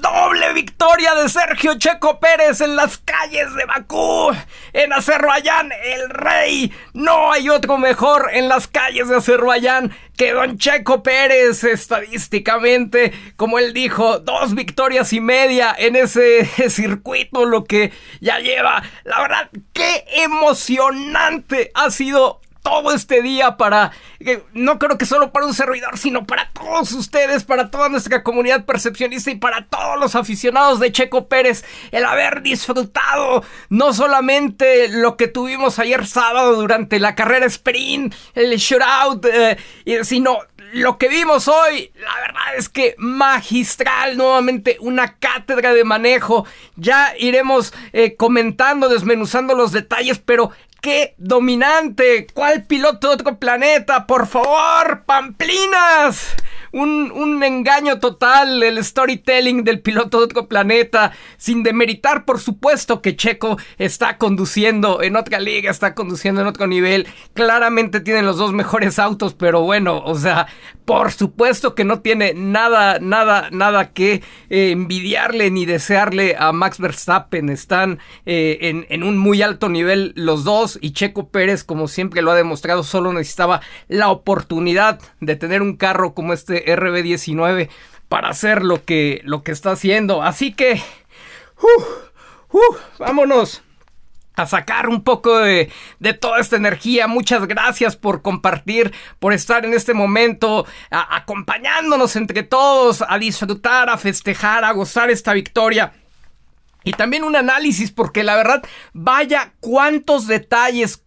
Doble victoria de Sergio Checo Pérez en las calles de Bakú. En Azerbaiyán, el rey. No hay otro mejor en las calles de Azerbaiyán que Don Checo Pérez. Estadísticamente, como él dijo, dos victorias y media en ese circuito, lo que ya lleva. La verdad, qué emocionante ha sido todo este día para, no creo que solo para un servidor, sino para todos ustedes, para toda nuestra comunidad percepcionista y para todos los aficionados de Checo Pérez, el haber disfrutado no solamente lo que tuvimos ayer sábado durante la carrera sprint, el shootout, eh, sino lo que vimos hoy, la verdad es que magistral, nuevamente una cátedra de manejo. Ya iremos eh, comentando, desmenuzando los detalles, pero ¡Qué dominante! ¿Cuál piloto de otro planeta? ¡Por favor! ¡Pamplinas! Un, un, engaño total el storytelling del piloto de otro planeta, sin demeritar por supuesto que Checo está conduciendo en otra liga, está conduciendo en otro nivel, claramente tienen los dos mejores autos, pero bueno, o sea, por supuesto que no tiene nada, nada, nada que eh, envidiarle ni desearle a Max Verstappen. Están eh, en, en, un muy alto nivel los dos y Checo Pérez, como siempre lo ha demostrado, solo necesitaba la oportunidad de tener un carro como este RB19 para hacer lo que, lo que está haciendo. Así que, uh, uh, vámonos a sacar un poco de, de, toda esta energía. Muchas gracias por compartir, por estar en este momento acompañándonos entre todos a disfrutar, a festejar, a gozar esta victoria. Y también un análisis porque la verdad, vaya cuántos detalles,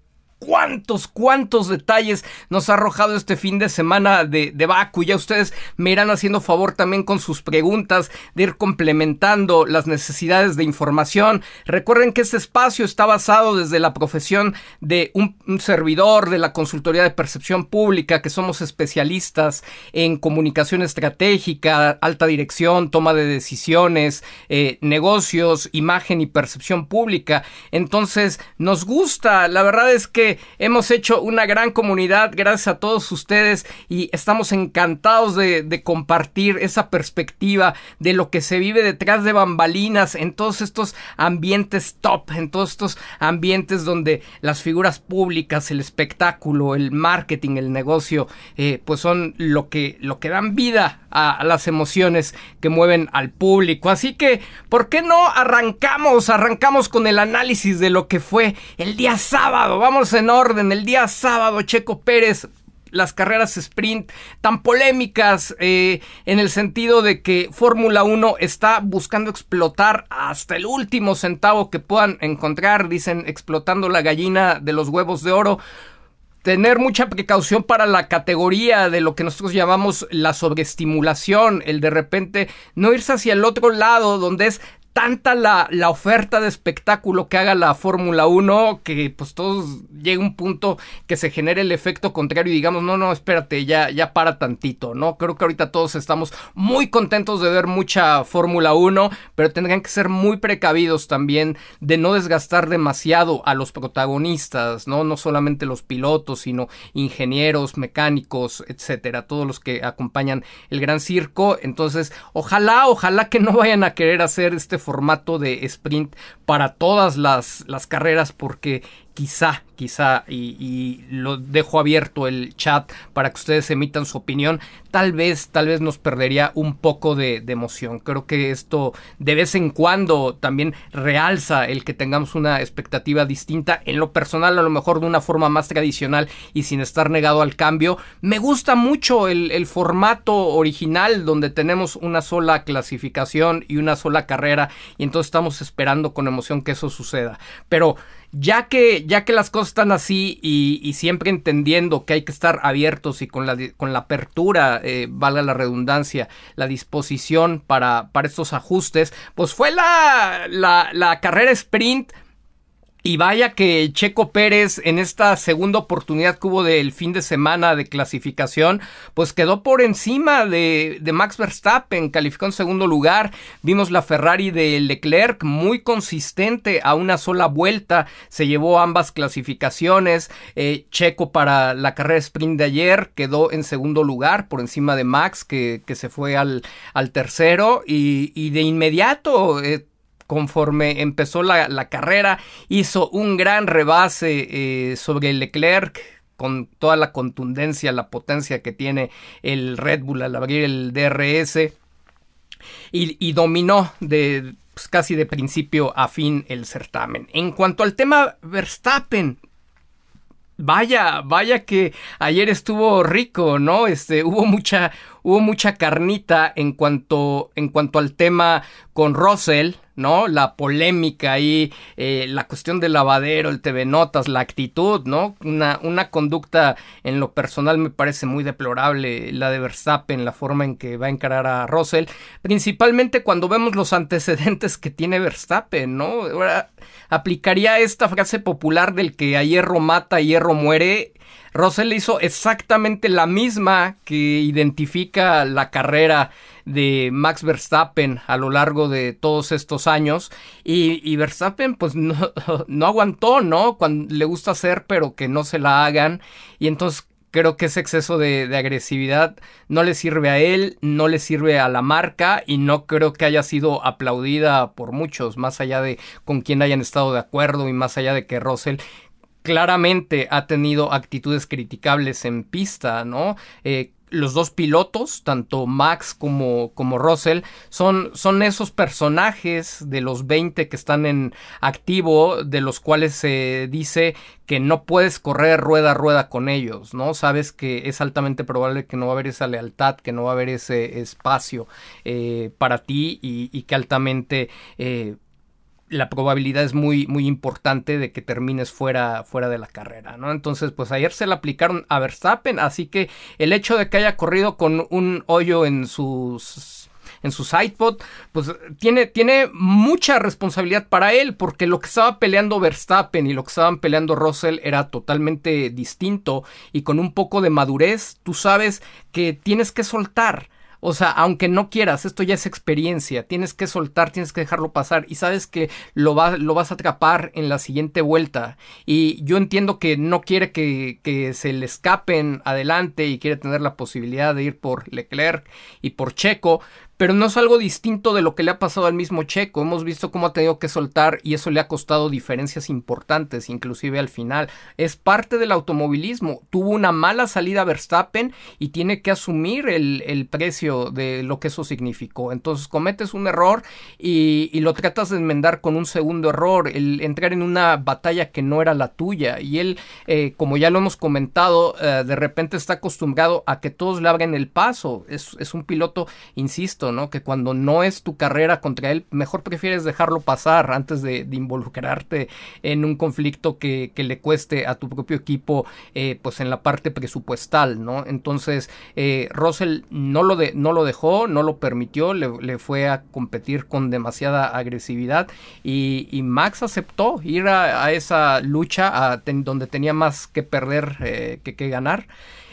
cuántos, cuántos detalles nos ha arrojado este fin de semana de, de Baku. Ya ustedes me irán haciendo favor también con sus preguntas, de ir complementando las necesidades de información. Recuerden que este espacio está basado desde la profesión de un, servidor de la consultoría de percepción pública, que somos especialistas en comunicación estratégica, alta dirección, toma de decisiones, eh, negocios, imagen y percepción pública. Entonces, nos gusta, la verdad es que hemos hecho una gran comunidad gracias a todos ustedes y estamos encantados de, compartir esa perspectiva de lo que se vive detrás de bambalinas en todos estos ambientes top, en todos estos ambientes donde las figuras públicas, el espectáculo, el marketing, el negocio, eh, pues son lo que, lo que dan vida a, a las emociones que mueven al público. Así que, ¿por qué no arrancamos? Arrancamos con el análisis de lo que fue el día sábado. Vamos en orden. El día sábado, Checo Pérez las carreras sprint tan polémicas eh, en el sentido de que Fórmula 1 está buscando explotar hasta el último centavo que puedan encontrar, dicen explotando la gallina de los huevos de oro. Tener mucha precaución para la categoría de lo que nosotros llamamos la sobreestimulación, el de repente no irse hacia el otro lado donde es tanta la, la, oferta de espectáculo que haga la Fórmula 1 que pues todos llega un punto que se genere el efecto contrario y digamos, no, no, espérate, ya, ya para tantito, ¿no? Creo que ahorita todos estamos muy contentos de ver mucha Fórmula 1, pero tendrían que ser muy precavidos también de no desgastar demasiado a los protagonistas, ¿no? No solamente los pilotos, sino ingenieros, mecánicos, etcétera, todos los que acompañan el gran circo. Entonces, ojalá, ojalá que no vayan a querer hacer este formato de sprint para todas las, las carreras porque quizá, quizá, y, lo dejo abierto el chat para que ustedes emitan su opinión, tal vez, tal vez nos perdería un poco de, emoción. Creo que esto de vez en cuando también realza el que tengamos una expectativa distinta, en lo personal a lo mejor de una forma más tradicional y sin estar negado al cambio. Me gusta mucho el formato original donde tenemos una sola clasificación y una sola carrera y entonces estamos esperando con emoción que eso suceda. Pero ya que, ya que las cosas están así y, siempre entendiendo que hay que estar abiertos y con la, con la apertura, eh, valga la redundancia, la disposición para, para estos ajustes, pues fue la, la, la carrera sprint y vaya que Checo Pérez en esta segunda oportunidad que hubo del fin de semana de clasificación, pues quedó por encima de, Max Verstappen, calificó en segundo lugar. Vimos la Ferrari de Leclerc muy consistente a una sola vuelta, se llevó ambas clasificaciones. Eh, Checo para la carrera sprint de ayer quedó en segundo lugar por encima de Max, que, que se fue al, al tercero. Y, y de inmediato eh, conforme empezó la, carrera, hizo un gran rebase eh, sobre Leclerc con toda la contundencia, la potencia que tiene el Red Bull al abrir el DRS y, dominó de pues, casi de principio a fin el certamen. En cuanto al tema Verstappen, Vaya, vaya que ayer estuvo rico, ¿no? Este, hubo mucha, hubo mucha carnita en cuanto, en cuanto al tema con Russell, ¿no? La polémica ahí, eh, la cuestión del lavadero, el TV Notas, la actitud, ¿no? Una, conducta en lo personal me parece muy deplorable, la de Verstappen, la forma en que va a encarar a Russell, principalmente cuando vemos los antecedentes que tiene Verstappen, ¿no? Aplicaría esta frase popular del que a hierro mata, a hierro muere, Russell hizo exactamente la misma que identifica la carrera de Max Verstappen a lo largo de todos estos años y, Verstappen pues no, no, aguantó, ¿no? Cuando le gusta hacer pero que no se la hagan y entonces creo que ese exceso de, agresividad no le sirve a él, no le sirve a la marca y no creo que haya sido aplaudida por muchos, más allá de con quien hayan estado de acuerdo y más allá de que Russell claramente ha tenido actitudes criticables en pista, ¿no? Eh, los dos pilotos, tanto Max como, como Russell, son, son, esos personajes de los 20 que están en activo, de los cuales se dice que no puedes correr rueda a rueda con ellos, ¿no? Sabes que es altamente probable que no va a haber esa lealtad, que no va a haber ese espacio eh, para ti y, que altamente... Eh, la probabilidad es muy, muy importante de que termines fuera, fuera de la carrera, ¿no? Entonces, pues ayer se le aplicaron a Verstappen, así que el hecho de que haya corrido con un hoyo en sus en su sidepod, pues tiene, tiene mucha responsabilidad para él, porque lo que estaba peleando Verstappen y lo que estaban peleando Russell era totalmente distinto y con un poco de madurez, tú sabes que tienes que soltar. O sea, aunque no quieras, esto ya es experiencia. Tienes que soltar, tienes que dejarlo pasar. Y sabes que lo, lo vas a atrapar en la siguiente vuelta. Y yo entiendo que no quiere que, que se le escapen adelante y quiere tener la posibilidad de ir por Leclerc y por Checo pero no es algo distinto de lo que le ha pasado al mismo Checo. Hemos visto cómo ha tenido que soltar y eso le ha costado diferencias importantes, inclusive al final. Es parte del automovilismo. Tuvo una mala salida Verstappen y tiene que asumir el, precio de lo que eso significó. Entonces cometes un error y, lo tratas de enmendar con un segundo error, el entrar en una batalla que no era la tuya. Y él, eh, como ya lo hemos comentado, eh, de repente está acostumbrado a que todos le abren el paso. Es, es un piloto, insisto, que cuando no es tu carrera contra él, mejor prefieres dejarlo pasar antes de, involucrarte en un conflicto que, le cueste a tu propio equipo, eh, pues en la parte presupuestal, ¿no? Entonces, eh, Russell no lo, de, no lo dejó, no lo permitió, le, fue a competir con demasiada agresividad y, Max aceptó ir a, esa lucha donde tenía más que perder eh, que, que ganar.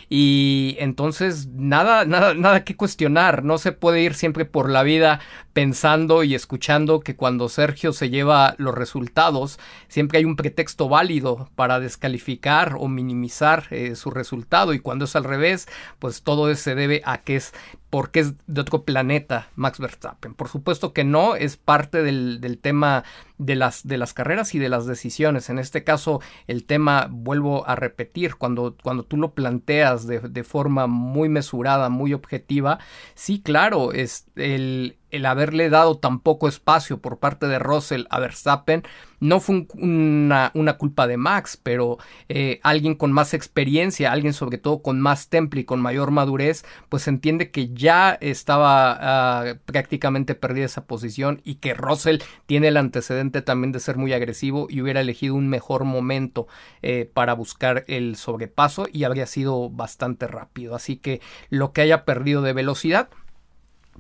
Y entonces nada, nada, nada que cuestionar. No se puede ir siempre por la vida pensando y escuchando que cuando Sergio se lleva los resultados, siempre hay un pretexto válido para descalificar o minimizar eh, su resultado. Y cuando es al revés, pues todo se debe a que es porque es de otro planeta Max Verstappen. Por supuesto que no, es parte del, del, tema de las, de las carreras y de las decisiones. En este caso, el tema, vuelvo a repetir, cuando, cuando tú lo planteas de, de forma muy mesurada, muy objetiva, sí, claro, es el, el haberle dado tan poco espacio por parte de Russell a Verstappen no fue una, culpa de Max, pero eh, alguien con más experiencia, alguien sobre todo con más temple y con mayor madurez, pues entiende que ya estaba ah, prácticamente perdida esa posición y que Russell tiene el antecedente también de ser muy agresivo y hubiera elegido un mejor momento eh, para buscar el sobrepaso y habría sido bastante rápido. Así que lo que haya perdido de velocidad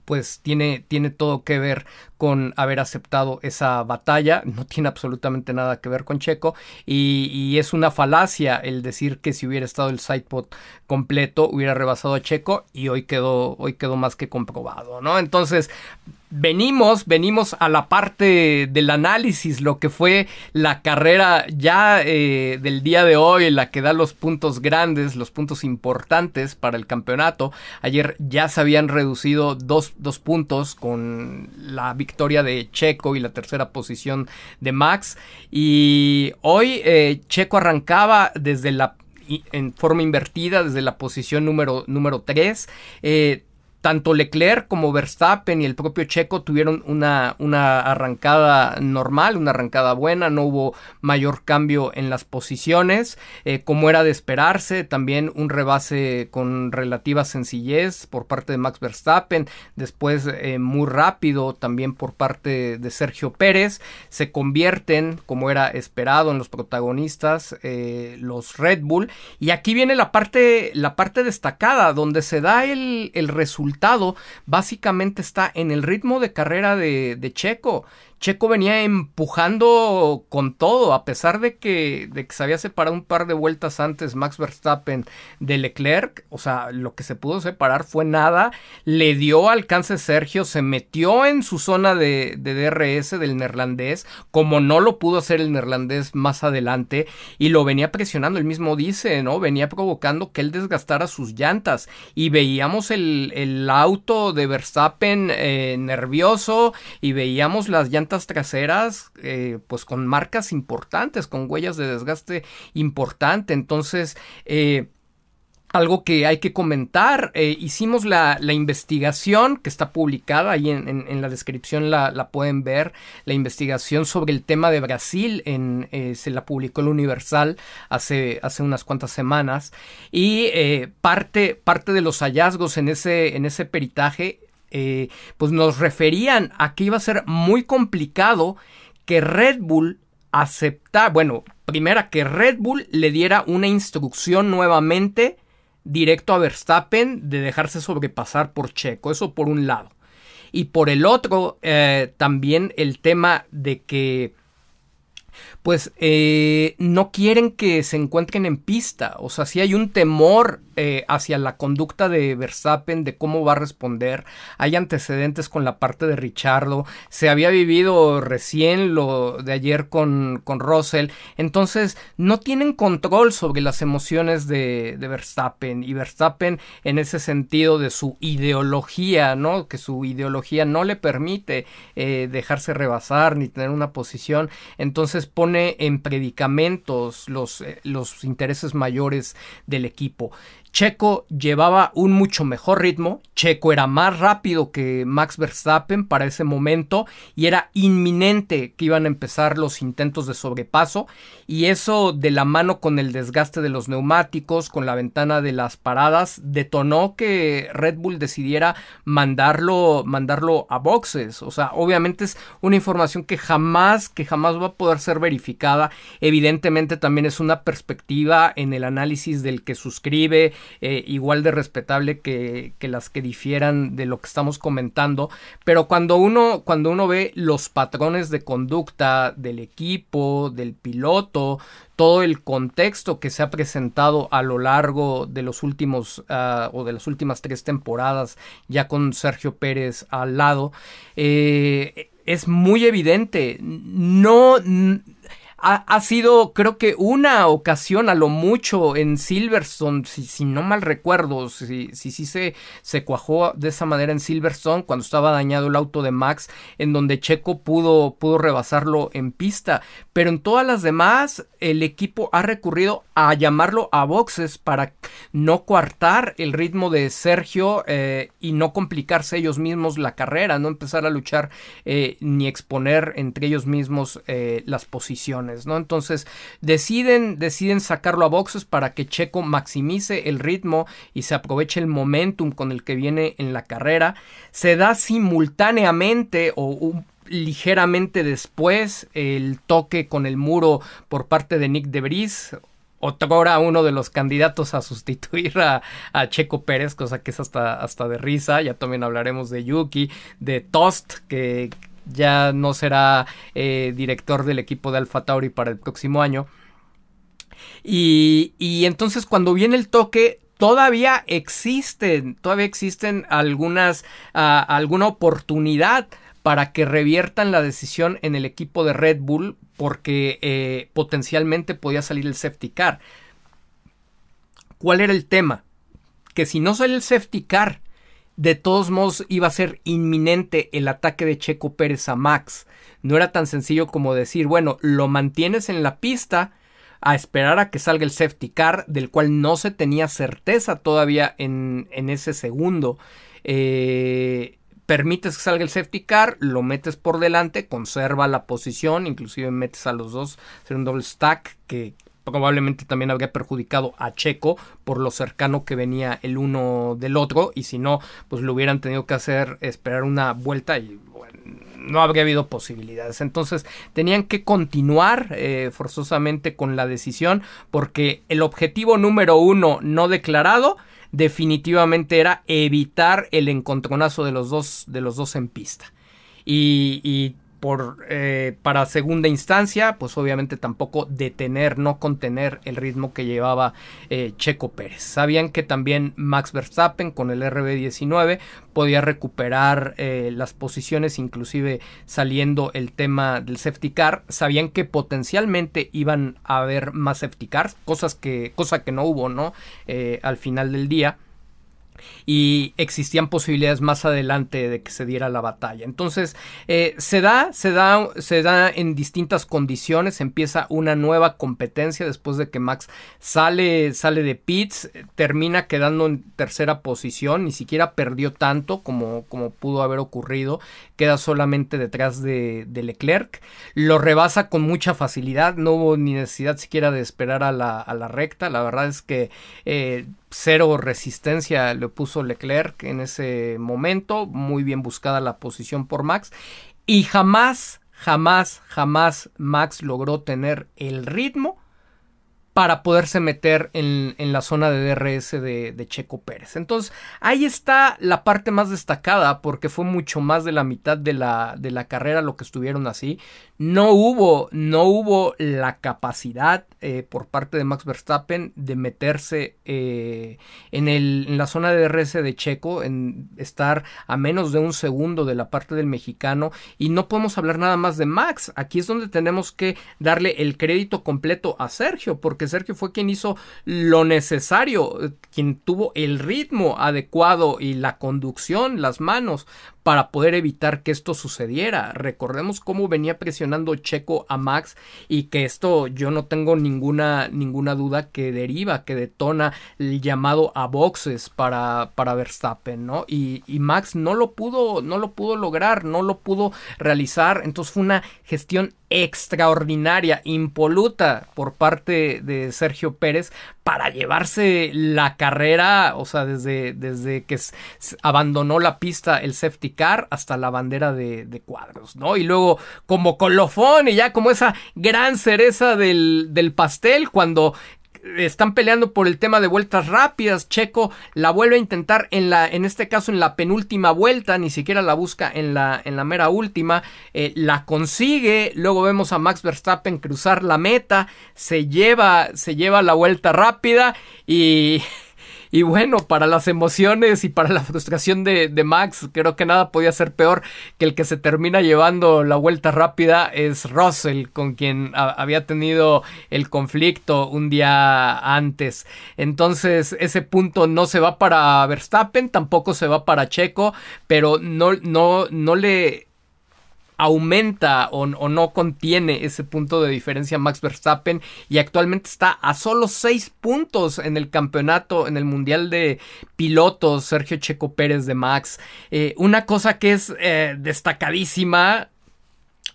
pues tiene, tiene todo que ver con haber aceptado esa batalla, no tiene absolutamente nada que ver con Checo y, es una falacia el decir que si hubiera estado el sidepod completo hubiera rebasado a Checo y hoy quedó, hoy quedó más que comprobado, ¿no? Entonces, venimos, venimos a la parte del análisis, lo que fue la carrera ya eh, del día de hoy, la que da los puntos grandes, los puntos importantes para el campeonato. Ayer ya se habían reducido dos, dos puntos con la victoria de Checo y la tercera posición de Max. Y hoy eh, Checo arrancaba desde la en forma invertida desde la posición número, número 3 tanto Leclerc como Verstappen y el propio Checo tuvieron una, una, arrancada normal, una arrancada buena, no hubo mayor cambio en las posiciones, eh, como era de esperarse, también un rebase con relativa sencillez por parte de Max Verstappen, después eh, muy rápido también por parte de Sergio Pérez, se convierten, como era esperado, en los protagonistas eh, los Red Bull, y aquí viene la parte, la parte destacada, donde se da el, el resultado básicamente está en el ritmo de carrera de, Checo. Checo venía empujando con todo, a pesar de que, de que se había separado un par de vueltas antes Max Verstappen de Leclerc, o sea, lo que se pudo separar fue nada, le dio alcance Sergio, se metió en su zona de, de DRS del neerlandés, como no lo pudo hacer el neerlandés más adelante, y lo venía presionando, el mismo dice, ¿no? Venía provocando que él desgastara sus llantas, y veíamos el, el auto de Verstappen eh, nervioso, y veíamos las llantas traseras eh, pues con marcas importantes, con huellas de desgaste importante. Entonces, eh, algo que hay que comentar, eh, hicimos la, investigación que está publicada ahí en, la descripción la, pueden ver, la investigación sobre el tema de Brasil, en, se la publicó el Universal hace, hace unas cuantas semanas y parte, parte de los hallazgos en ese, en ese peritaje eh, pues nos referían a que iba a ser muy complicado que Red Bull aceptara, bueno, primera que Red Bull le diera una instrucción nuevamente directo a Verstappen de dejarse sobrepasar por Checo, eso por un lado. Y por el otro, eh, también el tema de que pues eh, no quieren que se encuentren en pista. O sea, si hay un temor eh, hacia la conducta de Verstappen, de cómo va a responder. Hay antecedentes con la parte de Richardo. Se había vivido recién lo de ayer con, con Russell. Entonces, no tienen control sobre las emociones de, de Verstappen. Y Verstappen, en ese sentido de su ideología, ¿no? Que su ideología no le permite eh, dejarse rebasar ni tener una posición. Entonces pone en predicamentos los, eh, los intereses mayores del equipo. Checo llevaba un mucho mejor ritmo, Checo era más rápido que Max Verstappen para ese momento y era inminente que iban a empezar los intentos de sobrepaso y eso de la mano con el desgaste de los neumáticos, con la ventana de las paradas, detonó que Red Bull decidiera mandarlo, mandarlo a boxes. O sea, obviamente es una información que jamás, que jamás va a poder ser verificada. Evidentemente también es una perspectiva en el análisis del que suscribe, eh, igual de respetable que, las que difieran de lo que estamos comentando, pero cuando uno, cuando uno ve los patrones de conducta del equipo, del piloto, todo el contexto que se ha presentado a lo largo de los últimos ah, o de las últimas tres temporadas ya con Sergio Pérez al lado eh, es muy evidente. No ha, sido creo que una ocasión a lo mucho en Silverstone, si, no mal recuerdo, si si, se, se cuajó de esa manera en Silverstone cuando estaba dañado el auto de Max, en donde Checo pudo, pudo rebasarlo en pista, pero en todas las demás el equipo ha recurrido a llamarlo a boxes para no coartar el ritmo de Sergio eh, y no complicarse ellos mismos la carrera, no empezar a luchar eh, ni exponer entre ellos mismos eh, las posiciones, ¿no? Entonces deciden, deciden sacarlo a boxes para que Checo maximice el ritmo y se aproveche el momentum con el que viene en la carrera. Se da simultáneamente o ligeramente después el toque con el muro por parte de Nick Debris, otra uno de los candidatos a sustituir a, Checo Pérez, cosa que es hasta, hasta de risa. Ya también hablaremos de Yuki, de Tost, que ya no será eh, director del equipo de Alfa Tauri para el próximo año. Y, y entonces cuando viene el toque, todavía existen, todavía existen algunas, ah, alguna oportunidad para que reviertan la decisión en el equipo de Red Bull porque eh, potencialmente podía salir el safety car. ¿Cuál era el tema? Que si no sale el safety car, de todos modos iba a ser inminente el ataque de Checo Pérez a Max. No era tan sencillo como decir, bueno, lo mantienes en la pista a esperar a que salga el safety car, del cual no se tenía certeza todavía en, ese segundo. Eh, permites que salga el safety car, lo metes por delante, conserva la posición, inclusive metes a los dos, hacer un doble stack que probablemente también habría perjudicado a Checo por lo cercano que venía el uno del otro y si no, pues lo hubieran tenido que hacer esperar una vuelta y no habría habido posibilidades. Entonces tenían que continuar eh, forzosamente con la decisión porque el objetivo número uno no declarado definitivamente era evitar el encontronazo de los dos, de los dos en pista. Y, por, eh, para segunda instancia, pues obviamente tampoco detener, no contener el ritmo que llevaba eh, Checo Pérez. Sabían que también Max Verstappen con el RB19 podía recuperar eh, las posiciones, inclusive saliendo el tema del safety car. Sabían que potencialmente iban a haber más safety cars, cosas que, cosa que no hubo, ¿no? al final del día y existían posibilidades más adelante de que se diera la batalla. Entonces eh, se da, se da, se da en distintas condiciones. Empieza una nueva competencia después de que Max sale, sale de pits, termina quedando en tercera posición, ni siquiera perdió tanto como, como pudo haber ocurrido, queda solamente detrás de, Leclerc, lo rebasa con mucha facilidad, no hubo ni necesidad siquiera de esperar a la, a la recta, la verdad es que eh, cero resistencia le puso Leclerc en ese momento, muy bien buscada la posición por Max y jamás, jamás, jamás Max logró tener el ritmo para poderse meter en, la zona de DRS de, de, Checo Pérez. Entonces, ahí está la parte más destacada, porque fue mucho más de la mitad de la, de la carrera lo que estuvieron así no hubo, no hubo la capacidad eh, por parte de Max Verstappen de meterse eh, en, el, en, la zona de DRS de Checo, en estar a menos de un segundo de la parte del mexicano y no podemos hablar nada más de Max. Aquí es donde tenemos que darle el crédito completo a Sergio, porque Sergio fue quien hizo lo necesario, quien tuvo el ritmo adecuado y la conducción, las manos para poder evitar que esto sucediera. Recordemos cómo venía presionando Checo a Max y que esto yo no tengo ninguna ninguna duda que deriva, que detona el llamado a boxes para, para Verstappen, ¿no? Y, y Max no lo pudo, no lo pudo lograr, no lo pudo realizar. Entonces fue una gestión extraordinaria, impoluta por parte de Sergio Pérez para llevarse la carrera, o sea, desde, desde que abandonó la pista el safety car hasta la bandera de, de, cuadros, ¿no? Y luego como colofón y ya como esa gran cereza del, del pastel cuando están peleando por el tema de vueltas rápidas. Checo la vuelve a intentar en la, en este caso en la penúltima vuelta, ni siquiera la busca en la, en la mera última. Eh, la consigue. Luego vemos a Max Verstappen cruzar la meta. Se lleva, se lleva la vuelta rápida y Y bueno, para las emociones y para la frustración de, de, Max, creo que nada podía ser peor que el que se termina llevando la vuelta rápida es Russell, con quien había tenido el conflicto un día antes. Entonces, ese punto no se va para Verstappen, tampoco se va para Checo, pero no, no, no le aumenta o, no contiene ese punto de diferencia Max Verstappen y actualmente está a solo seis puntos en el campeonato, en el Mundial de Pilotos, Sergio Checo Pérez de Max. Eh, una cosa que es eh, destacadísima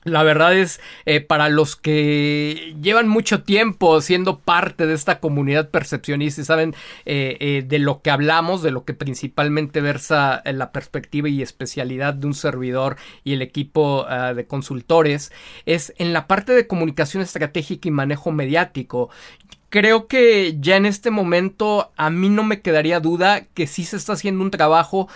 la verdad es, eh, para los que llevan mucho tiempo siendo parte de esta comunidad percepcionista y saben eh, eh, de lo que hablamos, de lo que principalmente versa la perspectiva y especialidad de un servidor y el equipo ah, de consultores, es en la parte de comunicación estratégica y manejo mediático. Creo que ya en este momento a mí no me quedaría duda que sí se está haciendo un trabajo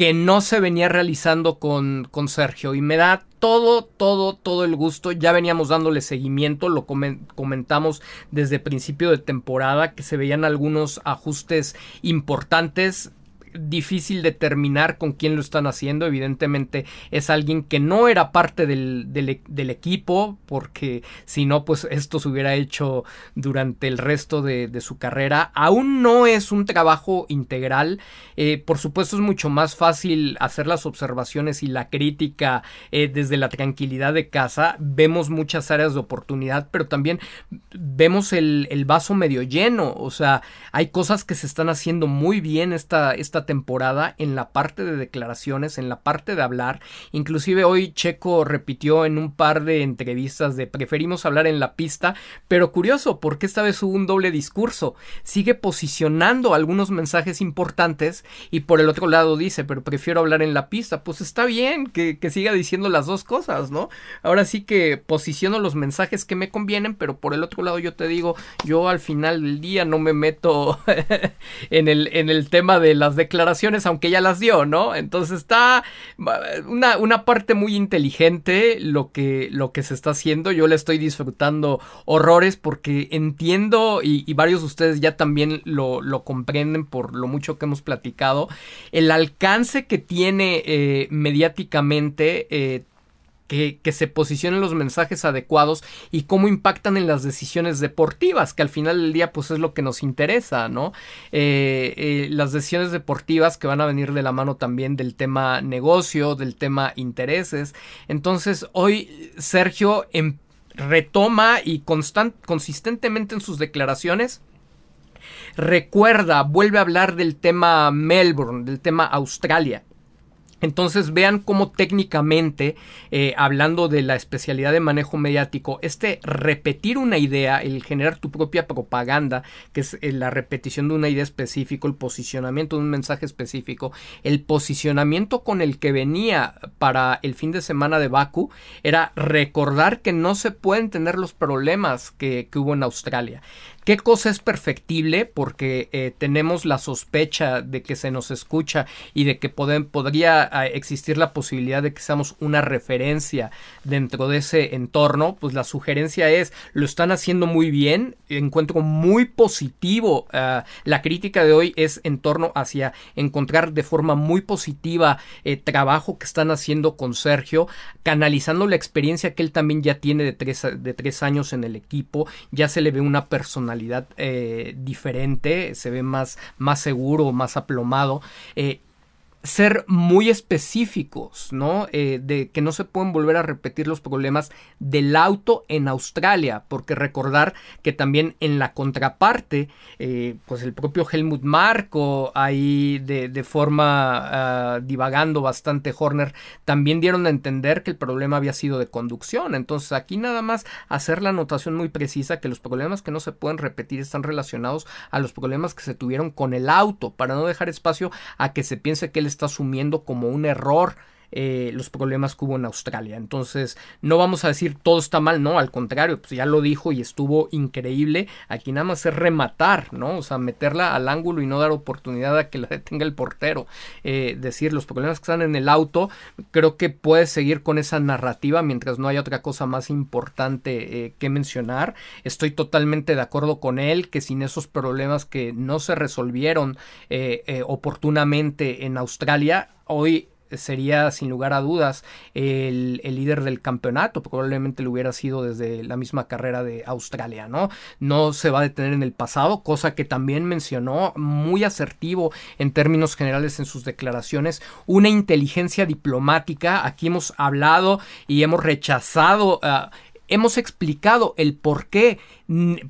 que no se venía realizando con, con Sergio y me da todo, todo, todo el gusto. Ya veníamos dándole seguimiento, lo comentamos desde principio de temporada, que se veían algunos ajustes importantes difícil determinar con quién lo están haciendo. Evidentemente es alguien que no era parte del, del, equipo, porque si no, pues esto se hubiera hecho durante el resto de, de su carrera. Aún no es un trabajo integral. Eh, por supuesto es mucho más fácil hacer las observaciones y la crítica eh, desde la tranquilidad de casa. Vemos muchas áreas de oportunidad, pero también vemos el, el vaso medio lleno. O sea, hay cosas que se están haciendo muy bien esta, esta temporada en la parte de declaraciones, en la parte de hablar. Inclusive hoy Checo repitió en un par de entrevistas de preferimos hablar en la pista, pero curioso, porque esta vez hubo un doble discurso. Sigue posicionando algunos mensajes importantes y por el otro lado dice, pero prefiero hablar en la pista. Pues está bien que, que siga diciendo las dos cosas, ¿no? Ahora sí que posiciono los mensajes que me convienen, pero por el otro lado yo te digo, yo al final del día no me meto en, el, en el tema de las declaraciones declaraciones, aunque ya las dio, ¿no? Entonces está una, una parte muy inteligente lo que, lo que se está haciendo. Yo le estoy disfrutando horrores porque entiendo y, varios de ustedes ya también lo, lo, comprenden por lo mucho que hemos platicado. El alcance que tiene eh, mediáticamente eh, que, se posicionen los mensajes adecuados y cómo impactan en las decisiones deportivas, que al final del día pues es lo que nos interesa, ¿no? Eh, eh, las decisiones deportivas que van a venir de la mano también del tema negocio, del tema intereses. Entonces hoy Sergio em, retoma y consistentemente en sus declaraciones recuerda, vuelve a hablar del tema Melbourne, del tema Australia. Entonces vean cómo técnicamente, eh, hablando de la especialidad de manejo mediático, este repetir una idea, el generar tu propia propaganda, que es eh, la repetición de una idea específica, el posicionamiento de un mensaje específico, el posicionamiento con el que venía para el fin de semana de Baku, era recordar que no se pueden tener los problemas que, hubo en Australia. ¿Qué cosa es perfectible? Porque eh, tenemos la sospecha de que se nos escucha y de que podría existir la posibilidad de que seamos una referencia dentro de ese entorno. Pues la sugerencia es, lo están haciendo muy bien, encuentro muy positivo. Ah, la crítica de hoy es en torno hacia encontrar de forma muy positiva eh, trabajo que están haciendo con Sergio, canalizando la experiencia que él también ya tiene de tres, de tres años en el equipo, ya se le ve una persona eh, diferente, se ve más, más seguro, más aplomado. Eh, ser muy específicos, ¿no? Eh, de que no se pueden volver a repetir los problemas del auto en Australia, porque recordar que también en la contraparte, eh, pues el propio Helmut Marko, ahí de, forma ah, divagando bastante Horner, también dieron a entender que el problema había sido de conducción. Entonces aquí nada más hacer la anotación muy precisa que los problemas que no se pueden repetir están relacionados a los problemas que se tuvieron con el auto, para no dejar espacio a que se piense que el está asumiendo como un error eh, los problemas que hubo en Australia. Entonces, no vamos a decir todo está mal, no, al contrario, pues ya lo dijo y estuvo increíble. Aquí nada más es rematar, ¿no? O sea, meterla al ángulo y no dar oportunidad a que la detenga el portero. Eh, decir los problemas que están en el auto, creo que puede seguir con esa narrativa mientras no haya otra cosa más importante eh, que mencionar. Estoy totalmente de acuerdo con él que sin esos problemas que no se resolvieron oportunamente en Australia, hoy sería sin lugar a dudas el, líder del campeonato, probablemente lo hubiera sido desde la misma carrera de Australia, ¿no? No se va a detener en el pasado, cosa que también mencionó muy asertivo en términos generales en sus declaraciones, una inteligencia diplomática, aquí hemos hablado y hemos rechazado... Ah, hemos explicado el por qué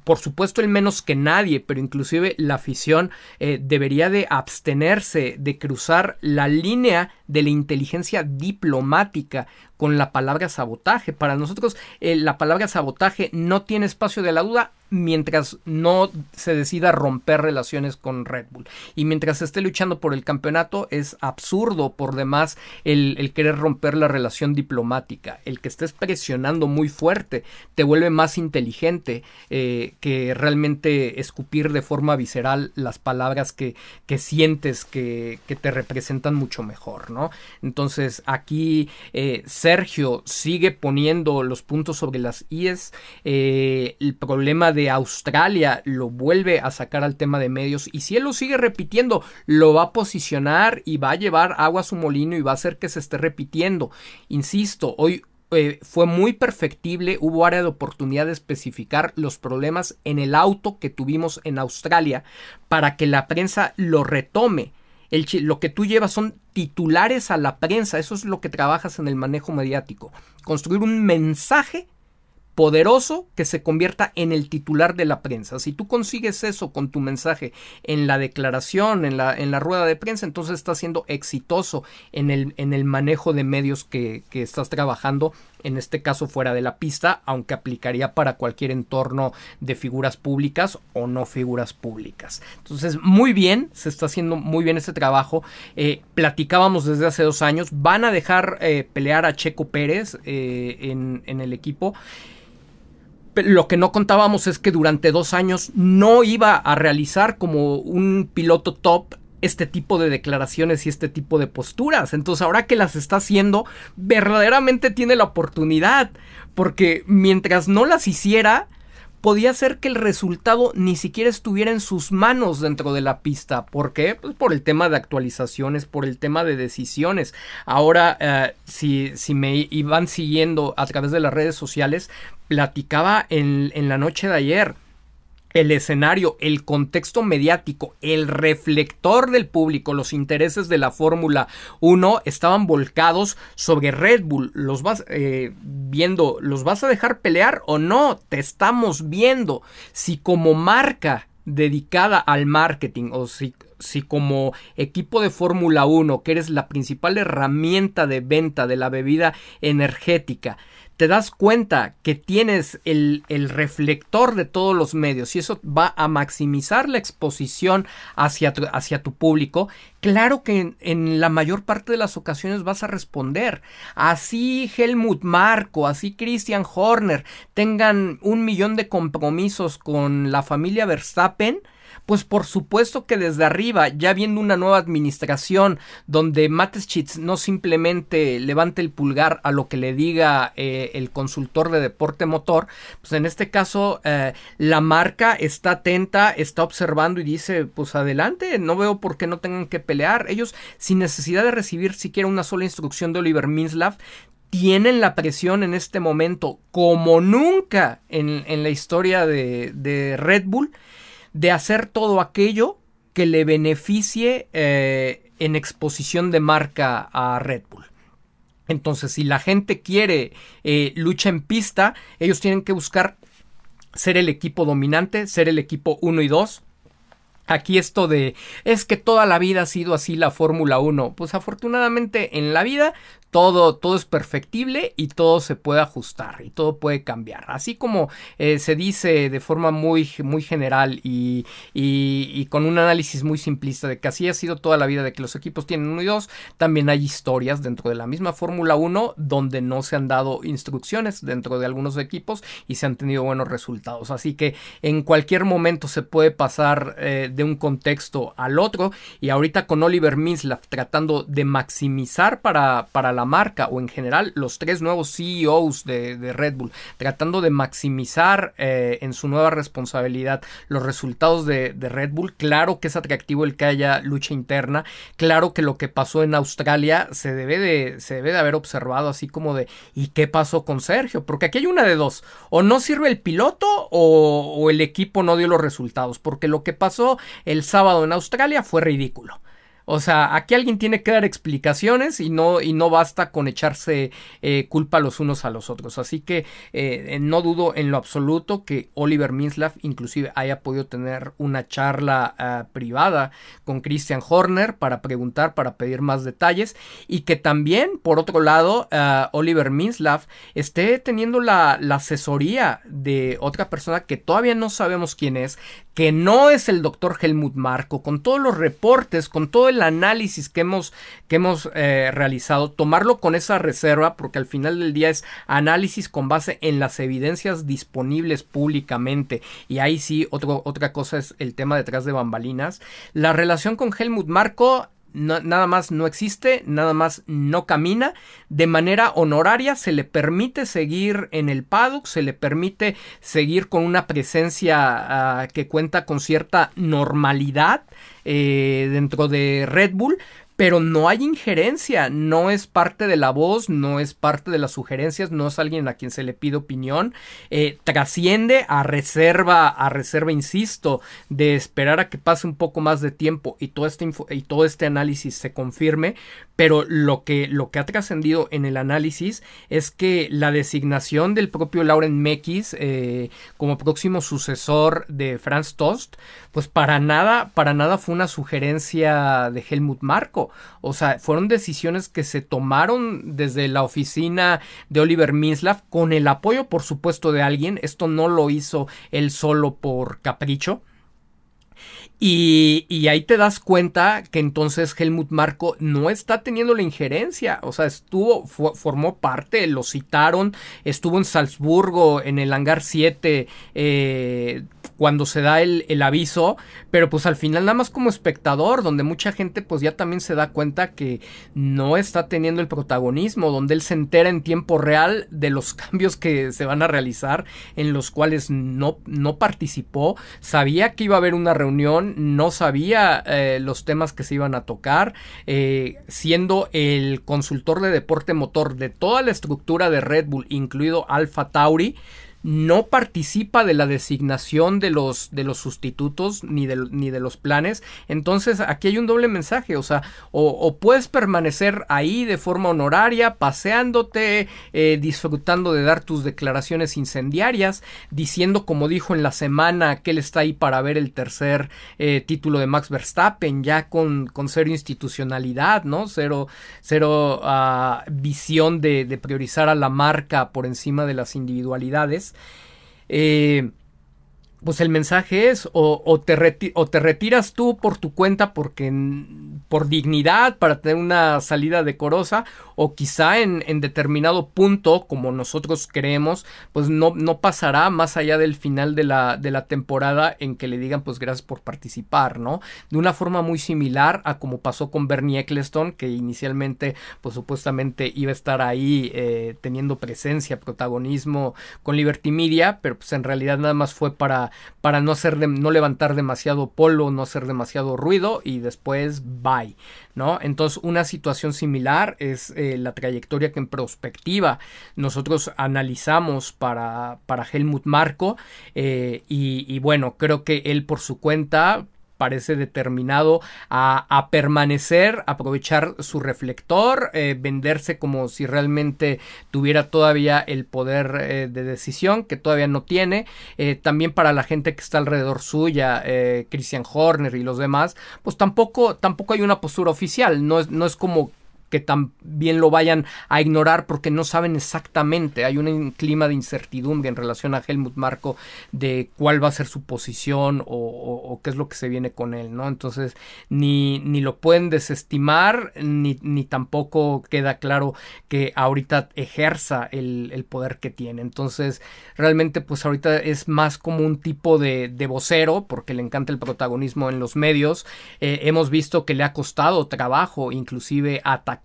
por supuesto el menos que nadie, pero inclusive la afición eh, debería de abstenerse de cruzar la línea de la inteligencia diplomática con la palabra sabotaje. Para nosotros eh, la palabra sabotaje no tiene espacio de la duda mientras no se decida romper relaciones con Red Bull. Y mientras esté luchando por el campeonato es absurdo por demás el, querer romper la relación diplomática. El que estés presionando muy fuerte te vuelve más inteligente, eh, que realmente escupir de forma visceral las palabras que, que sientes que, que, te representan mucho mejor, ¿no? Entonces aquí eh, Sergio sigue poniendo los puntos sobre las IES, eh, el problema de Australia lo vuelve a sacar al tema de medios y si él lo sigue repitiendo, lo va a posicionar y va a llevar agua a su molino y va a hacer que se esté repitiendo. Insisto, hoy eh, fue muy perfectible, hubo área de oportunidad de especificar los problemas en el auto que tuvimos en Australia para que la prensa lo retome. El, lo que tú llevas son titulares a la prensa, eso es lo que trabajas en el manejo mediático. Construir un mensaje poderoso que se convierta en el titular de la prensa. Si tú consigues eso con tu mensaje en la declaración, en la, en la rueda de prensa, entonces estás siendo exitoso en el, en el manejo de medios que, que estás trabajando, en este caso fuera de la pista, aunque aplicaría para cualquier entorno de figuras públicas o no figuras públicas. Entonces, muy bien, se está haciendo muy bien ese trabajo. Eh, platicábamos desde hace dos años, van a dejar eh, pelear a Checo Pérez eh, en, en el equipo lo que no contábamos es que durante dos años no iba a realizar como un piloto top este tipo de declaraciones y este tipo de posturas. Entonces ahora que las está haciendo, verdaderamente tiene la oportunidad. Porque mientras no las hiciera, podía ser que el resultado ni siquiera estuviera en sus manos dentro de la pista. ¿Por qué? Pues por el tema de actualizaciones, por el tema de decisiones. Ahora, eh, si, si, me iban siguiendo a través de las redes sociales, platicaba en, en la noche de ayer el escenario, el contexto mediático, el reflector del público, los intereses de la Fórmula 1 estaban volcados sobre Red Bull. Los vas eh, viendo, ¿los vas a dejar pelear o no? Te estamos viendo. Si como marca dedicada al marketing o si, si como equipo de Fórmula 1, que eres la principal herramienta de venta de la bebida energética, te das cuenta que tienes el, reflector de todos los medios y eso va a maximizar la exposición hacia tu, hacia tu público, claro que en, la mayor parte de las ocasiones vas a responder. Así Helmut Marco, así Christian Horner tengan un millón de compromisos con la familia Verstappen, pues por supuesto que desde arriba, ya viendo una nueva administración donde Mateschitz no simplemente levante el pulgar a lo que le diga eh, el consultor de deporte motor, pues en este caso eh, la marca está atenta, está observando y dice, pues adelante, no veo por qué no tengan que pelear. Ellos, sin necesidad de recibir siquiera una sola instrucción de Oliver Minslav, tienen la presión en este momento como nunca en, en la historia de, de Red Bull de hacer todo aquello que le beneficie eh, en exposición de marca a Red Bull. Entonces, si la gente quiere eh, lucha en pista, ellos tienen que buscar ser el equipo dominante, ser el equipo 1 y 2. Aquí esto de es que toda la vida ha sido así la Fórmula 1. Pues afortunadamente en la vida todo, todo es perfectible y todo se puede ajustar y todo puede cambiar. Así como eh, se dice de forma muy, muy general y, con un análisis muy simplista de que así ha sido toda la vida de que los equipos tienen uno y dos, también hay historias dentro de la misma Fórmula 1 donde no se han dado instrucciones dentro de algunos equipos y se han tenido buenos resultados. Así que en cualquier momento se puede pasar eh, de un contexto al otro y ahorita con Oliver Minslav tratando de maximizar para, para la marca o en general los tres nuevos CEOs de, Red Bull tratando de maximizar eh, en su nueva responsabilidad los resultados de, Red Bull. Claro que es atractivo el que haya lucha interna. Claro que lo que pasó en Australia se debe de, se debe de haber observado así como de ¿y qué pasó con Sergio? Porque aquí hay una de dos. O no sirve el piloto o el equipo no dio los resultados. Porque lo que pasó el sábado en Australia fue ridículo. O sea, aquí alguien tiene que dar explicaciones y no, y no basta con echarse eh, culpa los unos a los otros. Así que eh, no dudo en lo absoluto que Oliver Minslav inclusive haya podido tener una charla ah, privada con Christian Horner para preguntar, para pedir más detalles y que también, por otro lado, ah, Oliver Minslav esté teniendo la, la asesoría de otra persona que todavía no sabemos quién es, que no es el doctor Helmut Marco, con todos los reportes, con todo el análisis que hemos, que hemos eh, realizado, tomarlo con esa reserva, porque al final del día es análisis con base en las evidencias disponibles públicamente. Y ahí sí, otra cosa es el tema detrás de bambalinas. La relación con Helmut Marco nada más no existe, nada más no camina. De manera honoraria se le permite seguir en el paddock, se le permite seguir con una presencia ah, que cuenta con cierta normalidad eh, dentro de Red Bull, pero no hay injerencia, no es parte de la voz, no es parte de las sugerencias, no es alguien a quien se le pide opinión, eh, trasciende a reserva, a reserva, insisto, de esperar a que pase un poco más de tiempo y todo este, y todo este análisis se confirme, pero lo que, lo que ha trascendido en el análisis es que la designación del propio Lauren Mekis eh, como próximo sucesor de Franz Tost, pues para nada, para nada fue una sugerencia de Helmut Marko. O sea, fueron decisiones que se tomaron desde la oficina de Oliver Minslav con el apoyo, por supuesto, de alguien. Esto no lo hizo él solo por capricho. Y, ahí te das cuenta que entonces Helmut Marco no está teniendo la injerencia. O sea, estuvo, formó parte, lo citaron, estuvo en Salzburgo, en el hangar 7, eh, cuando se da el, el, aviso, pero pues al final nada más como espectador, donde mucha gente pues ya también se da cuenta que no está teniendo el protagonismo, donde él se entera en tiempo real de los cambios que se van a realizar, en los cuales no, no participó, sabía que iba a haber una reunión, no sabía eh, los temas que se iban a tocar, eh, siendo el consultor de deporte motor de toda la estructura de Red Bull, incluido Alpha Tauri, no participa de la designación de los, de los sustitutos ni de, ni de los planes. Entonces aquí hay un doble mensaje, o sea, o, puedes permanecer ahí de forma honoraria, paseándote, eh, disfrutando de dar tus declaraciones incendiarias, diciendo como dijo en la semana que él está ahí para ver el tercer eh, título de Max Verstappen, ya con, con cero institucionalidad, ¿no? Cero, cero ah, visión de priorizar a la marca por encima de las individualidades. Eh, pues el mensaje es o, te o, te retiras tú por tu cuenta porque por dignidad para tener una salida decorosa o quizá en, en, determinado punto como nosotros creemos pues no, no pasará más allá del final de la, de la temporada en que le digan pues gracias por participar no de una forma muy similar a como pasó con Bernie Eccleston que inicialmente pues supuestamente iba a estar ahí eh, teniendo presencia protagonismo con Liberty Media pero pues en realidad nada más fue para para, no, levantar demasiado polo, no hacer demasiado ruido y después bye, ¿no? Entonces una situación similar es eh, la trayectoria que en prospectiva nosotros analizamos para, para Helmut Marco eh, y bueno, creo que él por su cuenta parece determinado a, permanecer, aprovechar su reflector, eh, venderse como si realmente tuviera todavía el poder eh, de decisión que todavía no tiene. Eh, también para la gente que está alrededor suya, Christian Horner y los demás, pues tampoco, tampoco hay una postura oficial. No es, no es como que también lo vayan a ignorar porque no saben exactamente. Hay un clima de incertidumbre en relación a Helmut Marco de cuál va a ser su posición o, qué es lo que se viene con él, ¿no? Entonces, ni, ni lo pueden desestimar, ni, ni tampoco queda claro que ahorita ejerza el, el, poder que tiene. Entonces, realmente, pues ahorita es más como un tipo de, de vocero, porque le encanta el protagonismo en los medios. Eh, hemos visto que le ha costado trabajo, inclusive atacar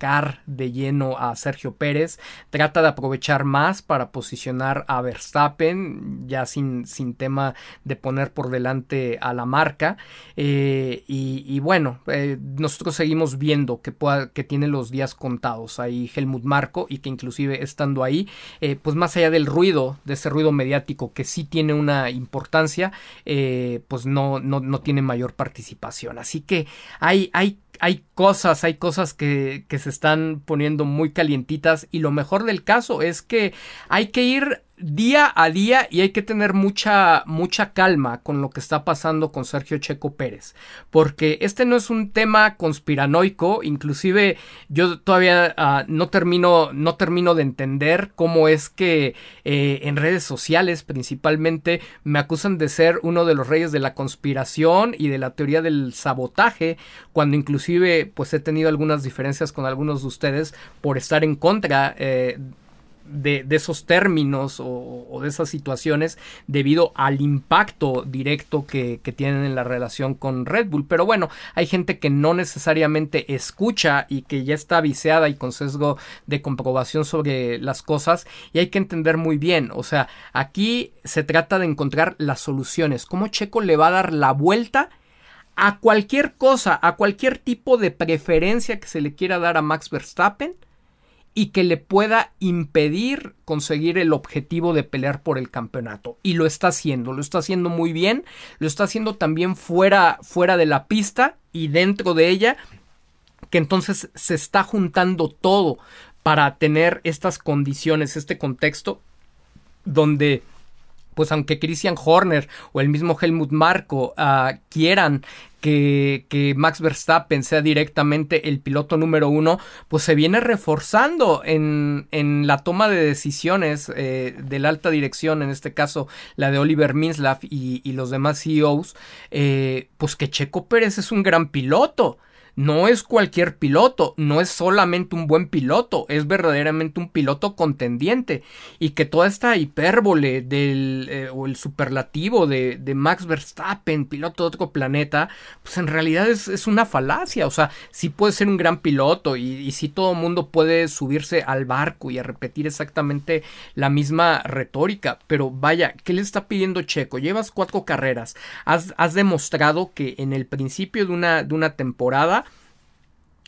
de lleno a Sergio Pérez. Trata de aprovechar más para posicionar a Verstappen, ya sin, sin tema de poner por delante a la marca. Eh, y, bueno, eh, nosotros seguimos viendo que, pueda, que tiene los días contados ahí Helmut Marco y que inclusive estando ahí, pues más allá del ruido, de ese ruido mediático que sí tiene una importancia, pues no, no, no tiene mayor participación. Así que hay, hay hay cosas, hay cosas que, que, se están poniendo muy calientitas y lo mejor del caso es que hay que ir día a día y hay que tener mucha mucha calma con lo que está pasando con Sergio Checo Pérez porque este no es un tema conspiranoico inclusive yo todavía uh, no termino no termino de entender cómo es que eh, en redes sociales principalmente me acusan de ser uno de los reyes de la conspiración y de la teoría del sabotaje cuando inclusive pues he tenido algunas diferencias con algunos de ustedes por estar en contra eh, de, esos términos o, de esas situaciones debido al impacto directo que, tienen en la relación con Red Bull. Pero bueno, hay gente que no necesariamente escucha y que ya está viciada y con sesgo de comprobación sobre las cosas y hay que entender muy bien, o sea, aquí se trata de encontrar las soluciones, cómo Checo le va a dar la vuelta a cualquier cosa, a cualquier tipo de preferencia que se le quiera dar a Max Verstappen y que le pueda impedir conseguir el objetivo de pelear por el campeonato. Y lo está haciendo, lo está haciendo muy bien, lo está haciendo también fuera, fuera de la pista y dentro de ella, que entonces se está juntando todo para tener estas condiciones, este contexto donde pues aunque Christian Horner o el mismo Helmut Marko uh, quieran que, Max Verstappen sea directamente el piloto número uno, pues se viene reforzando en, en la toma de decisiones eh, de la alta dirección, en este caso la de Oliver Minslav y, y los demás CEOs, eh, pues que Checo Pérez es un gran piloto no es cualquier piloto, no es solamente un buen piloto, es verdaderamente un piloto contendiente. Y que toda esta hipérbole del eh, o el superlativo de, de, Max Verstappen, piloto de otro planeta, pues en realidad es, es una falacia, o sea, sí puede ser un gran piloto y, y todo el mundo puede subirse al barco y a repetir exactamente la misma retórica, pero vaya, ¿qué le está pidiendo Checo? Llevas cuatro carreras, has, has demostrado que en el principio de una, de una temporada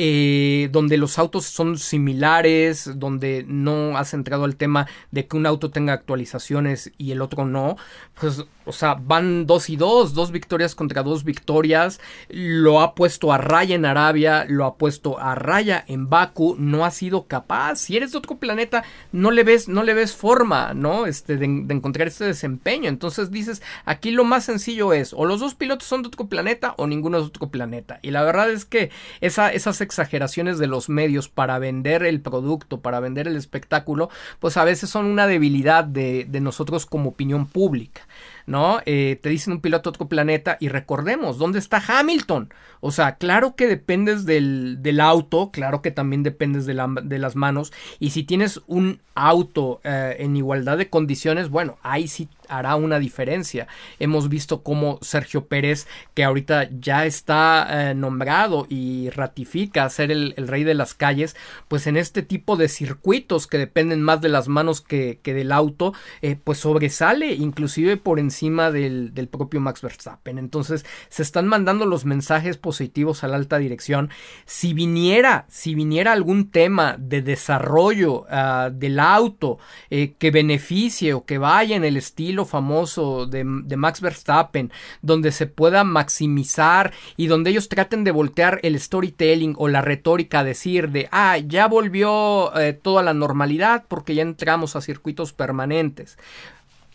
eh, donde los autos son similares, donde no has entrado al tema de que un auto tenga actualizaciones y el otro no, pues, o sea, van dos y dos, dos victorias contra dos victorias, lo ha puesto a raya en Arabia, lo ha puesto a raya en Baku, no ha sido capaz, si eres de otro planeta, no le ves, no le ves forma, ¿no? Este, de, encontrar este desempeño, entonces dices, aquí lo más sencillo es, o los dos pilotos son de otro planeta o ninguno es de otro planeta, y la verdad es que esa, esas exageraciones de los medios para vender el producto, para vender el espectáculo, pues a veces son una debilidad de, nosotros como opinión pública. ¿No? Eh, te dicen un piloto de otro planeta y recordemos, ¿dónde está Hamilton? O sea, claro que dependes del, del auto, claro que también dependes de, la, de, las manos y si tienes un auto eh, en igualdad de condiciones, bueno, ahí sí hará una diferencia. Hemos visto cómo Sergio Pérez, que ahorita ya está eh, nombrado y ratifica ser el, rey de las calles, pues en este tipo de circuitos que dependen más de las manos que, que del auto, pues sobresale inclusive por encima del, del, propio Max Verstappen. Entonces se están mandando los mensajes positivos a la alta dirección. Si viniera, si viniera algún tema de desarrollo uh, del auto eh, que beneficie o que vaya en el estilo famoso de, Max Verstappen, donde se pueda maximizar y donde ellos traten de voltear el storytelling o la retórica, decir de, ah, ya volvió eh, toda la normalidad porque ya entramos a circuitos permanentes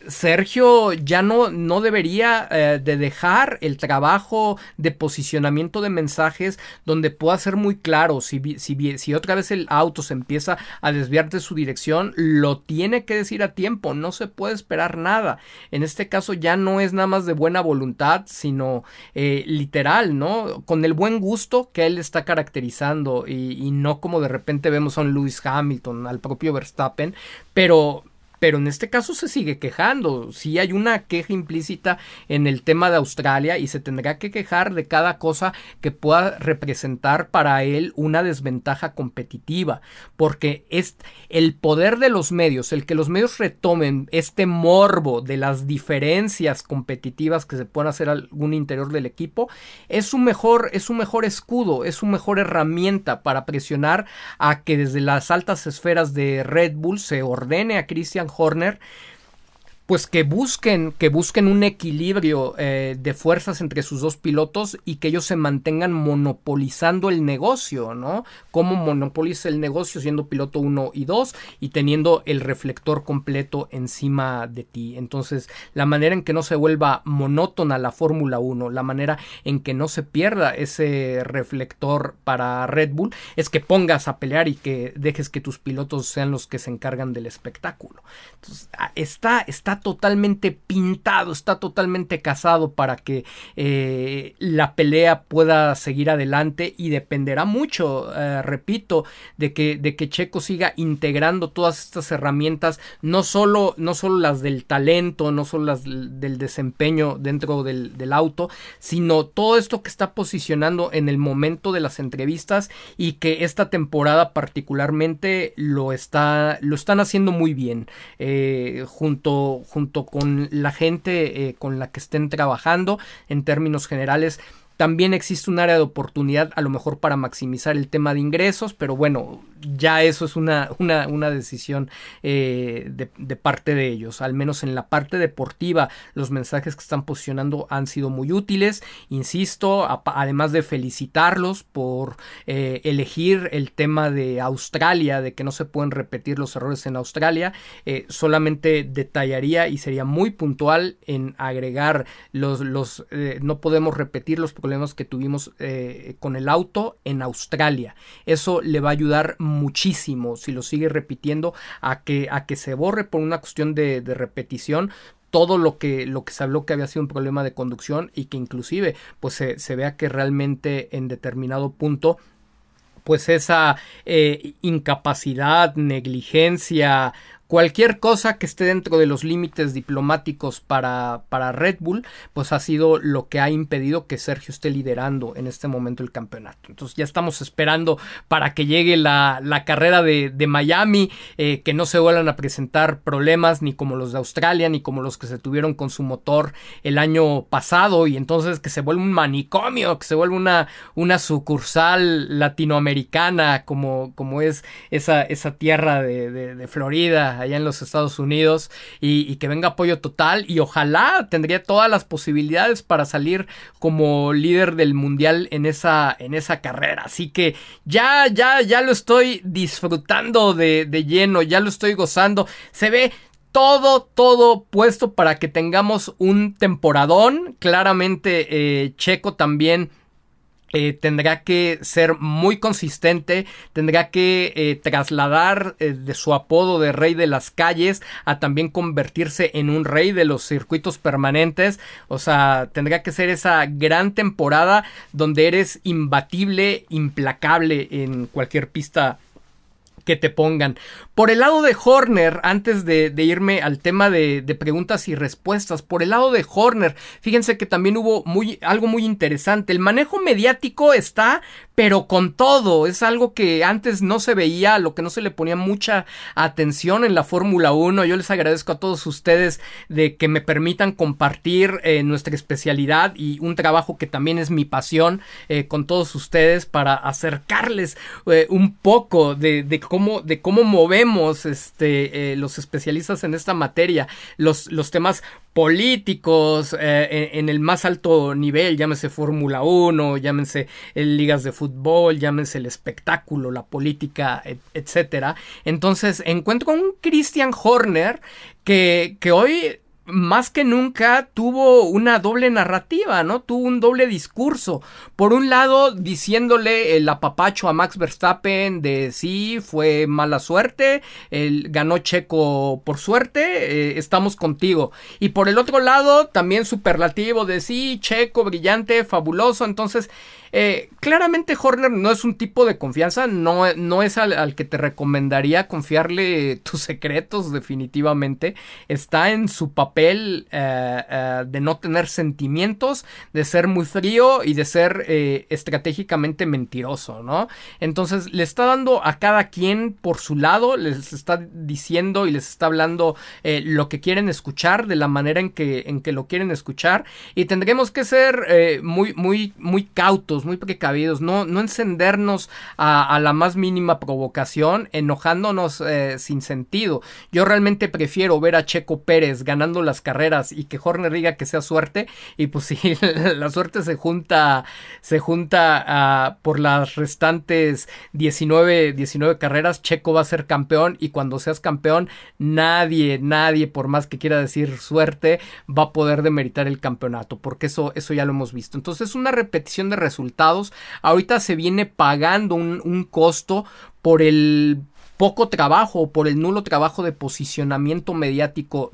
Sergio ya no, no debería eh, de dejar el trabajo de posicionamiento de mensajes donde pueda ser muy claro si, si, otra vez el auto se empieza a desviar de su dirección, lo tiene que decir a tiempo, no se puede esperar nada. En este caso ya no es nada más de buena voluntad, sino eh, literal, ¿no? Con el buen gusto que él está caracterizando y, y no como de repente vemos a un Lewis Hamilton, al propio Verstappen, pero pero en este caso se sigue quejando. Sí hay una queja implícita en el tema de Australia y se tendrá que quejar de cada cosa que pueda representar para él una desventaja competitiva, porque es el poder de los medios, el que los medios retomen este morbo de las diferencias competitivas que se pueden hacer algún interior del equipo, es su mejor, es su mejor escudo, es su mejor herramienta para presionar a que desde las altas esferas de Red Bull se ordene a Christian Horner pues que busquen, que busquen un equilibrio eh, de fuerzas entre sus dos pilotos y que ellos se mantengan monopolizando el negocio, ¿no? Cómo monopoliza el negocio siendo piloto 1 y 2 y teniendo el reflector completo encima de ti. Entonces, la manera en que no se vuelva monótona la Fórmula 1, la manera en que no se pierda ese reflector para Red Bull, es que pongas a pelear y que dejes que tus pilotos sean los que se encargan del espectáculo. Entonces, ah, está, está totalmente pintado, está totalmente casado para que eh, la pelea pueda seguir adelante y dependerá mucho, eh, repito, de que, de que Checo siga integrando todas estas herramientas, no solo, no solo las del talento, no solo las del desempeño dentro del, auto, sino todo esto que está posicionando en el momento de las entrevistas y que esta temporada particularmente lo está lo están haciendo muy bien eh, junto junto con la gente eh, con la que estén trabajando. En términos generales también existe un área de oportunidad a lo mejor para maximizar el tema de ingresos, pero bueno, ya eso es una, una, una decisión eh, de, parte de ellos. Al menos en la parte deportiva, los mensajes que están posicionando han sido muy útiles. Insisto, además de felicitarlos por eh, elegir el tema de Australia, de que no se pueden repetir los errores en Australia, eh, solamente detallaría y sería muy puntual en agregar los, los no podemos repetir los problemas que tuvimos con el auto en Australia. Eso le va a ayudar muchísimo si lo sigue repitiendo a que, a que se borre por una cuestión de, repetición todo lo que, lo que se habló que había sido un problema de conducción y que inclusive pues se, se vea que realmente en determinado punto pues esa eh, incapacidad, negligencia, cualquier cosa que esté dentro de los límites diplomáticos para, para Red Bull, pues ha sido lo que ha impedido que Sergio esté liderando en este momento el campeonato. Entonces ya estamos esperando para que llegue la, la carrera de, de Miami, eh, que no se vuelvan a presentar problemas ni como los de Australia, ni como los que se tuvieron con su motor el año pasado, y entonces que se vuelva un manicomio, que se vuelva una, una sucursal latinoamericana como, como es esa, esa tierra de, de, de Florida allá en los Estados Unidos y, que venga apoyo total y ojalá tendría todas las posibilidades para salir como líder del mundial en esa, en esa carrera. Así que ya, ya, ya lo estoy disfrutando de, de lleno, ya lo estoy gozando. Se ve todo, todo puesto para que tengamos un temporadón. Claramente eh, Checo también eh, tendrá que ser muy consistente, tendrá que eh, trasladar eh, de su apodo de rey de las calles a también convertirse en un rey de los circuitos permanentes, o sea, tendrá que ser esa gran temporada donde eres imbatible, implacable en cualquier pista que te pongan. Por el lado de Horner, antes de, irme al tema de, preguntas y respuestas, por el lado de Horner, fíjense que también hubo muy, algo muy interesante. El manejo mediático está, pero con todo, es algo que antes no se veía, lo que no se le ponía mucha atención en la Fórmula 1. Yo les agradezco a todos ustedes de que me permitan compartir eh, nuestra especialidad y un trabajo que también es mi pasión eh, con todos ustedes para acercarles eh, un poco de, de, de cómo movemos este, los especialistas en esta materia, los, temas políticos eh, en, el más alto nivel, llámese Fórmula 1, llámense eh, ligas de fútbol, llámense el espectáculo, la política, etcétera. Entonces encuentro a un Christian Horner que, que hoy más que nunca tuvo una doble narrativa, ¿no? Tuvo un doble discurso. Por un lado, diciéndole el apapacho a Max Verstappen de sí, fue mala suerte, él ganó Checo por suerte, eh, estamos contigo. Y por el otro lado, también superlativo de sí, Checo, brillante, fabuloso. Entonces, eh, claramente Horner no es un tipo de confianza, no, no es al, que te recomendaría confiarle tus secretos definitivamente. Está en su papel eh, eh, de no tener sentimientos, de ser muy frío y de ser estratégicamente mentiroso, ¿no? Entonces le está dando a cada quien por su lado, les está diciendo y les está hablando lo que quieren escuchar, de la manera en que, en que lo quieren escuchar y tendremos que ser muy, muy, muy cautos muy precavidos, no, no encendernos a, la más mínima provocación, enojándonos eh, sin sentido. Yo realmente prefiero ver a Checo Pérez ganando las carreras y que Horner diga que sea suerte, y pues si la suerte se junta, se junta ah, por las restantes 19, 19 carreras, Checo va a ser campeón y cuando seas campeón, nadie, nadie, por más que quiera decir suerte, va a poder demeritar el campeonato, porque eso, eso ya lo hemos visto. Entonces, una repetición de resultados ahorita se viene pagando un, un costo por el poco trabajo, por el nulo trabajo de posicionamiento mediático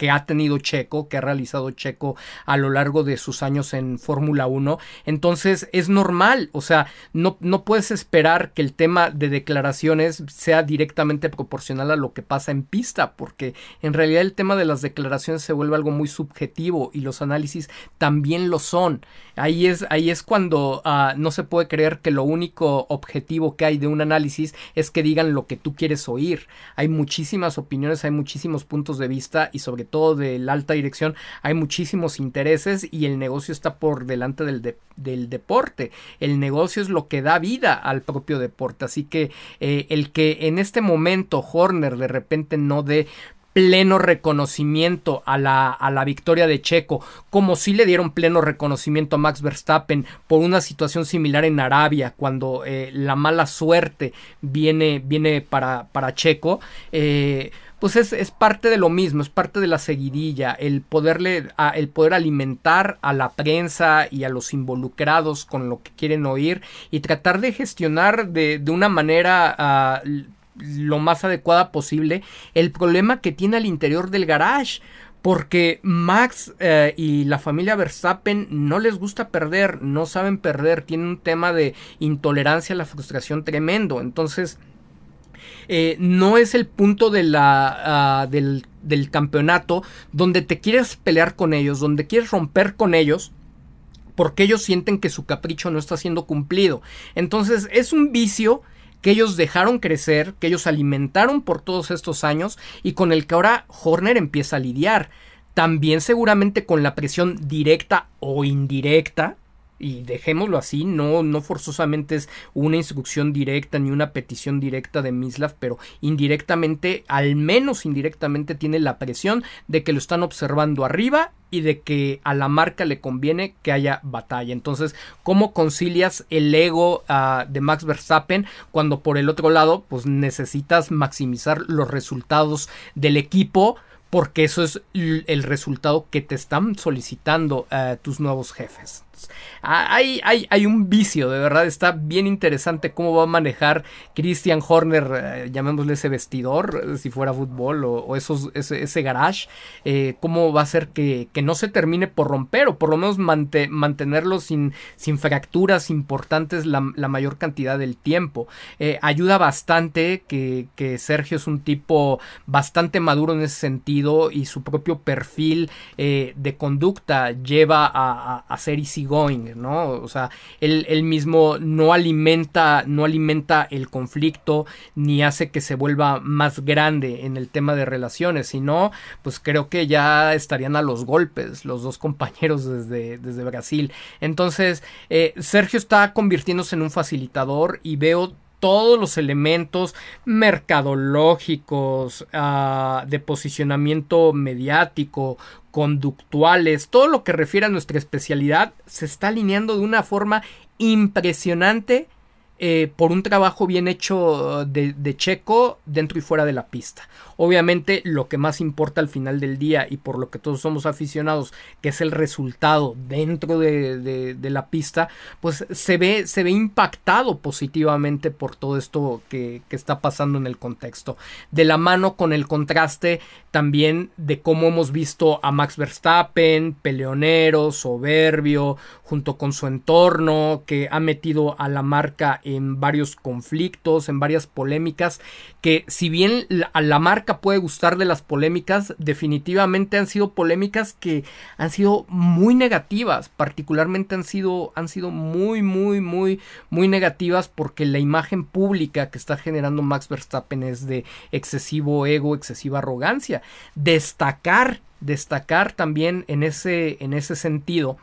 que ha tenido Checo, que ha realizado Checo a lo largo de sus años en Fórmula 1. Entonces es normal, o sea, no, no puedes esperar que el tema de declaraciones sea directamente proporcional a lo que pasa en pista, porque en realidad el tema de las declaraciones se vuelve algo muy subjetivo y los análisis también lo son. Ahí es, ahí es cuando uh, no se puede creer que lo único objetivo que hay de un análisis es que digan lo que tú quieres oír. Hay muchísimas opiniones, hay muchísimos puntos de vista y sobre todo de la alta dirección, hay muchísimos intereses y el negocio está por delante del, del deporte. El negocio es lo que da vida al propio deporte. Así que eh, el que en este momento Horner de repente no dé pleno reconocimiento a la, a la, victoria de Checo, como si le dieron pleno reconocimiento a Max Verstappen por una situación similar en Arabia, cuando eh, la mala suerte viene, viene para, para Checo. Eh, pues es, parte de lo mismo, es parte de la seguidilla, el poderle, el poder alimentar a la prensa y a los involucrados con lo que quieren oír y tratar de gestionar de, de una manera ah, lo más adecuada posible el problema que tiene al interior del garage. Porque Max eh, y la familia Verstappen no les gusta perder, no saben perder, tienen un tema de intolerancia a la frustración tremendo. Entonces, eh, no es el punto de la, ah, del, del campeonato donde te quieres pelear con ellos, donde quieres romper con ellos porque ellos sienten que su capricho no está siendo cumplido. Entonces es un vicio que ellos dejaron crecer, que ellos alimentaron por todos estos años y con el que ahora Horner empieza a lidiar. También seguramente con la presión directa o indirecta y dejémoslo así, no, no forzosamente es una instrucción directa ni una petición directa de Mislav, pero indirectamente, al menos indirectamente, tiene la presión de que lo están observando arriba y de que a la marca le conviene que haya batalla. Entonces, ¿cómo concilias el ego ah, de Max Verstappen cuando por el otro lado, pues necesitas maximizar los resultados del equipo? Porque eso es el resultado que te están solicitando ah, tus nuevos jefes. Ah, hay, hay, hay, un vicio, de verdad, está bien interesante cómo va a manejar Christian Horner, eh, llamémosle ese vestidor, eh, si fuera fútbol, o, esos, ese, garage, eh, cómo va a ser que, no se termine por romper, o por lo menos mantenerlo sin, sin fracturas importantes la, mayor cantidad del tiempo. ayuda bastante que, Sergio es un tipo bastante maduro en ese sentido y su propio perfil de conducta lleva a, ser going, ¿no? O sea, él, mismo no alimenta, no alimenta el conflicto ni hace que se vuelva más grande en el tema de relaciones, sino, pues creo que ya estarían a los golpes los dos compañeros desde, desde Brasil. Entonces, eh, Sergio está convirtiéndose en un facilitador y veo todos los elementos mercadológicos, ah, de posicionamiento mediático, conductuales, todo lo que refiere a nuestra especialidad se está alineando de una forma impresionante eh, por un trabajo bien hecho de, Checo dentro y fuera de la pista. Obviamente lo que más importa al final del día y por lo que todos somos aficionados, que es el resultado dentro de, de, de la pista, pues se ve, se ve impactado positivamente por todo esto que, que está pasando en el contexto. De la mano con el contraste también de cómo hemos visto a Max Verstappen, peleonero, soberbio, junto con su entorno, que ha metido a la marca en varios conflictos, en varias polémicas, que si bien a la marca puede gustar de las polémicas, definitivamente han sido polémicas que han sido muy negativas, particularmente han sido, han sido muy, muy, muy, muy negativas porque la imagen pública que está generando Max Verstappen es de excesivo ego, excesiva arrogancia. Destacar, destacar también en ese, en ese sentido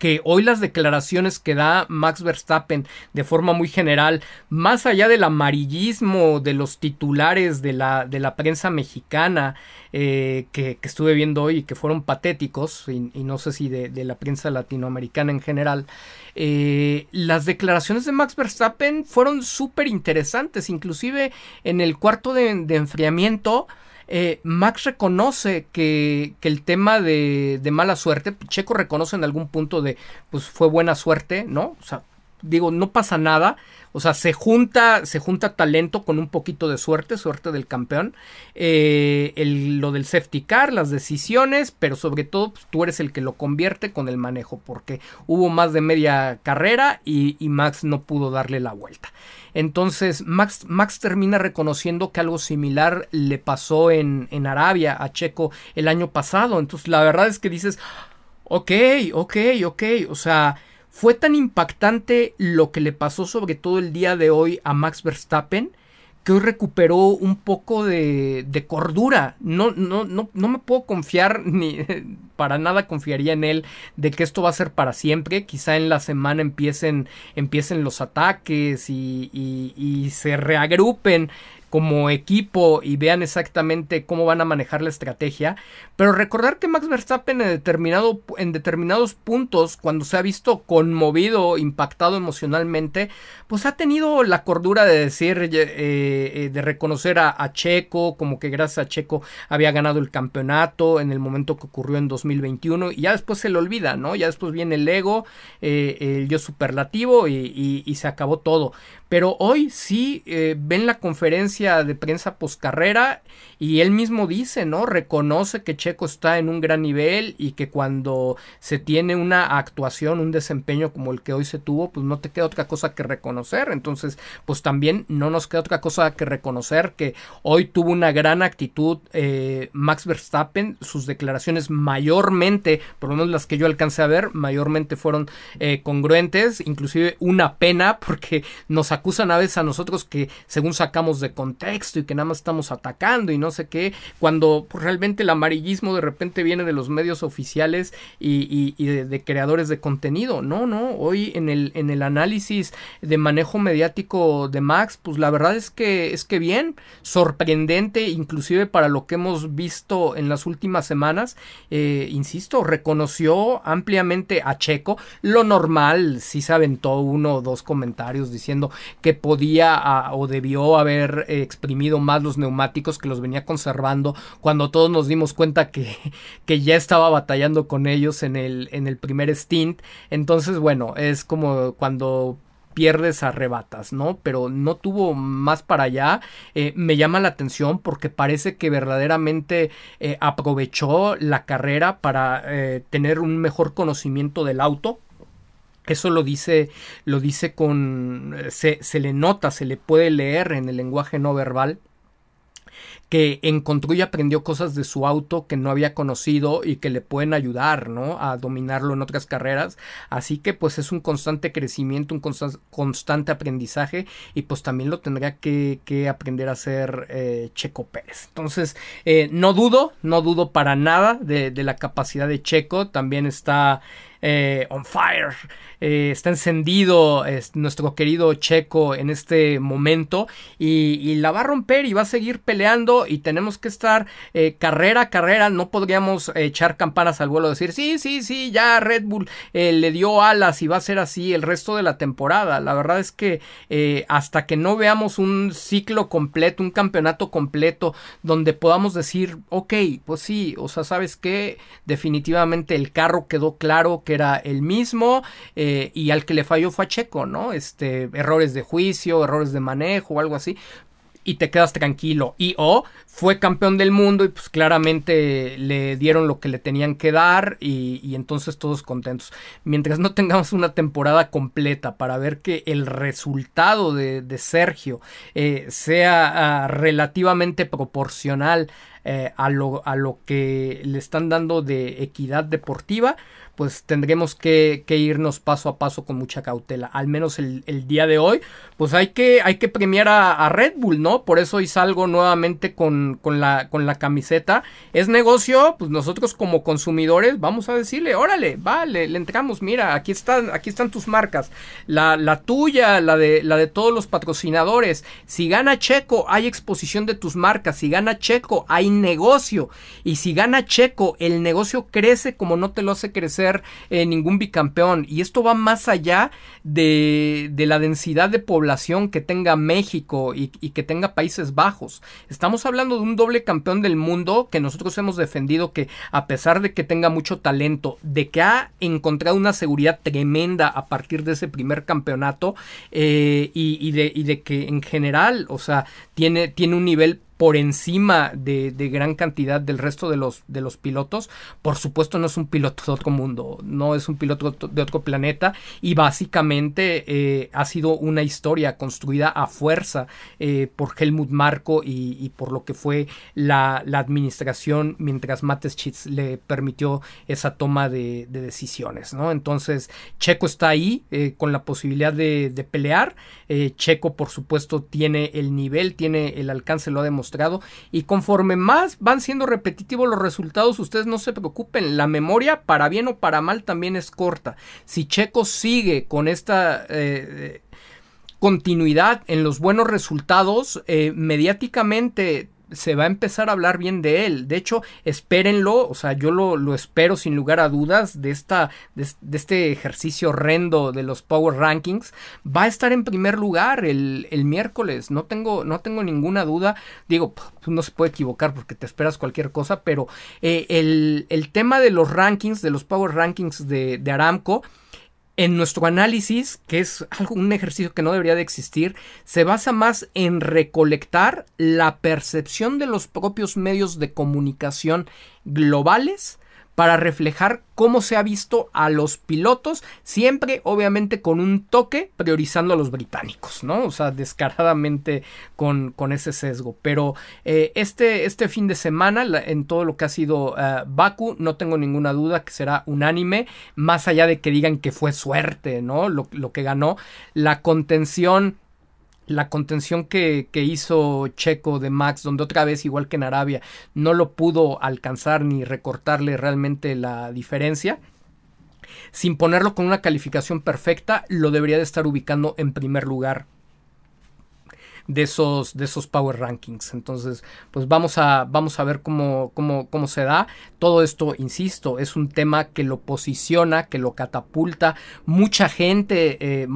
que hoy las declaraciones que da Max Verstappen de forma muy general, más allá del amarillismo de los titulares de la, de la prensa mexicana eh, que, estuve viendo hoy y que fueron patéticos, y, no sé si de, la prensa latinoamericana en general, eh, las declaraciones de Max Verstappen fueron súper interesantes, inclusive en el cuarto de enfriamiento, eh, Max reconoce que, que el tema de, de, mala suerte, Checo reconoce en algún punto de, pues fue buena suerte, ¿no? O sea, digo, no pasa nada. O sea, se junta, se junta talento con un poquito de suerte, suerte del campeón. Eh, el, lo del safety car, las decisiones, pero sobre todo pues, tú eres el que lo convierte con el manejo, porque hubo más de media carrera y, y Max no pudo darle la vuelta. Entonces Max, Max termina reconociendo que algo similar le pasó en, en Arabia a Checo el año pasado. Entonces la verdad es que dices, ok, ok, ok, o sea fue tan impactante lo que le pasó sobre todo el día de hoy a Max Verstappen que hoy recuperó un poco de, de cordura. No, no, no, no me puedo confiar ni para nada confiaría en él de que esto va a ser para siempre. Quizá en la semana empiecen, empiecen los ataques y, y, y se reagrupen como equipo y vean exactamente cómo van a manejar la estrategia. Pero recordar que Max Verstappen en, determinado, en determinados puntos, cuando se ha visto conmovido, impactado emocionalmente, pues ha tenido la cordura de decir, eh, eh, de reconocer a, Checo, como que gracias a Checo había ganado el campeonato en el momento que ocurrió en 2021 y ya después se le olvida, ¿no? Ya después viene el ego, eh, el yo superlativo y, y, se acabó todo. Pero hoy sí ven la conferencia de prensa carrera y él mismo dice, ¿no? Reconoce que Checo está en un gran nivel y que cuando se tiene una actuación, un desempeño como el que hoy se tuvo, pues no te queda otra cosa que reconocer. Entonces, pues también no nos queda otra cosa que reconocer que hoy tuvo una gran actitud eh, Max Verstappen. Sus declaraciones mayormente, por lo menos las que yo alcancé a ver, mayormente fueron eh, congruentes. Inclusive una pena porque nos acusan a veces a nosotros que según sacamos de contexto y que nada más estamos atacando y no sé qué, cuando realmente el amarillismo de repente viene de los medios oficiales y, de, creadores de contenido. No, no, hoy en el, en el análisis de manejo mediático de Max, pues la verdad es que es que bien, sorprendente, inclusive para lo que hemos visto en las últimas semanas, eh, insisto, reconoció ampliamente a Checo, lo normal, si se aventó uno o dos comentarios diciendo que podía o debió haber exprimido más los neumáticos que los venía conservando cuando todos nos dimos cuenta que, que ya estaba batallando con ellos en el, en el primer stint. Entonces, bueno, es como cuando pierdes arrebatas, ¿no? Pero no tuvo más para allá. Eh, me llama la atención porque parece que verdaderamente eh, aprovechó la carrera para eh, tener un mejor conocimiento del auto. Eso lo dice, lo dice con, se, se le nota, se le puede leer en el lenguaje no verbal que encontró y aprendió cosas de su auto que no había conocido y que le pueden ayudar, ¿no? A dominarlo en otras carreras. Así que pues es un constante crecimiento, un constante aprendizaje y pues también lo tendría que, aprender a hacer eh, Checo Pérez. Entonces, eh, no dudo, no dudo para nada de, de la capacidad de Checo. También está eh, on fire. Eh, está encendido nuestro querido Checo en este momento y, la va a romper y va a seguir peleando y tenemos que estar eh, carrera a carrera, no podríamos echar campanas al vuelo, decir, sí, sí, sí, ya Red Bull eh, le dio alas y va a ser así el resto de la temporada. La verdad es que hasta que no veamos un ciclo completo, un campeonato completo, donde podamos decir, ok, pues sí, o sea, sabes que definitivamente el carro quedó claro que era el mismo y al que le falló fue a Checo, ¿no? Este, errores de juicio, errores de manejo o algo así y te quedas tranquilo. Y o fue campeón del mundo y pues claramente le dieron lo que le tenían que dar y, entonces todos contentos. Mientras no tengamos una temporada completa para ver que el resultado de, Sergio eh, sea ah, relativamente proporcional eh, a, lo, a lo que le están dando de equidad deportiva, pues tendremos que, irnos paso a paso con mucha cautela. Al menos el, día de hoy, pues hay que, hay que premiar a, Red Bull, ¿no? Por eso hoy salgo nuevamente con, con, la, con la camiseta. Es negocio, pues nosotros como consumidores vamos a decirle, órale, vale, le entramos, mira, aquí están, aquí están tus marcas. La, la tuya, la de, la de todos los patrocinadores. Si gana Checo, hay exposición de tus marcas. Si gana Checo, hay negocio. Y si gana Checo, el negocio crece como no te lo hace crecer eh, ningún bicampeón. Y esto va más allá de, la densidad de población que tenga México y, que tenga Países Bajos. Estamos hablando de un doble campeón del mundo que nosotros hemos defendido que a pesar de que tenga mucho talento, de que ha encontrado una seguridad tremenda a partir de ese primer campeonato eh, y, de, y de que en general, o sea, tiene, tiene un nivel por encima de, gran cantidad del resto de los, de los pilotos. Por supuesto no es un piloto de otro mundo, no es un piloto de otro planeta y básicamente eh, ha sido una historia construida a fuerza eh, por Helmut Marko y, por lo que fue la, administración mientras Mateschitz le permitió esa toma de, decisiones. ¿no? Entonces Checo está ahí eh, con la posibilidad de, de pelear. Checo por supuesto tiene el nivel, tiene el alcance, lo ha demostrado y conforme más van siendo repetitivos los resultados, ustedes no se preocupen, la memoria para bien o para mal también es corta. Si Checo sigue con esta... Eh, continuidad en los buenos resultados, eh, mediáticamente se va a empezar a hablar bien de él. De hecho, espérenlo, o sea, yo lo, espero sin lugar a dudas de, esta, de, este ejercicio horrendo de los Power Rankings. Va a estar en primer lugar el, miércoles, no tengo, no tengo ninguna duda. Digo, no se puede equivocar porque te esperas cualquier cosa, pero eh, el, el, tema de los rankings, de los Power Rankings de, de Aramco, en nuestro análisis, que es algo, un ejercicio que no debería de existir, se basa más en recolectar la percepción de los propios medios de comunicación globales para reflejar cómo se ha visto a los pilotos, siempre obviamente con un toque priorizando a los británicos, ¿no? O sea, descaradamente con, con ese sesgo. Pero eh, este, este fin de semana, en todo lo que ha sido uh, Baku, no tengo ninguna duda que será unánime, más allá de que digan que fue suerte, ¿no? Lo, lo que ganó, la contención la contención que, hizo Checo de Max, donde otra vez, igual que en Arabia, no lo pudo alcanzar ni recortarle realmente la diferencia. Sin ponerlo con una calificación perfecta, lo debería de estar ubicando en primer lugar de esos, de esos Power Rankings. Entonces, pues vamos a, vamos a ver cómo, cómo, cómo se da. Todo esto, insisto, es un tema que lo posiciona, que lo catapulta. Mucha gente, eh,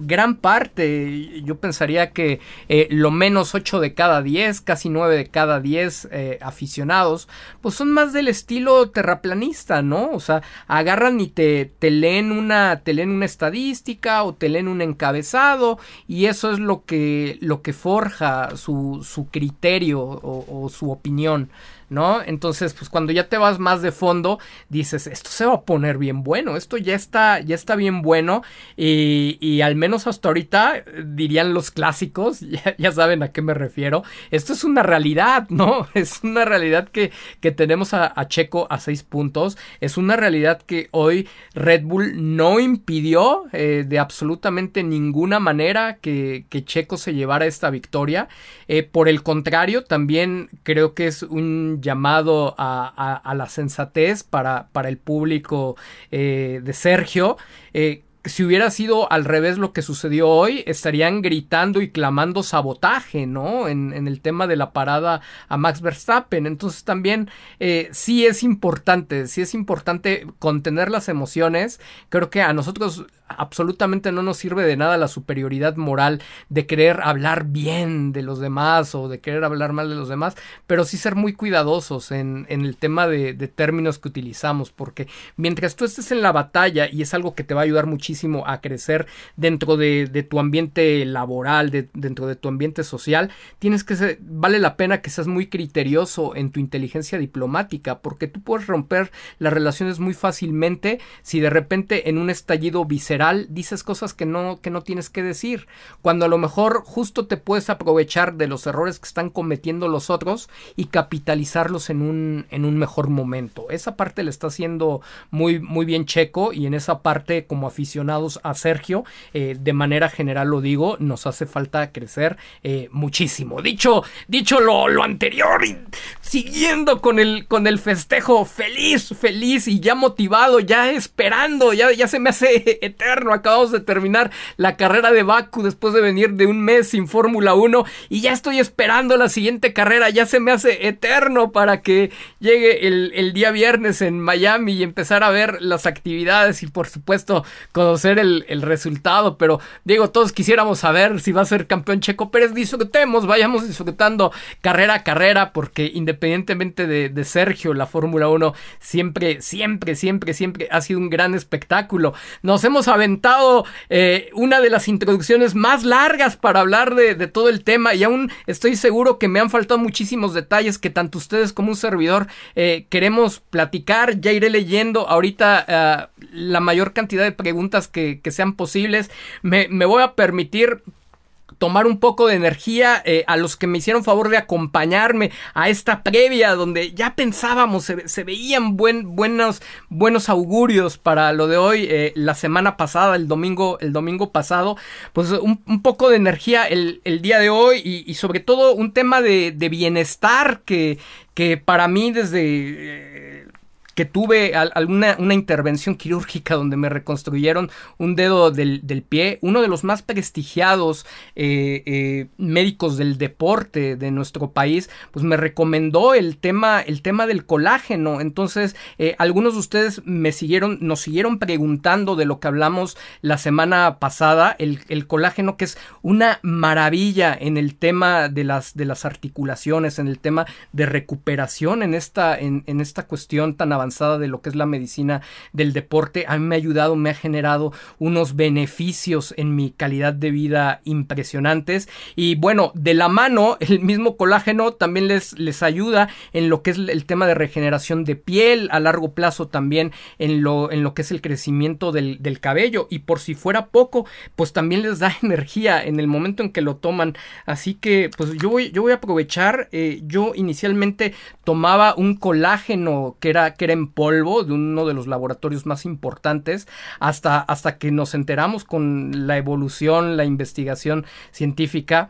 gran parte, yo pensaría que eh, lo menos 8 de cada 10, casi 9 de cada 10 eh, aficionados, pues son más del estilo terraplanista, ¿no? O sea, agarran y te, te leen una, te leen una estadística o te leen un encabezado y eso es lo que, lo que forja su, su criterio o, su opinión. ¿No? Entonces, pues cuando ya te vas más de fondo, dices, esto se va a poner bien bueno, esto ya está, ya está bien bueno y, y al menos hasta ahorita dirían los clásicos, ya, saben a qué me refiero, esto es una realidad, ¿no? Es una realidad que, que tenemos a, Checo a seis puntos, es una realidad que hoy Red Bull no impidió eh, de absolutamente ninguna manera que, que, Checo se llevara esta victoria, eh, por el contrario, también creo que es un llamado a, la sensatez para, el público eh, de Sergio. Eh, si hubiera sido al revés lo que sucedió hoy, estarían gritando y clamando sabotaje, ¿no? En, el tema de la parada a Max Verstappen. Entonces también eh, sí es importante, sí es importante contener las emociones. Creo que a nosotros absolutamente no nos sirve de nada la superioridad moral de querer hablar bien de los demás o de querer hablar mal de los demás, pero sí ser muy cuidadosos en, el tema de, términos que utilizamos, porque mientras tú estés en la batalla y es algo que te va a ayudar muchísimo a crecer dentro de, tu ambiente laboral, dentro de tu ambiente social, tienes que ser, vale la pena que seas muy criterioso en tu inteligencia diplomática, porque tú puedes romper las relaciones muy fácilmente si de repente en un estallido visceral dices cosas que no, que no tienes que decir, cuando a lo mejor justo te puedes aprovechar de los errores que están cometiendo los otros y capitalizarlos en un, en un mejor momento. Esa parte le está haciendo muy, muy bien Checo y en esa parte como aficionados a Sergio, eh, de manera general lo digo, nos hace falta crecer eh, muchísimo. Dicho, dicho lo, lo anterior y siguiendo con el, con el festejo feliz, feliz y ya motivado, ya esperando, ya, ya se me hace eterno Acabamos de terminar la carrera de Baku después de venir de un mes sin Fórmula 1 y ya estoy esperando la siguiente carrera. Ya se me hace eterno para que llegue el, día viernes en Miami y empezar a ver las actividades y por supuesto conocer el, resultado. Pero digo, todos quisiéramos saber si va a ser campeón Checo Pérez. Disfrutemos, vayamos disfrutando carrera a carrera porque independientemente de, de Sergio, la Fórmula 1 siempre, siempre, siempre, siempre ha sido un gran espectáculo. Nos hemos aventado eh, una de las introducciones más largas para hablar de, todo el tema y aún estoy seguro que me han faltado muchísimos detalles que tanto ustedes como un servidor eh, queremos platicar. Ya iré leyendo ahorita eh, la mayor cantidad de preguntas que, sean posibles. Me, me voy a permitir tomar un poco de energía eh, a los que me hicieron favor de acompañarme a esta previa donde ya pensábamos, se, veían buen, buenos, buenos augurios para lo de hoy, eh, la semana pasada, el domingo, el domingo pasado, pues un, poco de energía el, día de hoy y, sobre todo un tema de, bienestar que, que para mí desde... Eh, que tuve alguna una intervención quirúrgica donde me reconstruyeron un dedo del, pie, uno de los más prestigiados eh, eh, médicos del deporte de nuestro país, pues me recomendó el tema, el tema del colágeno. Entonces, eh, algunos de ustedes me siguieron, nos siguieron preguntando de lo que hablamos la semana pasada, el, colágeno que es una maravilla en el tema de las, de las articulaciones, en el tema de recuperación en esta, en, en esta cuestión tan avanzada de lo que es la medicina del deporte, a mí me ha ayudado, me ha generado unos beneficios en mi calidad de vida impresionantes. Y bueno, de la mano, el mismo colágeno también les, les ayuda en lo que es el tema de regeneración de piel, a largo plazo también en lo, en lo que es el crecimiento del, cabello. Y por si fuera poco, pues también les da energía en el momento en que lo toman. Así que, pues yo voy, yo voy a aprovechar. Eh, yo inicialmente tomaba un colágeno que era, que era polvo de uno de los laboratorios más importantes hasta, hasta que nos enteramos con la evolución, la investigación científica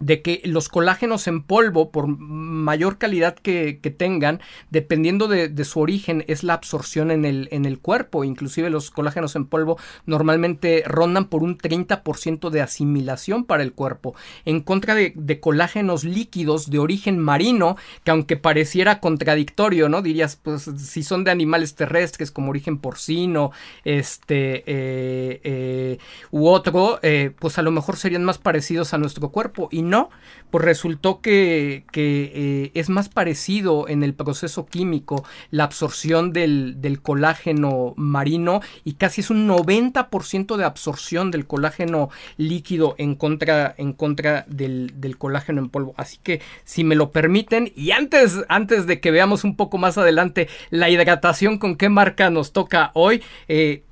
de que los colágenos en polvo, por mayor calidad que, tengan, dependiendo de, su origen, es la absorción en el, en el cuerpo. Inclusive los colágenos en polvo normalmente rondan por un 30% de asimilación para el cuerpo. En contra de, colágenos líquidos de origen marino, que aunque pareciera contradictorio, ¿no? Dirías, pues si son de animales terrestres como origen porcino, este, eh, eh, u otro, eh, pues a lo mejor serían más parecidos a nuestro cuerpo. No, pues resultó que, eh, es más parecido en el proceso químico la absorción del, colágeno marino y casi es un 90% de absorción del colágeno líquido en contra, en contra del, colágeno en polvo. Así que si me lo permiten y antes, antes de que veamos un poco más adelante la hidratación con qué marca nos toca hoy, eh,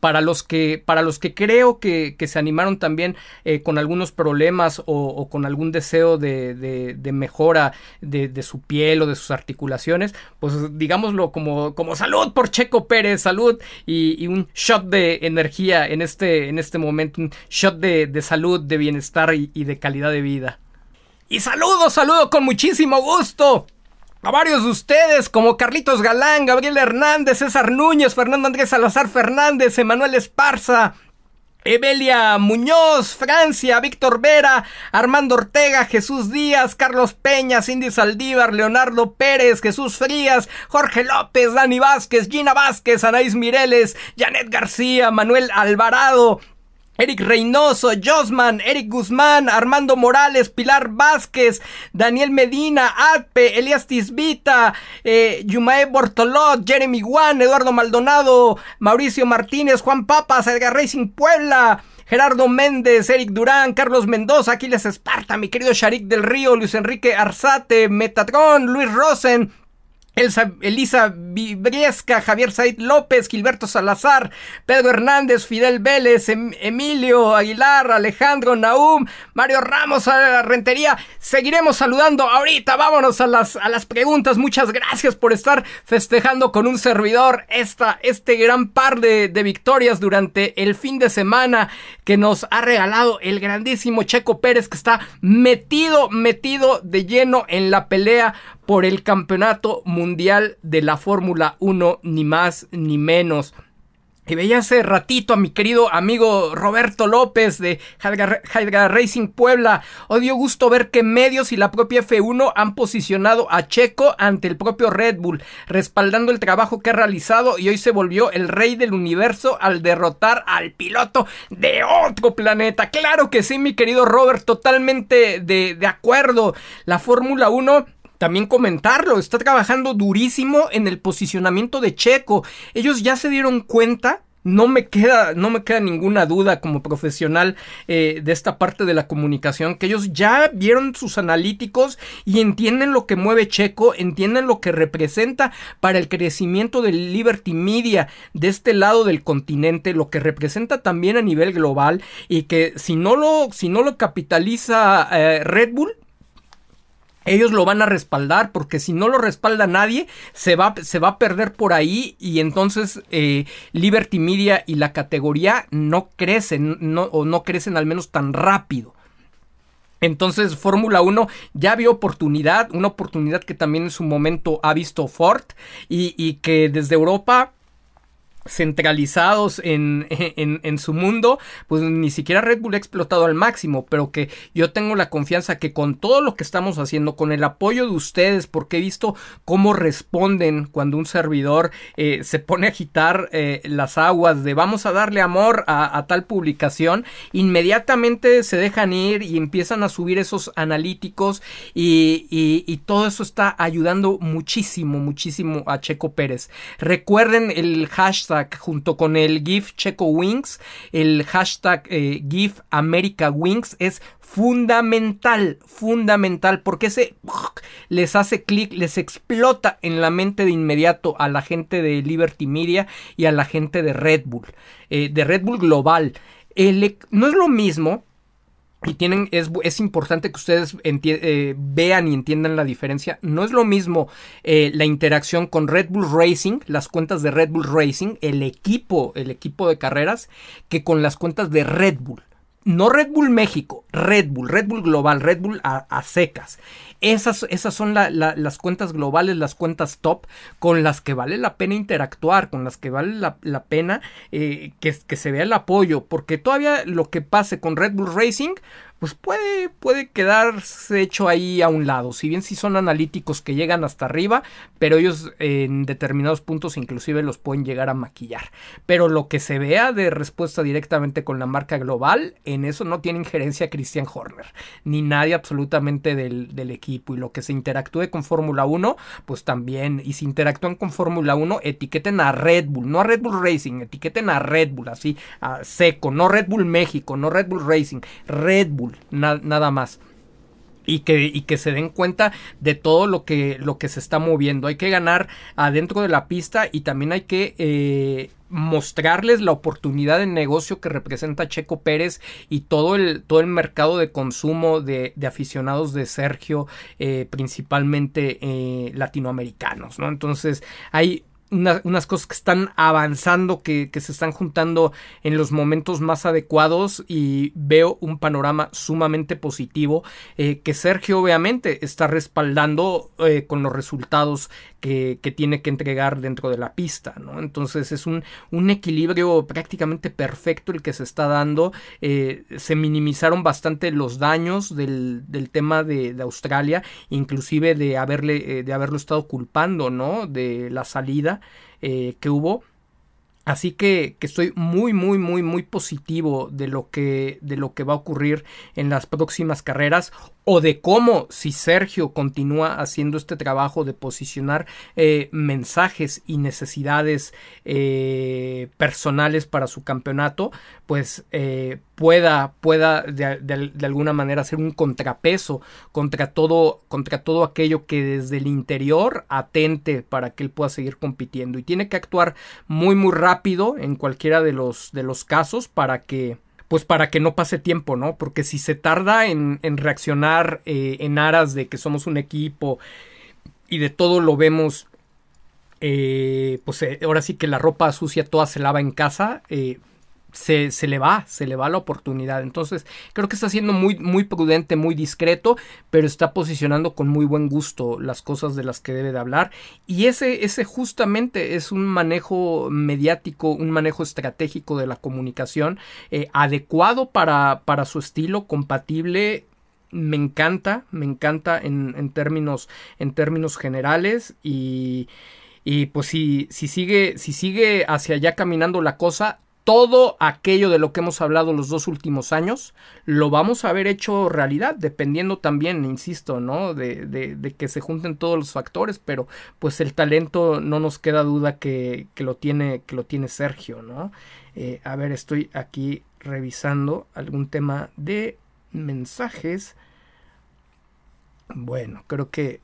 para los que, para los que creo que, se animaron también eh, con algunos problemas o, con algún deseo de, mejora de, su piel o de sus articulaciones, pues digámoslo como, como salud por Checo Pérez, salud y, un shot de energía en este, en este momento, un shot de, salud, de bienestar y, y de calidad de vida. Y saludo, saludo con muchísimo gusto a varios de ustedes, como Carlitos Galán, Gabriel Hernández, César Núñez, Fernando Andrés Salazar Fernández, Emanuel Esparza, Evelia Muñoz, Francia, Víctor Vera, Armando Ortega, Jesús Díaz, Carlos Peña, Cindy Saldívar, Leonardo Pérez, Jesús Frías, Jorge López, Dani Vázquez, Gina Vázquez, Anaís Mireles, Janet García, Manuel Alvarado, Eric Reynoso, Josman, Eric Guzmán, Armando Morales, Pilar Vázquez, Daniel Medina, Alpe, Elias Tisbita, eh, Yumae Bortolot, Jeremy Juan, Eduardo Maldonado, Mauricio Martínez, Juan Papas, Edgar Racing Puebla, Gerardo Méndez, Eric Durán, Carlos Mendoza, Aquiles Esparta, mi querido Sharik del Río, Luis Enrique Arzate, Metatron, Luis Rosen, Elisa Vibriesca, Javier Said López, Gilberto Salazar, Pedro Hernández, Fidel Vélez, em, Emilio Aguilar, Alejandro Naum, Mario Ramos a la Rentería. Seguiremos saludando ahorita. Vámonos a las, a las preguntas. Muchas gracias por estar festejando con un servidor esta, este gran par de, de victorias durante el fin de semana que nos ha regalado el grandísimo Checo Pérez que está metido, metido de lleno en la pelea por el campeonato mundial de la Fórmula 1, ni más ni menos. Y veía hace ratito a mi querido amigo Roberto López de Hydra Racing Puebla. O dio gusto ver que medios y la propia F1 han posicionado a Checo ante el propio Red Bull, respaldando el trabajo que ha realizado y hoy se volvió el rey del universo al derrotar al piloto de otro planeta. Claro que sí, mi querido Robert, totalmente de, de acuerdo. La Fórmula 1 también comentarlo, está trabajando durísimo en el posicionamiento de Checo. Ellos ya se dieron cuenta no me queda, no me queda ninguna duda como profesional eh, de esta parte de la comunicación que ellos ya vieron sus analíticos y entienden lo que mueve Checo, entienden lo que representa para el crecimiento del Liberty Media de este lado del continente, lo que representa también a nivel global y que si no lo, si no lo capitaliza eh, Red Bull ellos lo van a respaldar porque si no lo respalda nadie se va, se va a perder por ahí y entonces eh, Liberty Media y la categoría no crecen no, o no crecen al menos tan rápido. Entonces Fórmula 1 ya vio oportunidad, una oportunidad que también en su momento ha visto Ford y, y que desde Europa centralizados en, en, su mundo, pues ni siquiera Red Bull ha explotado al máximo, pero que yo tengo la confianza que con todo lo que estamos haciendo, con el apoyo de ustedes, porque he visto cómo responden cuando un servidor eh, se pone a agitar eh, las aguas de vamos a darle amor a, tal publicación, inmediatamente se dejan ir y empiezan a subir esos analíticos y, y todo eso está ayudando muchísimo, muchísimo a Checo Pérez. Recuerden el hashtag junto con el GIF Checo Wings, el hashtag eh, GIF America Wings es fundamental, fundamental, porque ese les hace clic, les explota en la mente de inmediato a la gente de Liberty Media y a la gente de Red Bull, eh, de Red Bull Global. no es lo mismo y tienen, es, es, importante que ustedes eh, vean y entiendan la diferencia. No es lo mismo eh, la interacción con Red Bull Racing, las cuentas de Red Bull Racing, el equipo, el equipo de carreras, que con las cuentas de Red Bull no Red Bull México, Red Bull, Red Bull Global, Red Bull a, secas. Esas, esas son las cuentas globales, las cuentas top con las que vale la pena interactuar, con las que vale la, pena eh, que, se vea el apoyo, porque todavía lo que pase con Red Bull Racing pues puede, puede quedarse hecho ahí a un lado. Si bien si son analíticos que llegan hasta arriba, pero ellos en determinados puntos inclusive los pueden llegar a maquillar. Pero lo que se vea de respuesta directamente con la marca global, en eso no tiene injerencia Christian Horner, ni nadie absolutamente del, del equipo. Y lo que se interactúe con Fórmula 1, pues también. Y si interactúan con Fórmula 1, etiqueten a Red Bull, no a Red Bull Racing, etiqueten a Red Bull, así, a seco, no Red Bull México, no Red Bull Racing, Red Bull nada más. Y que, y que, se den cuenta de todo lo que, lo que se está moviendo. Hay que ganar adentro de la pista y también hay que eh, mostrarles la oportunidad de negocio que representa Checo Pérez y todo el, todo el mercado de consumo de, aficionados de Sergio, eh, principalmente eh, latinoamericanos. ¿no? Entonces hay unas cosas que están avanzando, que, se están juntando en los momentos más adecuados y veo un panorama sumamente positivo eh, que Sergio obviamente está respaldando eh, con los resultados que, tiene que entregar dentro de la pista, ¿no? Entonces es un, un equilibrio prácticamente perfecto el que se está dando. Eh, se minimizaron bastante los daños del, del tema de, de, Australia, inclusive de haberle, de haberlo estado culpando, ¿no? De la salida eh, que hubo. Así que, que, estoy muy, muy, muy, muy positivo de lo que, de lo que va a ocurrir en las próximas carreras o de cómo si Sergio continúa haciendo este trabajo de posicionar eh, mensajes y necesidades eh, personales para su campeonato, pues eh, pueda, pueda de, alguna manera hacer un contrapeso contra todo, contra todo aquello que desde el interior atente para que él pueda seguir compitiendo. Y tiene que actuar muy, muy rápido en cualquiera de los, de los casos para que pues para que no pase tiempo, ¿no? Porque si se tarda en, reaccionar eh, en aras de que somos un equipo y de todo lo vemos, eh, pues eh, ahora sí que la ropa sucia toda se lava en casa, se, se, le va, se le va la oportunidad. Entonces, creo que está siendo muy, muy prudente, muy discreto, pero está posicionando con muy buen gusto las cosas de las que debe de hablar. Y ese, ese justamente es un manejo mediático, un manejo estratégico de la comunicación, eh, adecuado para, para su estilo, compatible me encanta, me encanta en, en, términos, en términos generales y, y pues si, si sigue, si sigue hacia allá caminando la cosa, todo aquello de lo que hemos hablado los dos últimos años, lo vamos a haber hecho realidad, dependiendo también, insisto, ¿no? De, que se junten todos los factores, pero pues el talento no nos queda duda que, que lo, tiene, que lo tiene Sergio, ¿no? Eh, a ver, estoy aquí revisando algún tema de mensajes. Bueno, creo que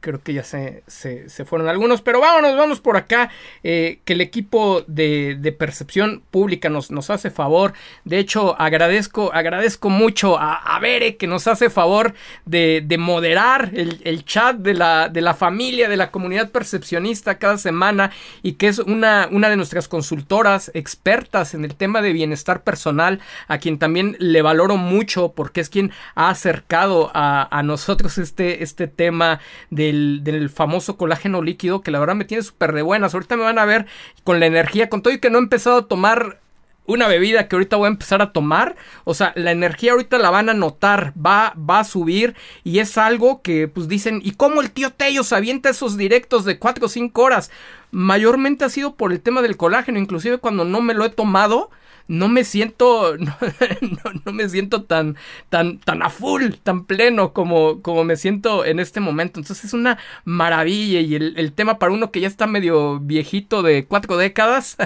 creo que ya se, se, fueron algunos, pero vámonos, vamos por acá, eh, que el equipo de, de, percepción pública nos, nos hace favor, de hecho agradezco, agradezco mucho a, a Bere que nos hace favor de, de moderar el, el, chat de la, de la familia, de la comunidad percepcionista cada semana y que es una, una de nuestras consultoras expertas en el tema de bienestar personal, a quien también le valoro mucho porque es quien ha acercado a, a nosotros este, este tema de del, famoso colágeno líquido, que la verdad me tiene súper de buenas. Ahorita me van a ver con la energía, con todo y que no he empezado a tomar una bebida que ahorita voy a empezar a tomar. O sea, la energía ahorita la van a notar, va, va a subir y es algo que pues dicen, ¿y cómo el tío Tello se avienta esos directos de 4 o 5 horas? Mayormente ha sido por el tema del colágeno, inclusive cuando no me lo he tomado, no me siento, no, me siento tan, tan, tan a full, tan pleno como, como me siento en este momento. Entonces es una maravilla y el, tema para uno que ya está medio viejito de cuatro décadas,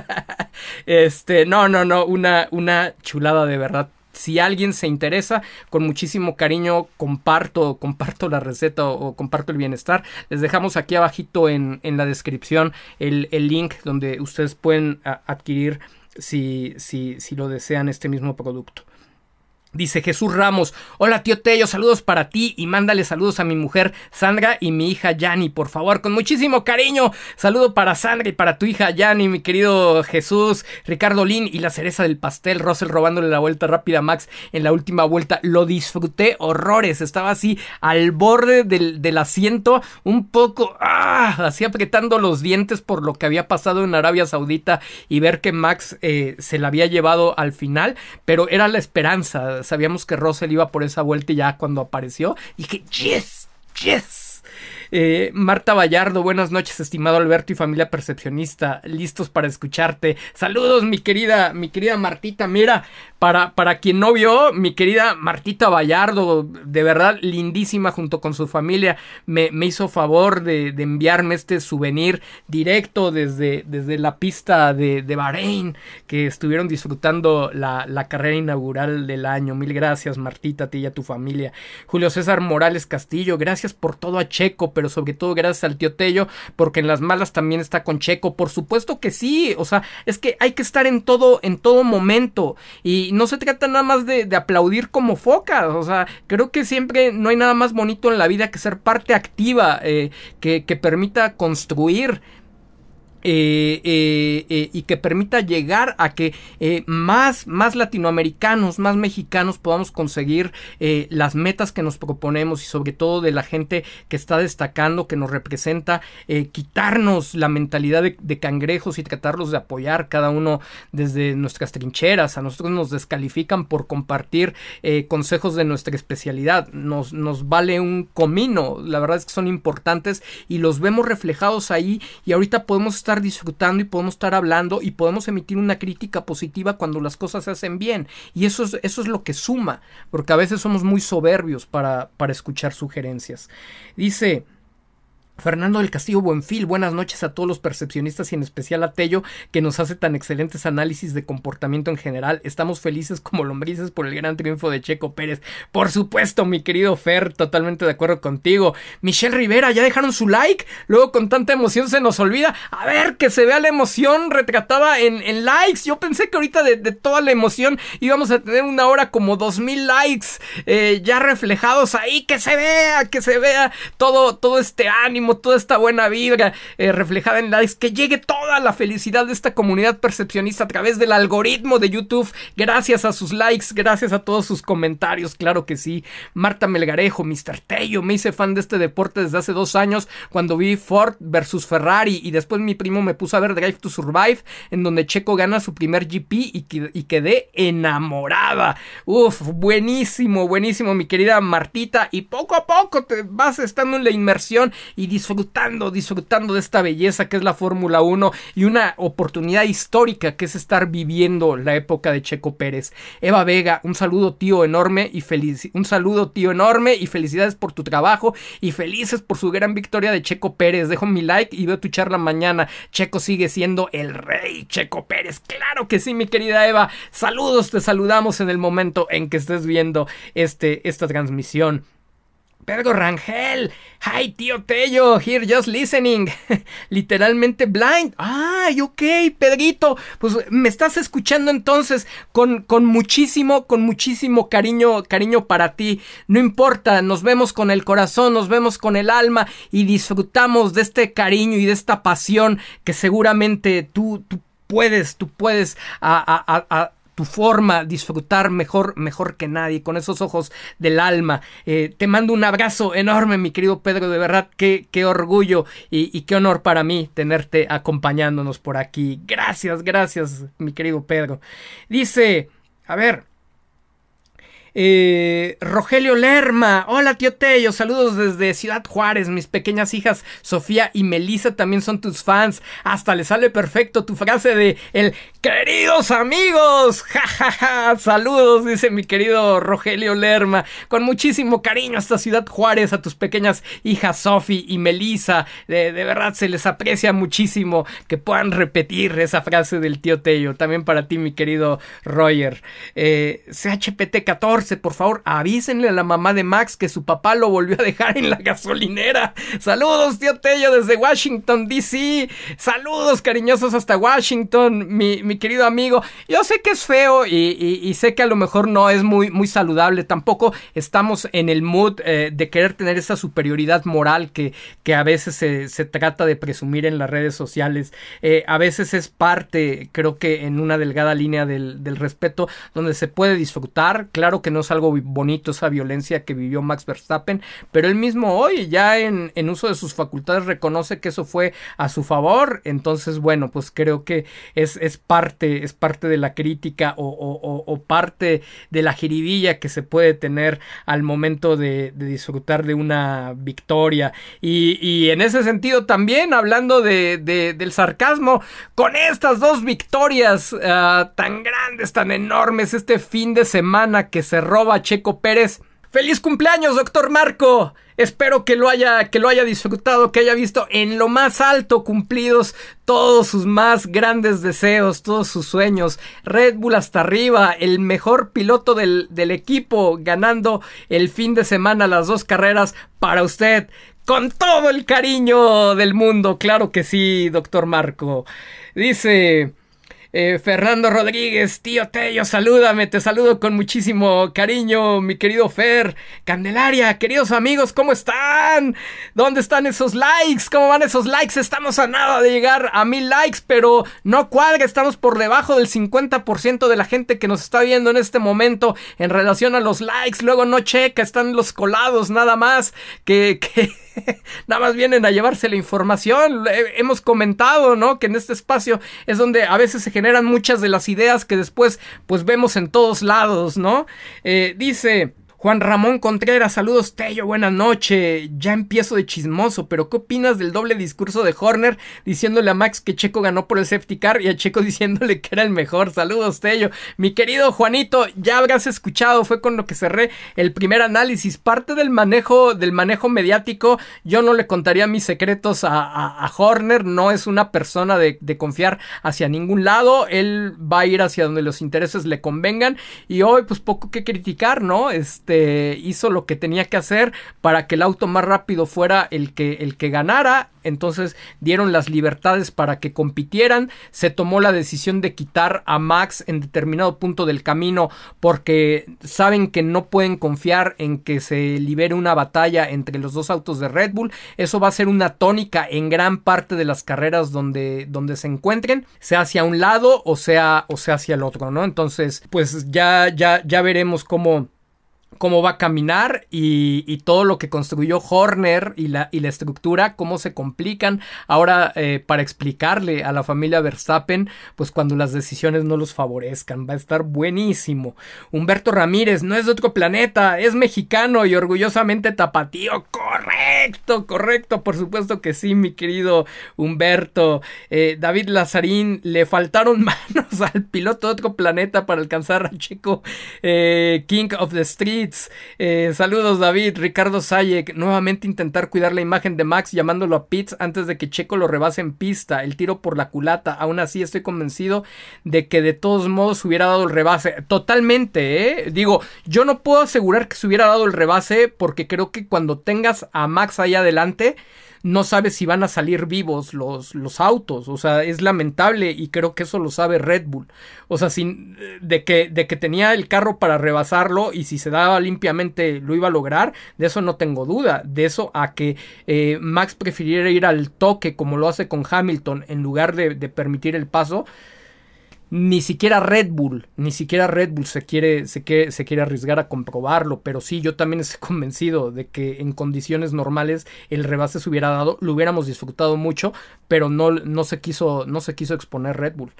este, no, no, no, una, una chulada de verdad si alguien se interesa, con muchísimo cariño comparto, comparto la receta o, comparto el bienestar. Les dejamos aquí abajito en, en la descripción el, el, link donde ustedes pueden adquirir si, si, si lo desean este mismo producto. Dice Jesús Ramos, hola tío Tello, saludos para ti y mándale saludos a mi mujer Sandra y mi hija Yani, por favor, con muchísimo cariño. Saludo para Sandra y para tu hija Yani, mi querido Jesús, Ricardo Lin y la cereza del pastel, Russell robándole la vuelta rápida a Max en la última vuelta. Lo disfruté horrores, estaba así al borde del, asiento, un poco, ah, así apretando los dientes por lo que había pasado en Arabia Saudita y ver que Max eh, se la había llevado al final, pero era la esperanza sabíamos que Russell iba por esa vuelta y ya cuando apareció dije, yes, yes. Eh, Marta Vallardo, buenas noches, estimado Alberto y familia percepcionista, listos para escucharte. Saludos, mi querida, mi querida Martita. Mira, para, para quien no vio, mi querida Martita Vallardo, de verdad lindísima junto con su familia, me, me hizo favor de, de, enviarme este souvenir directo desde, desde la pista de, de Bahrein, que estuvieron disfrutando la, la carrera inaugural del año. Mil gracias, Martita, a ti y a tu familia. Julio César Morales Castillo, gracias por todo a Checo, pero sobre todo gracias al tío Tello, porque en las malas también está con Checo. Por supuesto que sí, o sea, es que hay que estar en todo, en todo momento. Y no se trata nada más de, aplaudir como focas. O sea, creo que siempre no hay nada más bonito en la vida que ser parte activa, eh, que, que permita construir eh, eh, eh, y que permita llegar a que más, más latinoamericanos, más mexicanos podamos conseguir las metas que nos proponemos y sobre todo de la gente que está destacando, que nos representa, quitarnos la mentalidad de, cangrejos y tratarlos de apoyar cada uno desde nuestras trincheras. A nosotros nos descalifican por compartir consejos de nuestra especialidad. Nos, nos vale un comino. La verdad es que son importantes y los vemos reflejados ahí y ahorita podemos estar disfrutando y podemos estar hablando y podemos emitir una crítica positiva cuando las cosas se hacen bien. Y eso es, eso es lo que suma, porque a veces somos muy soberbios para, para escuchar sugerencias. Dice, Fernando del Castillo Buenfil, buenas noches a todos los percepcionistas y en especial a Tello, que nos hace tan excelentes análisis de comportamiento en general. Estamos felices como lombrices por el gran triunfo de Checo Pérez. Por supuesto, mi querido Fer, totalmente de acuerdo contigo. Michelle Rivera, ¿ya dejaron su like? Luego con tanta emoción se nos olvida. A ver, que se vea la emoción retratada en, likes. Yo pensé que ahorita de, toda la emoción íbamos a tener una hora como dos mil likes eh, ya reflejados ahí. Que se vea, que se vea todo, todo este ánimo toda esta buena vibra eh, reflejada en likes, que llegue toda la felicidad de esta comunidad percepcionista a través del algoritmo de YouTube, gracias a sus likes, gracias a todos sus comentarios, claro que sí. Marta Melgarejo, Mr. Tello, me hice fan de este deporte desde hace dos años cuando vi Ford versus Ferrari y después mi primo me puso a ver Drive to Survive, en donde Checo gana su primer GP y, y quedé enamorada. Uf, buenísimo, buenísimo, mi querida Martita. Y poco a poco te vas estando en la inmersión y disfrutando, disfrutando de esta belleza que es la Fórmula 1 y una oportunidad histórica que es estar viviendo la época de Checo Pérez. Eva Vega, un saludo tío enorme y feliz, un saludo tío enorme y felicidades por tu trabajo y felices por su gran victoria de Checo Pérez. Dejo mi like y veo tu charla mañana. Checo sigue siendo el rey Checo Pérez. Claro que sí, mi querida Eva. Saludos, te saludamos en el momento en que estés viendo este, esta transmisión. Pedro Rangel. Hi, tío Tello. Here just listening. Literalmente blind. Ay, ok, Pedrito. Pues me estás escuchando entonces con, con muchísimo, con muchísimo cariño, cariño para ti. No importa, nos vemos con el corazón, nos vemos con el alma y disfrutamos de este cariño y de esta pasión que seguramente tú, tú puedes, tú puedes a, a tu forma, disfrutar mejor, mejor que nadie, con esos ojos del alma. Eh, te mando un abrazo enorme, mi querido Pedro, de verdad, qué, qué orgullo y, y, qué honor para mí tenerte acompañándonos por aquí. Gracias, gracias, mi querido Pedro. Dice, a ver, eh, Rogelio Lerma, hola tío Tello, saludos desde Ciudad Juárez, mis pequeñas hijas Sofía y Melissa también son tus fans, hasta le sale perfecto tu frase de el queridos amigos, jajaja, saludos, dice mi querido Rogelio Lerma, con muchísimo cariño hasta Ciudad Juárez, a tus pequeñas hijas Sofía y Melissa, de, verdad se les aprecia muchísimo que puedan repetir esa frase del tío Tello, también para ti mi querido Roger, eh, CHPT 14, por favor, avísenle a la mamá de Max que su papá lo volvió a dejar en la gasolinera. Saludos, tío Tello, desde Washington, D.C. Saludos cariñosos hasta Washington, mi, mi, querido amigo. Yo sé que es feo y, sé que a lo mejor no es muy, muy saludable. Tampoco estamos en el mood eh, de querer tener esa superioridad moral que, que a veces se, trata de presumir en las redes sociales. Eh, a veces es parte, creo que en una delgada línea del, del respeto, donde se puede disfrutar. Claro que no es algo bonito esa violencia que vivió Max Verstappen, pero él mismo hoy ya en, uso de sus facultades reconoce que eso fue a su favor, entonces bueno, pues creo que es, es parte, es parte de la crítica o, parte de la jiribilla que se puede tener al momento de, disfrutar de una victoria. Y, en ese sentido también hablando de, del sarcasmo con estas dos victorias ah, tan grandes, tan enormes este fin de semana que se roba Checo Pérez. ¡Feliz cumpleaños, doctor Marco! Espero que lo haya, que lo haya disfrutado, que haya visto en lo más alto cumplidos todos sus más grandes deseos, todos sus sueños. Red Bull hasta arriba, el mejor piloto del, del equipo, ganando el fin de semana las dos carreras para usted. Con todo el cariño del mundo, claro que sí, doctor Marco. Dice... Eh, Fernando Rodríguez, tío Tello, salúdame, te saludo con muchísimo cariño, mi querido Fer. Candelaria, queridos amigos, ¿cómo están? ¿Dónde están esos likes? ¿Cómo van esos likes? Estamos a nada de llegar a mil likes, pero no cuadra, estamos por debajo del 50% de la gente que nos está viendo en este momento en relación a los likes. Luego no checa, están los colados nada más que... que nada más vienen a llevarse la información. Hemos comentado, ¿no? Que en este espacio es donde a veces se generan muchas de las ideas que después pues vemos en todos lados, ¿no? Eh, dice... Juan Ramón Contreras, saludos Tello, buena noche. Ya empiezo de chismoso, pero ¿qué opinas del doble discurso de Horner diciéndole a Max que Checo ganó por el safety car y a Checo diciéndole que era el mejor? Saludos Tello. Mi querido Juanito, ya habrás escuchado, fue con lo que cerré el primer análisis. Parte del manejo, del manejo mediático, yo no le contaría mis secretos a, Horner, no es una persona de, de confiar hacia ningún lado, él va a ir hacia donde los intereses le convengan y hoy pues poco que criticar, ¿no? Este este, hizo lo que tenía que hacer para que el auto más rápido fuera el que, el que ganara. Entonces dieron las libertades para que compitieran. Se tomó la decisión de quitar a Max en determinado punto del camino porque saben que no pueden confiar en que se libere una batalla entre los dos autos de Red Bull. Eso va a ser una tónica en gran parte de las carreras donde, donde se encuentren, sea hacia un lado o sea, o sea hacia el otro, ¿no? Entonces, pues ya, ya, ya veremos cómo cómo va a caminar y, todo lo que construyó Horner y la, estructura, cómo se complican ahora eh, para explicarle a la familia Verstappen, pues cuando las decisiones no los favorezcan, va a estar buenísimo. Humberto Ramírez no es de otro planeta, es mexicano y orgullosamente tapatío, correcto, correcto, por supuesto que sí, mi querido Humberto. Eh, David Lazarín, le faltaron manos al piloto de otro planeta para alcanzar a Chico eh, King of the Street eh, saludos David, Ricardo Sayek. Nuevamente intentar cuidar la imagen de Max llamándolo a Pitts antes de que Checo lo rebase en pista. El tiro por la culata. Aún así estoy convencido de que de todos modos hubiera dado el rebase. Totalmente, ¿eh? Digo, yo no puedo asegurar que se hubiera dado el rebase porque creo que cuando tengas a Max ahí adelante no sabes si van a salir vivos los, los autos. O sea, es lamentable y creo que eso lo sabe Red Bull. O sea, sin, de, que, de que tenía el carro para rebasarlo y si se daba limpiamente lo iba a lograr, de eso no tengo duda. De eso a que eh, Max prefiriera ir al toque como lo hace con Hamilton en lugar de, de permitir el paso ni siquiera Red Bull, ni siquiera Red Bull se quiere, se quiere, se quiere arriesgar a comprobarlo, pero sí, yo también estoy convencido de que en condiciones normales el rebase se hubiera dado, lo hubiéramos disfrutado mucho, pero no, no, se, quiso, no se quiso exponer Red Bull.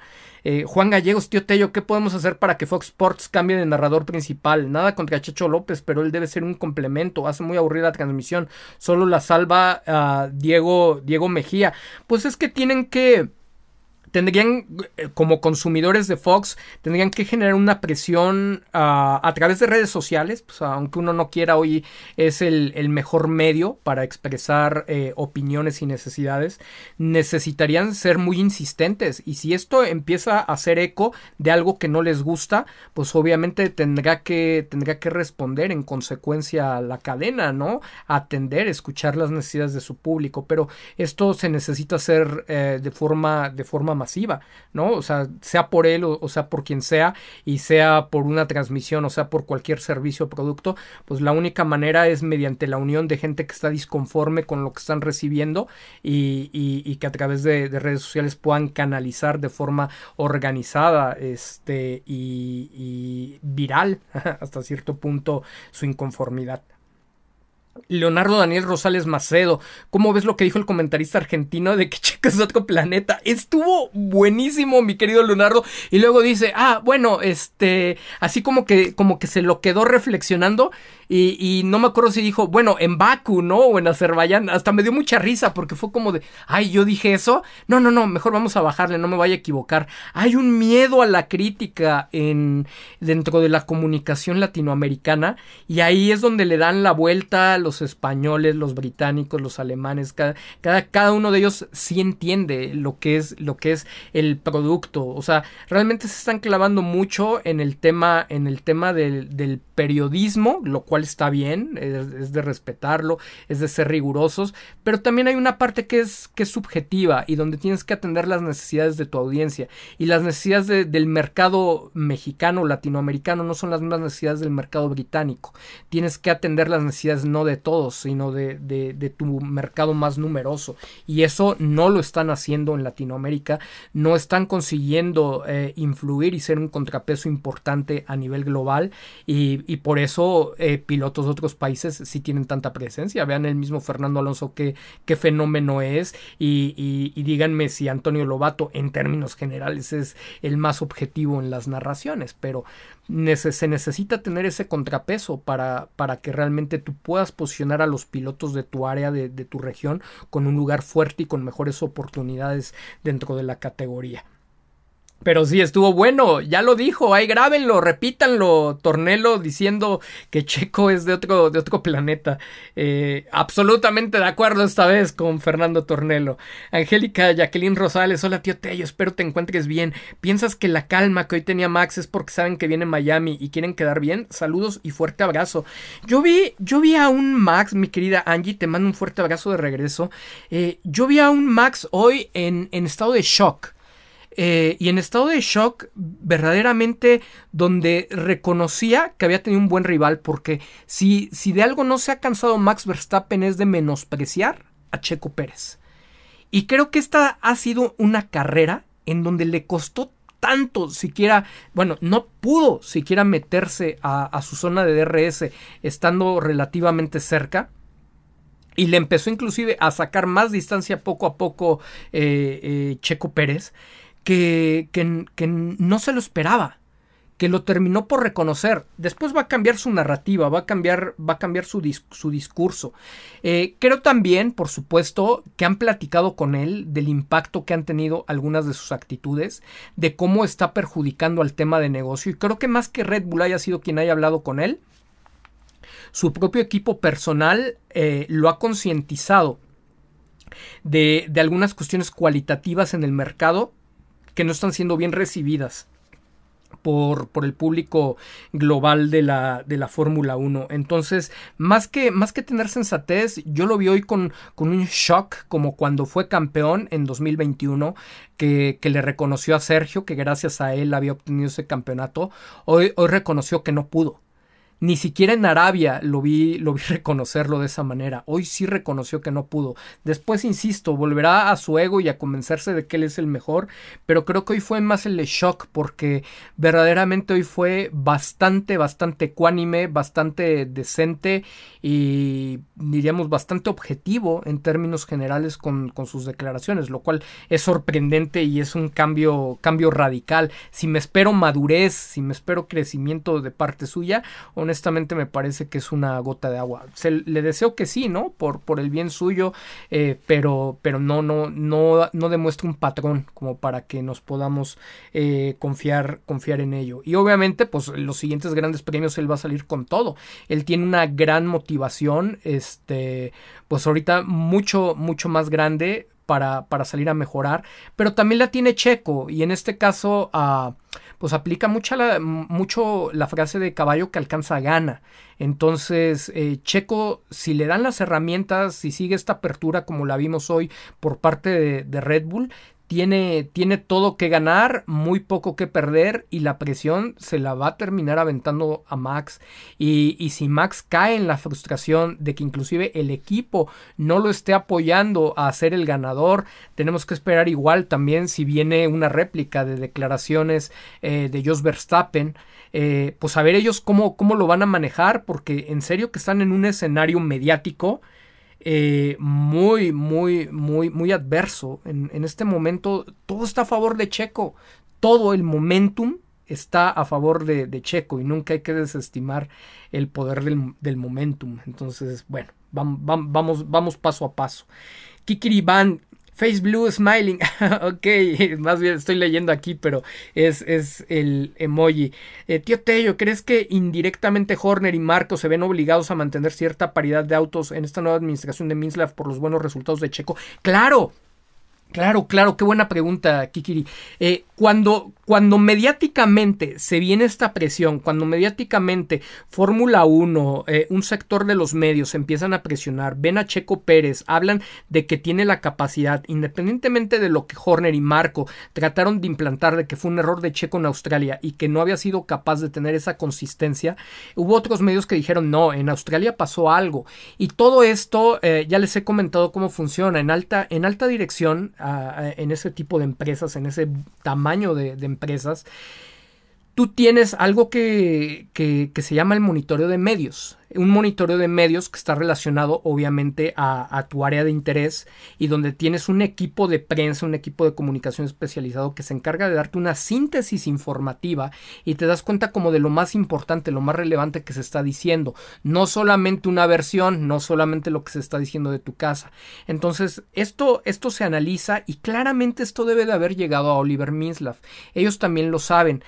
Eh, Juan Gallegos, tío Tello, ¿qué podemos hacer para que Fox Sports cambie de narrador principal? Nada contra Checho López, pero él debe ser un complemento, hace muy aburrida la transmisión, solo la salva a Diego, Diego Mejía. Pues es que tienen que tendrían, eh, como consumidores de Fox, tendrían que generar una presión ah, a través de redes sociales, pues, aunque uno no quiera, hoy es el, mejor medio para expresar eh, opiniones y necesidades, necesitarían ser muy insistentes. Y si esto empieza a hacer eco de algo que no les gusta, pues obviamente tendrá que, tendrá que responder en consecuencia a la cadena, ¿no? Atender, escuchar las necesidades de su público. Pero esto se necesita hacer eh, de forma, de forma masiva, ¿no? O sea, sea por él o, sea por quien sea y sea por una transmisión o sea por cualquier servicio o producto, pues la única manera es mediante la unión de gente que está disconforme con lo que están recibiendo y, que a través de, redes sociales puedan canalizar de forma organizada este, y viral hasta cierto punto su inconformidad. Leonardo Daniel Rosales Macedo. ¿Cómo ves lo que dijo el comentarista argentino de que Checo es otro planeta? Estuvo buenísimo, mi querido Leonardo. Y luego dice, ah, bueno, este, así como que, como que se lo quedó reflexionando y, no me acuerdo si dijo, bueno, en Baku, ¿no? O en Azerbaiyán. Hasta me dio mucha risa porque fue como de, ay, yo dije eso. No, no, no, mejor vamos a bajarle, no me vaya a equivocar. Hay un miedo a la crítica en, dentro de la comunicación latinoamericana y ahí es donde le dan la vuelta los españoles, los británicos, los alemanes. Cada, cada, uno de ellos sí entiende lo que es, lo que es el producto. O sea, realmente se están clavando mucho en el tema, en el tema del periodismo, lo cual está bien, es, de respetarlo, es de ser rigurosos, pero también hay una parte que es, que es subjetiva y donde tienes que atender las necesidades de tu audiencia. Y las necesidades del mercado mexicano, latinoamericano, no son las mismas necesidades del mercado británico. Tienes que atender las necesidades no de todos, sino de, de tu mercado más numeroso. Y eso no lo están haciendo en Latinoamérica, no están consiguiendo eh, influir y ser un contrapeso importante a nivel global y, y por eso eh, pilotos de otros países sí tienen tanta presencia. Vean el mismo Fernando Alonso qué, qué fenómeno es y, y, díganme si Antonio Lobato en términos generales es el más objetivo en las narraciones, pero se necesita tener ese contrapeso para, para que realmente tú puedas posicionar a los pilotos de tu área, de, de tu región, con un lugar fuerte y con mejores oportunidades dentro de la categoría. Pero sí, estuvo bueno, ya lo dijo, ahí grábenlo, repítanlo, Tornelo diciendo que Checo es de otro, de otro planeta. Eh, absolutamente de acuerdo esta vez con Fernando Tornelo. Angélica Jacqueline Rosales, hola tío Tello, espero te encuentres bien. ¿Piensas que la calma que hoy tenía Max es porque saben que viene Miami y quieren quedar bien? Saludos y fuerte abrazo. Yo vi, yo vi a un Max, mi querida Angie, te mando un fuerte abrazo de regreso. Eh, yo vi a un Max hoy en, en estado de shock. Eh, y en estado de shock verdaderamente donde reconocía que había tenido un buen rival porque si, si de algo no se ha cansado Max Verstappen es de menospreciar a Checo Pérez. Y creo que esta ha sido una carrera en donde le costó tanto siquiera, bueno, no pudo siquiera meterse a, su zona de DRS estando relativamente cerca. Y le empezó inclusive a sacar más distancia poco a poco eh, eh, Checo Pérez que, que, no se lo esperaba que lo terminó por reconocer. Después va a cambiar su narrativa, va a cambiar, va a cambiar su, su discurso. Eh, creo también, por supuesto, que han platicado con él del impacto que han tenido algunas de sus actitudes, de cómo está perjudicando al tema de negocio. Y creo que más que Red Bull haya sido quien haya hablado con él, su propio equipo personal eh, lo ha concientizado de, de algunas cuestiones cualitativas en el mercado que no están siendo bien recibidas por, por, el público global de la, de la Fórmula 1. Entonces, más que, más que tener sensatez, yo lo vi hoy con, con un shock, como cuando fue campeón en 2021, que, que, le reconoció a Sergio, que gracias a él había obtenido ese campeonato. Hoy, hoy reconoció que no pudo ni siquiera en Arabia lo vi, lo vi reconocerlo de esa manera. Hoy sí reconoció que no pudo. Después, insisto, volverá a su ego y a convencerse de que él es el mejor. Pero creo que hoy fue más el shock porque verdaderamente hoy fue bastante, bastante ecuánime, bastante decente y diríamos bastante objetivo en términos generales con, con sus declaraciones, lo cual es sorprendente y es un cambio, cambio radical. Si me espero madurez, si me espero crecimiento de parte suya, honestamente me parece que es una gota de agua. Se, le deseo que sí, ¿no? Por, por el bien suyo, eh, pero, pero no, no, no, no demuestra un patrón como para que nos podamos eh, confiar, confiar en ello. Y obviamente, pues los siguientes grandes premios él va a salir con todo. Él tiene una gran motivación, este, pues ahorita mucho, mucho más grande para, para, salir a mejorar, pero también la tiene Checo y en este caso a pues aplica mucha la, mucho la frase de caballo que alcanza gana. Entonces, eh, Checo, si le dan las herramientas, si sigue esta apertura como la vimos hoy por parte de Red Bull, tiene, tiene todo que ganar, muy poco que perder y la presión se la va a terminar aventando a Max. Y, y, si Max cae en la frustración de que inclusive el equipo no lo esté apoyando a ser el ganador, tenemos que esperar igual también si viene una réplica de declaraciones eh, de Jos Verstappen. Eh, pues a ver ellos cómo, cómo lo van a manejar, porque en serio que están en un escenario mediático eh, muy, muy, muy, muy adverso. En, este momento todo está a favor de Checo. Todo el momentum está a favor de, Checo y nunca hay que desestimar el poder del, momentum. Entonces, bueno, vamos, vamos, vamos paso a paso. Kikiriban Face Blue Smiling. ok, más bien estoy leyendo aquí, pero es, es el emoji. Eh, tío Tello, ¿crees que indirectamente Horner y Marco se ven obligados a mantener cierta paridad de autos en esta nueva administración de Minslav por los buenos resultados de Checo? Claro, Claro, claro, qué buena pregunta, Kikiri. Eh, cuando, cuando mediáticamente se viene esta presión, cuando mediáticamente Fórmula 1, eh, un sector de los medios empiezan a presionar, ven a Checo Pérez, hablan de que tiene la capacidad, independientemente de lo que Horner y Marco trataron de implantar, de que fue un error de Checo en Australia y que no había sido capaz de tener esa consistencia, hubo otros medios que dijeron no, en Australia pasó algo. Y todo esto, eh, ya les he comentado cómo funciona en alta, en alta dirección, en ese tipo de empresas, en ese tamaño de, de empresas, tú tienes algo que, que, se llama el monitoreo de medios. Un monitoreo de medios que está relacionado obviamente a, tu área de interés y donde tienes un equipo de prensa, un equipo de comunicación especializado que se encarga de darte una síntesis informativa y te das cuenta como de lo más importante, lo más relevante que se está diciendo. No solamente una versión, no solamente lo que se está diciendo de tu casa. Entonces, esto, esto se analiza y claramente esto debe de haber llegado a Oliver Minslav. Ellos también lo saben.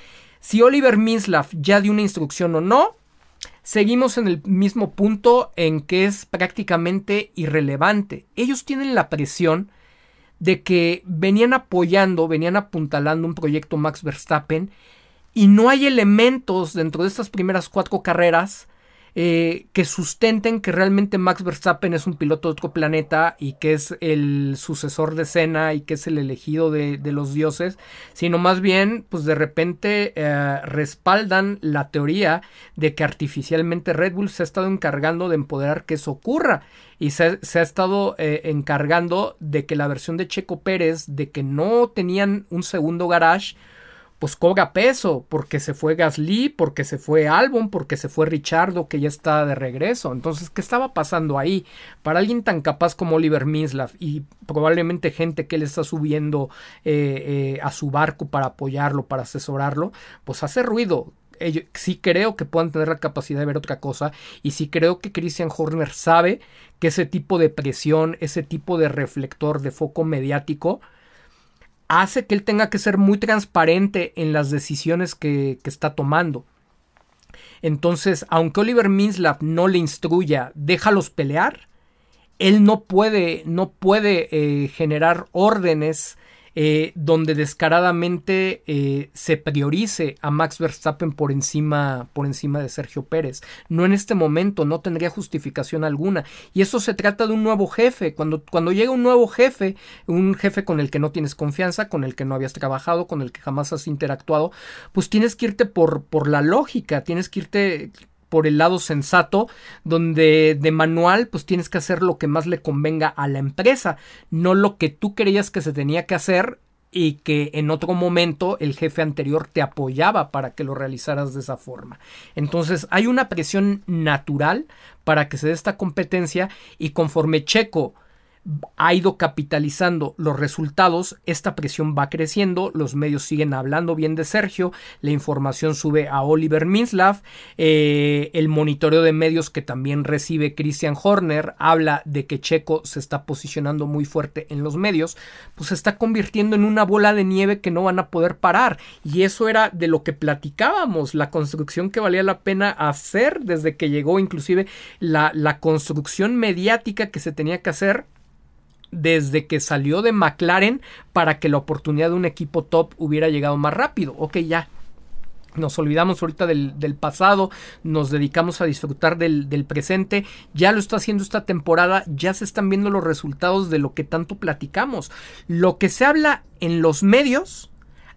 Si Oliver Minslav ya dio una instrucción o no, seguimos en el mismo punto en que es prácticamente irrelevante. Ellos tienen la presión de que venían apoyando, venían apuntalando un proyecto Max Verstappen y no hay elementos dentro de estas primeras cuatro carreras eh, que sustenten que realmente Max Verstappen es un piloto de otro planeta y que es el sucesor de Senna y que es el elegido de, los dioses, sino más bien, pues de repente eh, respaldan la teoría de que artificialmente Red Bull se ha estado encargando de empoderar que eso ocurra y se, ha estado eh, encargando de que la versión de Checo Pérez de que no tenían un segundo garage pues cobra peso, porque se fue Gasly, porque se fue Albon, porque se fue Richardo, que ya está de regreso. Entonces, ¿qué estaba pasando ahí? Para alguien tan capaz como Oliver Minslav y probablemente gente que le está subiendo eh, eh, a su barco para apoyarlo, para asesorarlo, pues hace ruido. sí creo que puedan tener la capacidad de ver otra cosa y sí creo que Christian Horner sabe que ese tipo de presión, ese tipo de reflector, de foco mediático, hace que él tenga que ser muy transparente en las decisiones que, está tomando. Entonces, aunque Oliver Minslav no le instruya, déjalos pelear, él no puede, no puede eh, generar órdenes eh, donde descaradamente eh, se priorice a Max Verstappen por encima, por encima de Sergio Pérez. No en este momento, no tendría justificación alguna. Y eso se trata de un nuevo jefe. Cuando, cuando llega un nuevo jefe, un jefe con el que no tienes confianza, con el que no habías trabajado, con el que jamás has interactuado, pues tienes que irte por, por la lógica, tienes que irte por el lado sensato, donde de manual pues tienes que hacer lo que más le convenga a la empresa, no lo que tú creías que se tenía que hacer y que en otro momento el jefe anterior te apoyaba para que lo realizaras de esa forma. Entonces hay una presión natural para que se dé esta competencia y conforme Checo ha ido capitalizando los resultados, esta presión va creciendo, los medios siguen hablando bien de Sergio, la información sube a Oliver Minslav, eh, el monitoreo de medios que también recibe Christian Horner habla de que Checo se está posicionando muy fuerte en los medios, pues se está convirtiendo en una bola de nieve que no van a poder parar. Y eso era de lo que platicábamos, la construcción que valía la pena hacer desde que llegó inclusive la, la construcción mediática que se tenía que hacer desde que salió de McLaren para que la oportunidad de un equipo top hubiera llegado más rápido. Ok, ya. Nos olvidamos ahorita del, pasado, nos dedicamos a disfrutar del, del, presente, ya lo está haciendo esta temporada, ya se están viendo los resultados de lo que tanto platicamos. Lo que se habla en los medios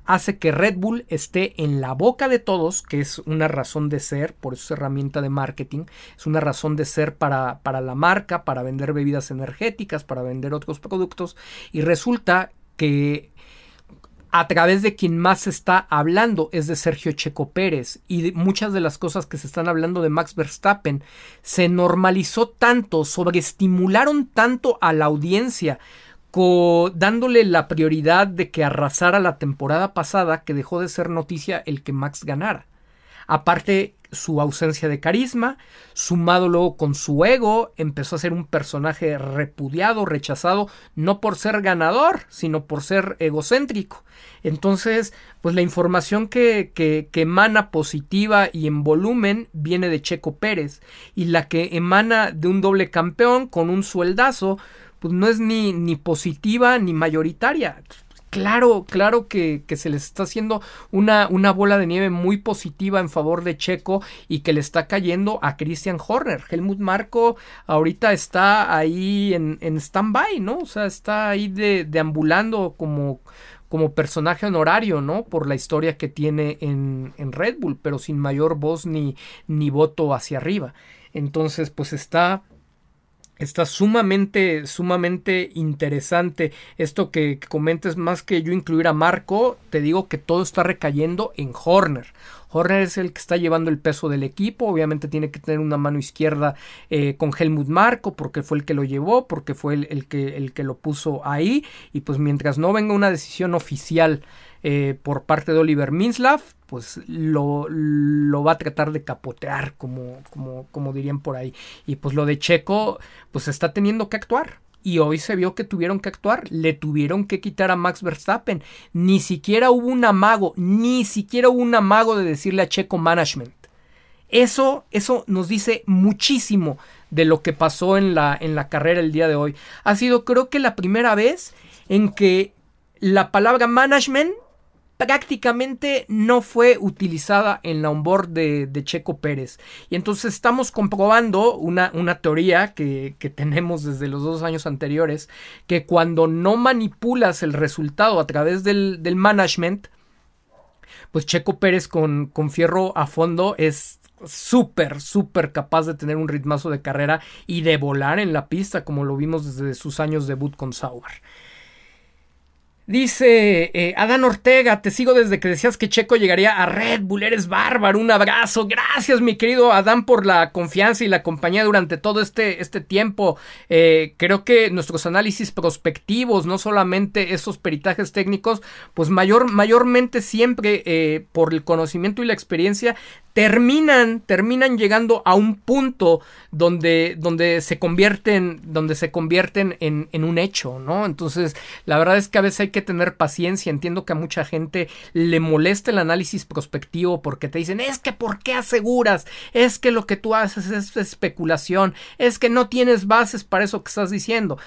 hace que Red Bull esté en la boca de todos, que es una razón de ser, por eso es herramienta de marketing, es una razón de ser para, para la marca, para vender bebidas energéticas, para vender otros productos, y resulta que a través de quien más se está hablando es de Sergio Checo Pérez y muchas de las cosas que se están hablando de Max Verstappen se normalizó tanto, sobreestimularon tanto a la audiencia dándole la prioridad de que arrasara la temporada pasada que dejó de ser noticia el que Max ganara. Aparte, su ausencia de carisma, sumado luego con su ego, empezó a ser un personaje repudiado, rechazado, no por ser ganador, sino por ser egocéntrico. Entonces, pues la información que, que, emana positiva y en volumen viene de Checo Pérez, y la que emana de un doble campeón con un sueldazo, pues no es ni, ni positiva ni mayoritaria. claro, claro que, que, se les está haciendo una, una bola de nieve muy positiva en favor de Checo y que le está cayendo a Christian Horner. Helmut Marco ahorita está ahí en, en stand-by, ¿no? O sea, está ahí de, deambulando como como personaje honorario, ¿no? Por la historia que tiene en, en Red Bull, pero sin mayor voz ni, ni voto hacia arriba. Entonces, pues está Está sumamente, sumamente interesante esto que, comentes. Más que yo incluir a Marco, te digo que todo está recayendo en Horner. Horner es el que está llevando el peso del equipo. Obviamente tiene que tener una mano izquierda eh, con Helmut Marco, porque fue el que lo llevó, porque fue el, que, el que lo puso ahí. Y pues mientras no venga una decisión oficial eh, por parte de Oliver Minslav, pues lo, lo, va a tratar de capotear, como, como, como dirían por ahí. Y pues lo de Checo, pues está teniendo que actuar. Y hoy se vio que tuvieron que actuar, le tuvieron que quitar a Max Verstappen. Ni siquiera hubo un amago, ni siquiera hubo un amago de decirle a Checo Management. Eso, eso nos dice muchísimo de lo que pasó en la, en la carrera el día de hoy. Ha sido creo que la primera vez en que la palabra management prácticamente no fue utilizada en la onboard de, de Checo Pérez. Y entonces estamos comprobando una, una teoría que, que, tenemos desde los dos años anteriores, que cuando no manipulas el resultado a través del, del management, pues Checo Pérez con, con fierro a fondo es súper, súper capaz de tener un ritmazo de carrera y de volar en la pista, como lo vimos desde sus años debut con Sauber. Dice eh, Adán Ortega, te sigo desde que decías que Checo llegaría a Red Bull, eres bárbaro, un abrazo, gracias mi querido Adán por la confianza y la compañía durante todo este, este tiempo. Eh, creo que nuestros análisis prospectivos, no solamente esos peritajes técnicos, pues mayor, mayormente siempre eh, por el conocimiento y la experiencia terminan, terminan llegando a un punto donde, donde se convierten, donde se convierten en, en, un hecho, ¿no? Entonces, la verdad es que a veces hay que tener paciencia. Entiendo que a mucha gente le molesta el análisis prospectivo porque te dicen, es que ¿por qué aseguras? Es que lo que tú haces es especulación, es que no tienes bases para eso que estás diciendo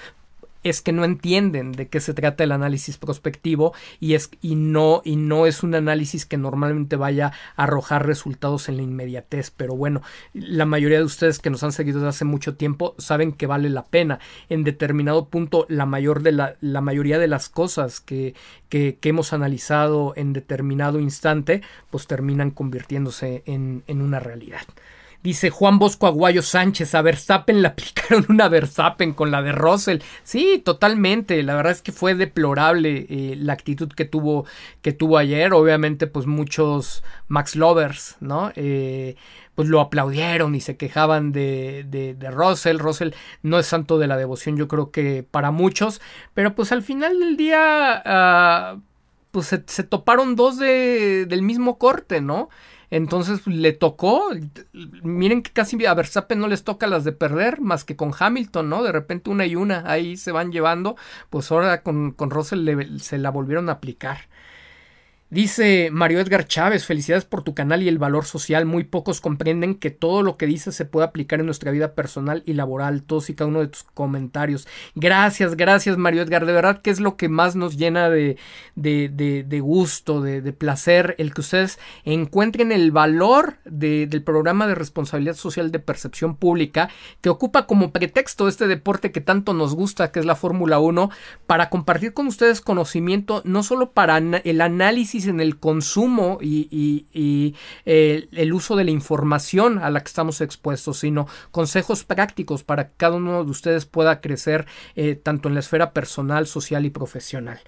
es que no entienden de qué se trata el análisis prospectivo y es y no y no es un análisis que normalmente vaya a arrojar resultados en la inmediatez, pero bueno, la mayoría de ustedes que nos han seguido desde hace mucho tiempo saben que vale la pena. En determinado punto la mayor de la, la mayoría de las cosas que, que, que, hemos analizado en determinado instante pues terminan convirtiéndose en, en una realidad. Dice Juan Bosco Aguayo Sánchez, a Verstappen le aplicaron una Verstappen con la de Russell. Sí, totalmente. La verdad es que fue deplorable eh, la actitud que tuvo, que tuvo ayer. Obviamente, pues muchos Max Lovers, ¿no? Eh, pues lo aplaudieron y se quejaban de, de, de, Russell. Russell no es santo de la devoción, yo creo que para muchos. Pero pues al final del día, uh, pues se, se, toparon dos de, del mismo corte, ¿no? Entonces pues, le tocó. Miren que casi a Verstappen no les toca las de perder, más que con Hamilton, ¿no? De repente una y una ahí se van llevando. Pues ahora con, con Russell se la volvieron a aplicar. Dice Mario Edgar Chávez, felicidades por tu canal y el valor social. Muy pocos comprenden que todo lo que dices se puede aplicar en nuestra vida personal y laboral. Todos y cada uno de tus comentarios. Gracias, gracias Mario Edgar. De verdad que es lo que más nos llena de, de, de, de gusto, de, de, placer, el que ustedes encuentren el valor del programa de responsabilidad social de percepción pública que ocupa como pretexto este deporte que tanto nos gusta, que es la Fórmula 1, para compartir con ustedes conocimiento no solo para el análisis en el consumo y, eh, el uso de la información a la que estamos expuestos, sino consejos prácticos para que cada uno de ustedes pueda crecer eh, tanto en la esfera personal, social y profesional.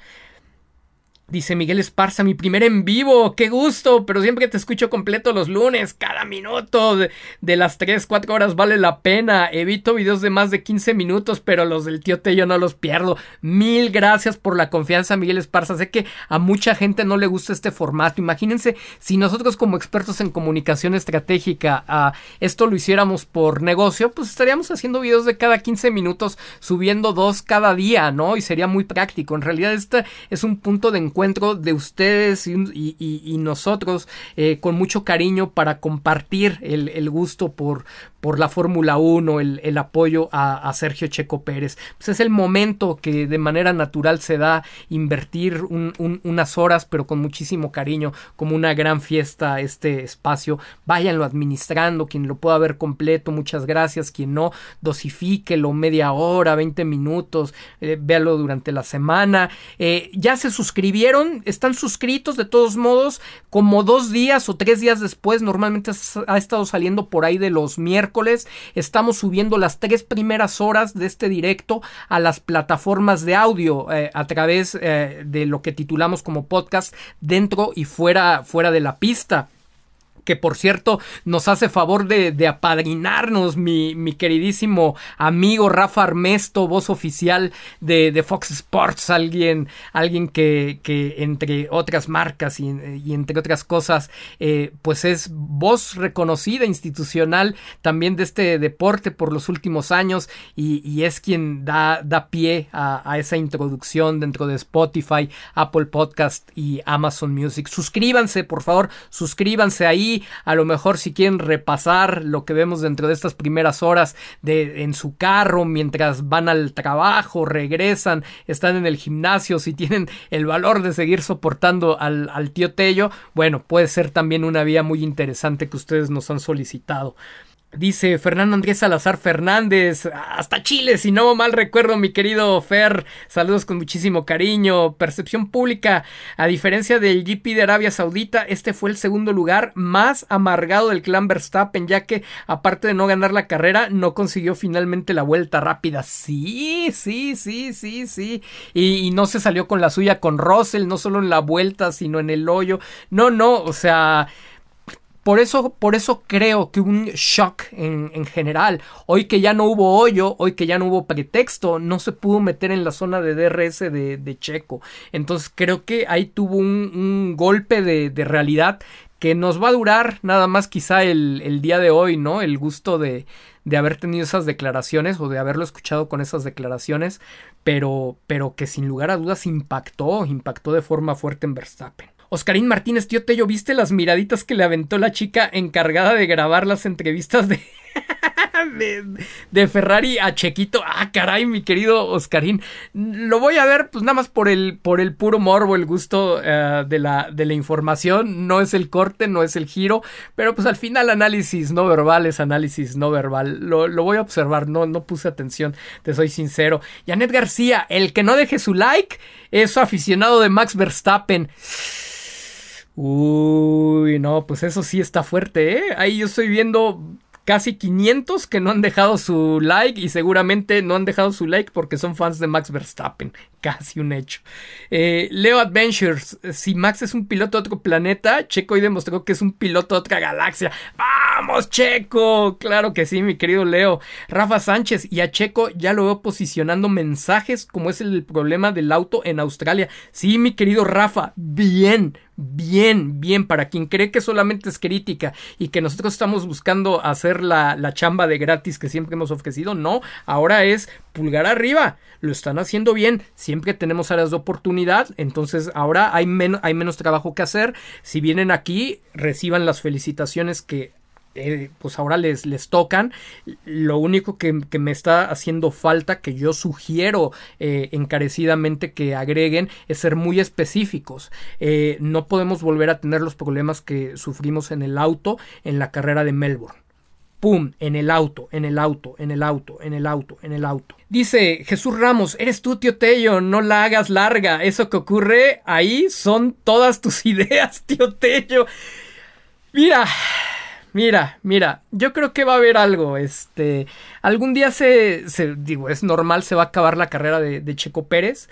Dice Miguel Esparza, mi primer en vivo, qué gusto, pero siempre te escucho completo los lunes, cada minuto de, las 3, 4 horas vale la pena. Evito videos de más de 15 minutos, pero los del tío Tello no los pierdo. Mil gracias por la confianza, Miguel Esparza. Sé que a mucha gente no le gusta este formato. Imagínense si nosotros como expertos en comunicación estratégica uh, esto lo hiciéramos por negocio, pues estaríamos haciendo videos de cada 15 minutos, subiendo dos cada día, ¿no? Y sería muy práctico. En realidad este es un punto de encuentro de ustedes y, y, y nosotros eh, con mucho cariño para compartir el, el gusto por, por la Fórmula 1, el, apoyo a, Sergio Checo Pérez. Pues es el momento que de manera natural se da invertir unas horas, pero con muchísimo cariño, como una gran fiesta este espacio. Váyanlo administrando, quien lo pueda ver completo, muchas gracias. Quien no, dosifíquelo media hora, 20 minutos, eh, véalo durante la semana. Eh, ya se suscribieron, están suscritos de todos modos, como dos días o tres días después, normalmente ha estado saliendo por ahí de los miércoles. Estamos subiendo las tres primeras horas de este directo a las plataformas de audio eh, a través de lo que titulamos como podcast dentro y fuera, fuera de la pista que por cierto nos hace favor de, apadrinarnos mi, mi, queridísimo amigo Rafa Armesto, voz oficial de, Fox Sports, alguien, alguien que, que entre otras marcas y, entre otras cosas, eh, pues es voz reconocida institucional también de este deporte por los últimos años y, es quien da, da pie a esa introducción dentro de Spotify, Apple Podcast y Amazon Music. Suscríbanse, por favor, suscríbanse ahí a lo mejor si quieren repasar lo que vemos dentro de estas primeras horas de en su carro mientras van al trabajo, regresan, están en el gimnasio, si tienen el valor de seguir soportando al, al tío Tello, bueno, puede ser también una vía muy interesante que ustedes nos han solicitado. Dice Fernando Andrés Salazar Fernández, hasta Chile, si no mal recuerdo, mi querido Fer, saludos con muchísimo cariño. Percepción pública, a diferencia del GP de Arabia Saudita, este fue el segundo lugar más amargado del clan Verstappen, ya que aparte de no ganar la carrera, no consiguió finalmente la vuelta rápida. Sí, sí, sí, sí, sí. Y, y no se salió con la suya con Russell, no solo en la vuelta, sino en el hoyo. No, no, o sea... Por eso, por eso creo que un shock en, en, general. Hoy que ya no hubo hoyo, hoy que ya no hubo pretexto, no se pudo meter en la zona de DRS de, Checo. Entonces creo que ahí tuvo un, un golpe de, de, realidad que nos va a durar nada más quizá el, el día de hoy, ¿no? El gusto de, de haber tenido esas declaraciones o de haberlo escuchado con esas declaraciones, pero, pero que sin lugar a dudas impactó, impactó de forma fuerte en Verstappen. Oscarín Martínez, tío Tello, ¿viste las miraditas que le aventó la chica encargada de grabar las entrevistas de, de, Ferrari a Chequito? Ah, caray, mi querido Oscarín. Lo voy a ver, pues nada más por el, por el puro morbo, el gusto eh, de, la, de la información. No es el corte, no es el giro, pero pues al final análisis no verbal es análisis no verbal. Lo, lo voy a observar, no, no puse atención, te soy sincero. Janet García, el que no deje su like es aficionado de Max Verstappen. Uy, no, pues eso sí está fuerte, ¿eh? Ahí yo estoy viendo casi 500 que no han dejado su like y seguramente no han dejado su like porque son fans de Max Verstappen. Casi un hecho. Eh, Leo Adventures, si Max es un piloto de otro planeta, Checo hoy demostró que es un piloto de otra galaxia. ¡Vamos, Checo! Claro que sí, mi querido Leo. Rafa Sánchez y a Checo ya lo veo posicionando mensajes como es el problema del auto en Australia. Sí, mi querido Rafa, bien bien, bien, para quien cree que solamente es crítica y que nosotros estamos buscando hacer la, la chamba de gratis que siempre hemos ofrecido, no, ahora es pulgar arriba, lo están haciendo bien, siempre tenemos áreas de oportunidad, entonces ahora hay, hay menos trabajo que hacer, si vienen aquí, reciban las felicitaciones que eh, pues ahora les, les tocan. Lo único que, me está haciendo falta, que yo sugiero eh, encarecidamente que agreguen, es ser muy específicos. Eh, no podemos volver a tener los problemas que sufrimos en el auto en la carrera de Melbourne. ¡Pum! En el auto, en el auto, en el auto, en el auto, en el auto. Dice Jesús Ramos, eres tú, tío Tello, no la hagas larga. Eso que ocurre ahí son todas tus ideas, tío Tello. Mira, Mira, mira, yo creo que va a haber algo. Este, algún día se, digo, es normal, se va a acabar la carrera de, Checo Pérez.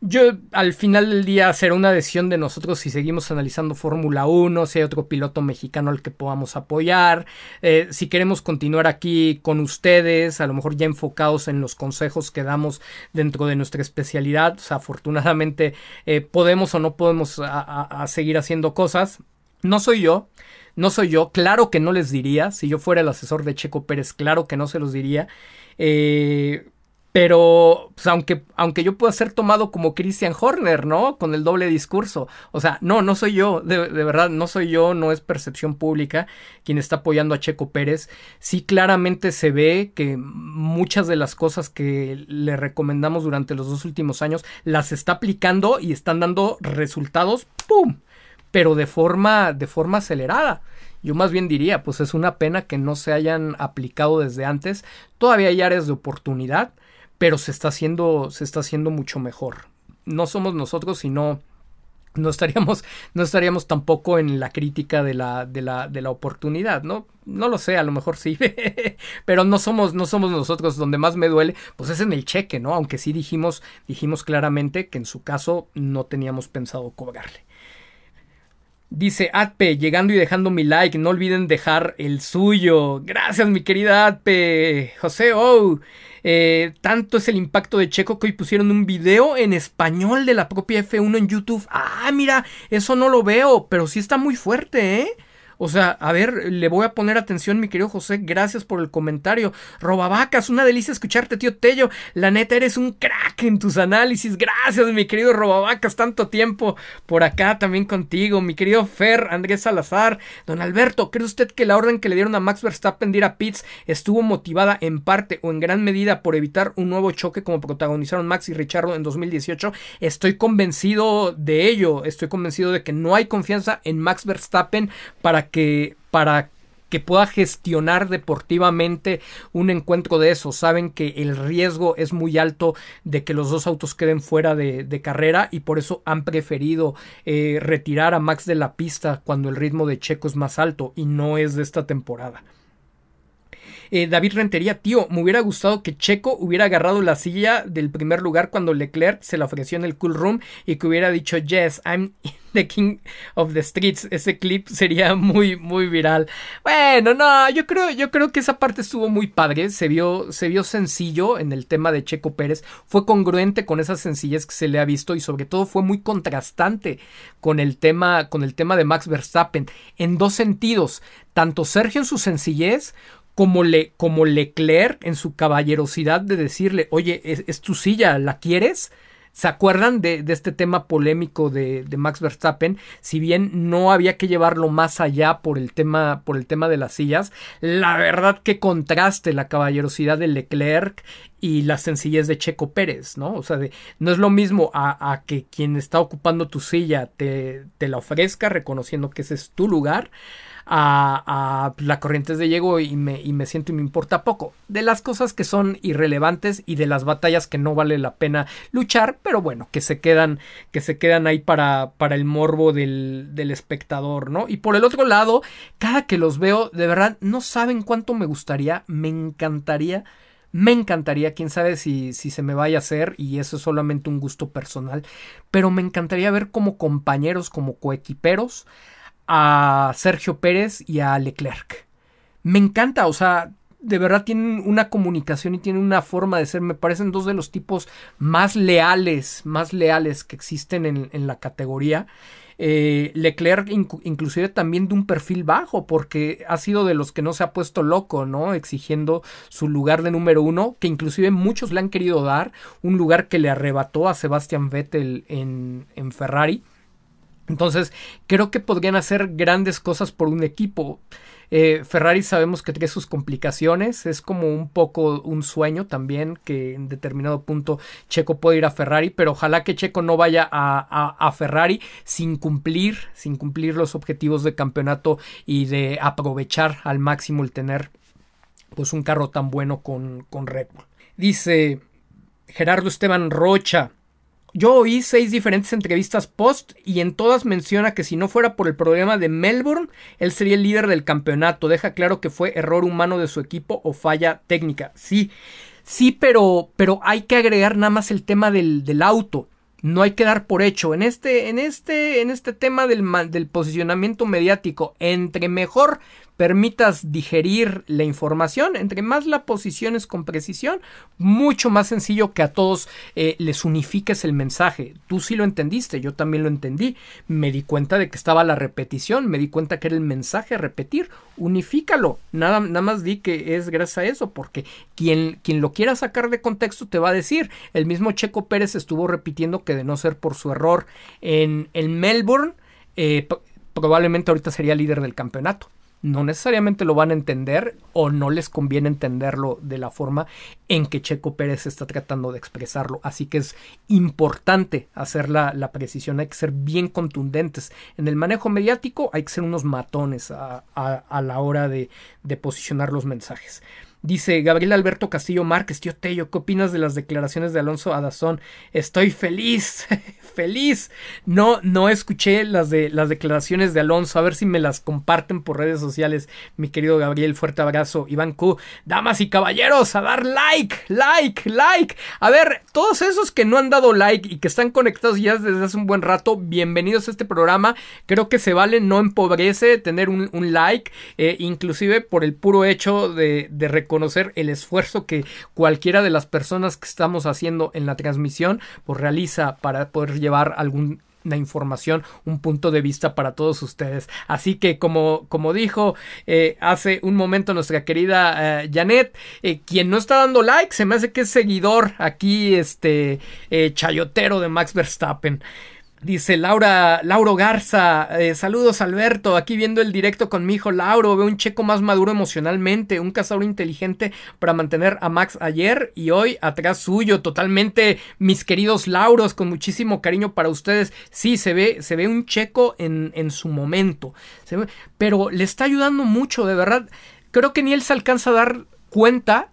Yo al final del día será una decisión de nosotros si seguimos analizando Fórmula 1, si hay otro piloto mexicano al que podamos apoyar, eh, si queremos continuar aquí con ustedes, a lo mejor ya enfocados en los consejos que damos dentro de nuestra especialidad. O sea, afortunadamente eh, podemos o no podemos a seguir haciendo cosas. No soy yo, no soy yo, claro que no les diría, si yo fuera el asesor de Checo Pérez, claro que no se los diría, eh, pero pues, aunque, aunque yo pueda ser tomado como Christian Horner, ¿no? Con el doble discurso. O sea, no, no soy yo, de, de, verdad, no soy yo, no es percepción pública quien está apoyando a Checo Pérez. Sí, claramente se ve que muchas de las cosas que le recomendamos durante los dos últimos años las está aplicando y están dando resultados, ¡pum! Pero de forma, de forma acelerada. Yo más bien diría, pues es una pena que no se hayan aplicado desde antes. Todavía hay áreas de oportunidad, pero se está haciendo, se está haciendo mucho mejor. No somos nosotros, sino no estaríamos, no estaríamos tampoco en la crítica de la, de la, de la oportunidad, ¿no? No lo sé, a lo mejor sí, pero no somos, no somos nosotros donde más me duele, pues es en el cheque, ¿no? Aunque sí dijimos, dijimos claramente que en su caso no teníamos pensado cobrarle. Dice Atpe, llegando y dejando mi like, no olviden dejar el suyo. Gracias, mi querida Atpe. José Oh, eh, tanto es el impacto de Checo que hoy pusieron un video en español de la propia F1 en YouTube. Ah, mira, eso no lo veo, pero sí está muy fuerte, ¿eh? O sea, a ver, le voy a poner atención, mi querido José. Gracias por el comentario. Robavacas, una delicia escucharte, tío Tello. La neta, eres un crack en tus análisis. Gracias, mi querido Robavacas. Tanto tiempo por acá también contigo. Mi querido Fer, Andrés Salazar. Don Alberto, ¿cree usted que la orden que le dieron a Max Verstappen de ir a Pitts estuvo motivada en parte o en gran medida por evitar un nuevo choque como protagonizaron Max y Richardo en 2018? Estoy convencido de ello. Estoy convencido de que no hay confianza en Max Verstappen para que para que pueda gestionar deportivamente un encuentro de eso. Saben que el riesgo es muy alto de que los dos autos queden fuera de, carrera y por eso han preferido eh, retirar a Max de la pista cuando el ritmo de Checo es más alto y no es de esta temporada. Eh, David Rentería, tío, me hubiera gustado que Checo hubiera agarrado la silla del primer lugar cuando Leclerc se la ofreció en el cool room y que hubiera dicho, yes, I'm the king of the streets. Ese clip sería muy, muy viral. Bueno, no, yo creo, yo creo que esa parte estuvo muy padre. Se vio, se vio sencillo en el tema de Checo Pérez. Fue congruente con esa sencillez que se le ha visto y sobre todo fue muy contrastante con el tema, con el tema de Max Verstappen en dos sentidos. Tanto Sergio en su sencillez como, le, como Leclerc en su caballerosidad de decirle, oye, es, tu silla, ¿la quieres? ¿Se acuerdan de, este tema polémico de, de, Max Verstappen? Si bien no había que llevarlo más allá por el tema, por el tema de las sillas, la verdad que contraste la caballerosidad de Leclerc y la sencillez de Checo Pérez, ¿no? O sea, de, no es lo mismo a, a, que quien está ocupando tu silla te, te la ofrezca reconociendo que ese es tu lugar, a, la corriente de llego y me, y me siento y me importa poco. De las cosas que son irrelevantes y de las batallas que no vale la pena luchar, pero bueno, que se quedan, que se quedan ahí para, para el morbo del, del espectador, ¿no? Y por el otro lado, cada que los veo, de verdad, no saben cuánto me gustaría, me encantaría me encantaría, quién sabe si, si, se me vaya a hacer, y eso es solamente un gusto personal, pero me encantaría ver como compañeros, como coequiperos, a Sergio Pérez y a Leclerc. Me encanta, o sea, de verdad tienen una comunicación y tienen una forma de ser. Me parecen dos de los tipos más leales, más leales que existen en, la categoría. Eh, Leclerc inclusive también de un perfil bajo porque ha sido de los que no se ha puesto loco, ¿no? Exigiendo su lugar de número uno, que inclusive muchos le han querido dar, un lugar que le arrebató a Sebastian Vettel en, en Ferrari. Entonces, creo que podrían hacer grandes cosas por un equipo. Eh, Ferrari sabemos que tiene sus complicaciones, es como un poco un sueño también que en determinado punto Checo puede ir a Ferrari, pero ojalá que Checo no vaya a, a, Ferrari sin cumplir, sin cumplir los objetivos de campeonato y de aprovechar al máximo el tener pues un carro tan bueno con, con Red Bull. Dice Gerardo Esteban Rocha, yo oí seis diferentes entrevistas post y en todas menciona que si no fuera por el problema de Melbourne, él sería el líder del campeonato. Deja claro que fue error humano de su equipo o falla técnica. Sí, sí, pero, pero hay que agregar nada más el tema del, del auto. No hay que dar por hecho. En este, en este, en este tema del, del posicionamiento mediático, entre mejor permitas digerir la información, entre más la posiciones con precisión, mucho más sencillo que a todos eh, les unifiques el mensaje. Tú sí lo entendiste, yo también lo entendí. Me di cuenta de que estaba la repetición, me di cuenta que era el mensaje a repetir. Unifícalo. Nada, nada más di que es gracias a eso, porque quien, quien lo quiera sacar de contexto te va a decir. El mismo Checo Pérez estuvo repitiendo que de no ser por su error en, en Melbourne, eh, probablemente ahorita sería líder del campeonato. No necesariamente lo van a entender o no les conviene entenderlo de la forma en que Checo Pérez está tratando de expresarlo. Así que es importante hacer la, precisión, hay que ser bien contundentes. En el manejo mediático hay que ser unos matones a, la hora de posicionar los mensajes. Dice Gabriel Alberto Castillo Márquez, tío Tello, ¿qué opinas de las declaraciones de Alonso Adazón? Estoy feliz, feliz. No, no escuché las de las declaraciones de Alonso, a ver si me las comparten por redes sociales, mi querido Gabriel, fuerte abrazo. Iván Q, damas y caballeros, a dar like, like, like. A ver, todos esos que no han dado like y que están conectados ya desde hace un buen rato, bienvenidos a este programa. Creo que se vale, no empobrece tener un, like, eh, inclusive por el puro hecho de, de conocer el esfuerzo que cualquiera de las personas que estamos haciendo en la transmisión pues realiza para poder llevar algún información, un punto de vista para todos ustedes. Así que como, como dijo eh, hace un momento nuestra querida eh, Janet, eh, quien no está dando like, se me hace que es seguidor aquí, este chayotero de Max Verstappen. Dice Laura, Lauro Garza, eh, saludos Alberto, aquí viendo el directo con mi hijo Lauro, veo un checo más maduro emocionalmente, un cazador inteligente para mantener a Max ayer y hoy atrás suyo, totalmente mis queridos Lauros, con muchísimo cariño para ustedes, sí, se ve, se ve un checo en, en su momento, pero le está ayudando mucho, de verdad, creo que ni él se alcanza a dar cuenta,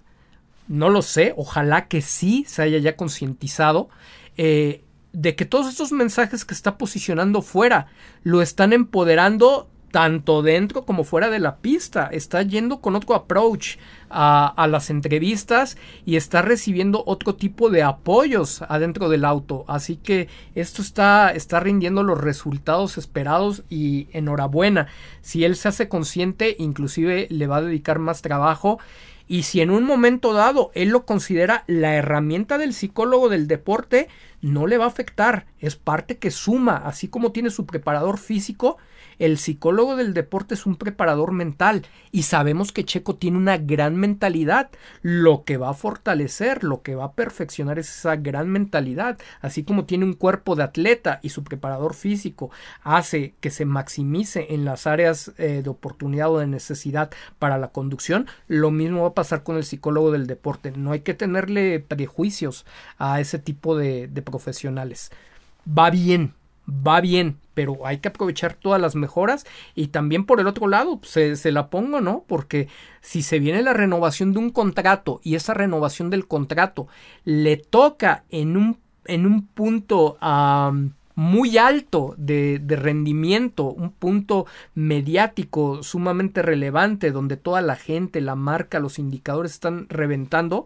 no lo sé, ojalá que sí se haya ya concientizado, eh, de que todos estos mensajes que está posicionando fuera lo están empoderando tanto dentro como fuera de la pista. Está yendo con otro approach a, las entrevistas y está recibiendo otro tipo de apoyos adentro del auto. Así que esto está, está rindiendo los resultados esperados y enhorabuena. Si él se hace consciente, inclusive le va a dedicar más trabajo y si en un momento dado él lo considera la herramienta del psicólogo del deporte, no le va a afectar, es parte que suma, así como tiene su preparador físico, el psicólogo del deporte es un preparador mental y sabemos que Checo tiene una gran mentalidad. Lo que va a fortalecer, lo que va a perfeccionar es esa gran mentalidad. Así como tiene un cuerpo de atleta y su preparador físico hace que se maximice en las áreas eh, de oportunidad o de necesidad para la conducción, lo mismo va a pasar con el psicólogo del deporte. No hay que tenerle prejuicios a ese tipo de, de profesionales. Va bien, va bien, pero hay que aprovechar todas las mejoras y también por el otro lado se, se, la pongo, ¿no? Porque si se viene la renovación de un contrato y esa renovación del contrato le toca en un, en un punto muy alto de, de, rendimiento, un punto mediático sumamente relevante donde toda la gente, la marca, los indicadores están reventando,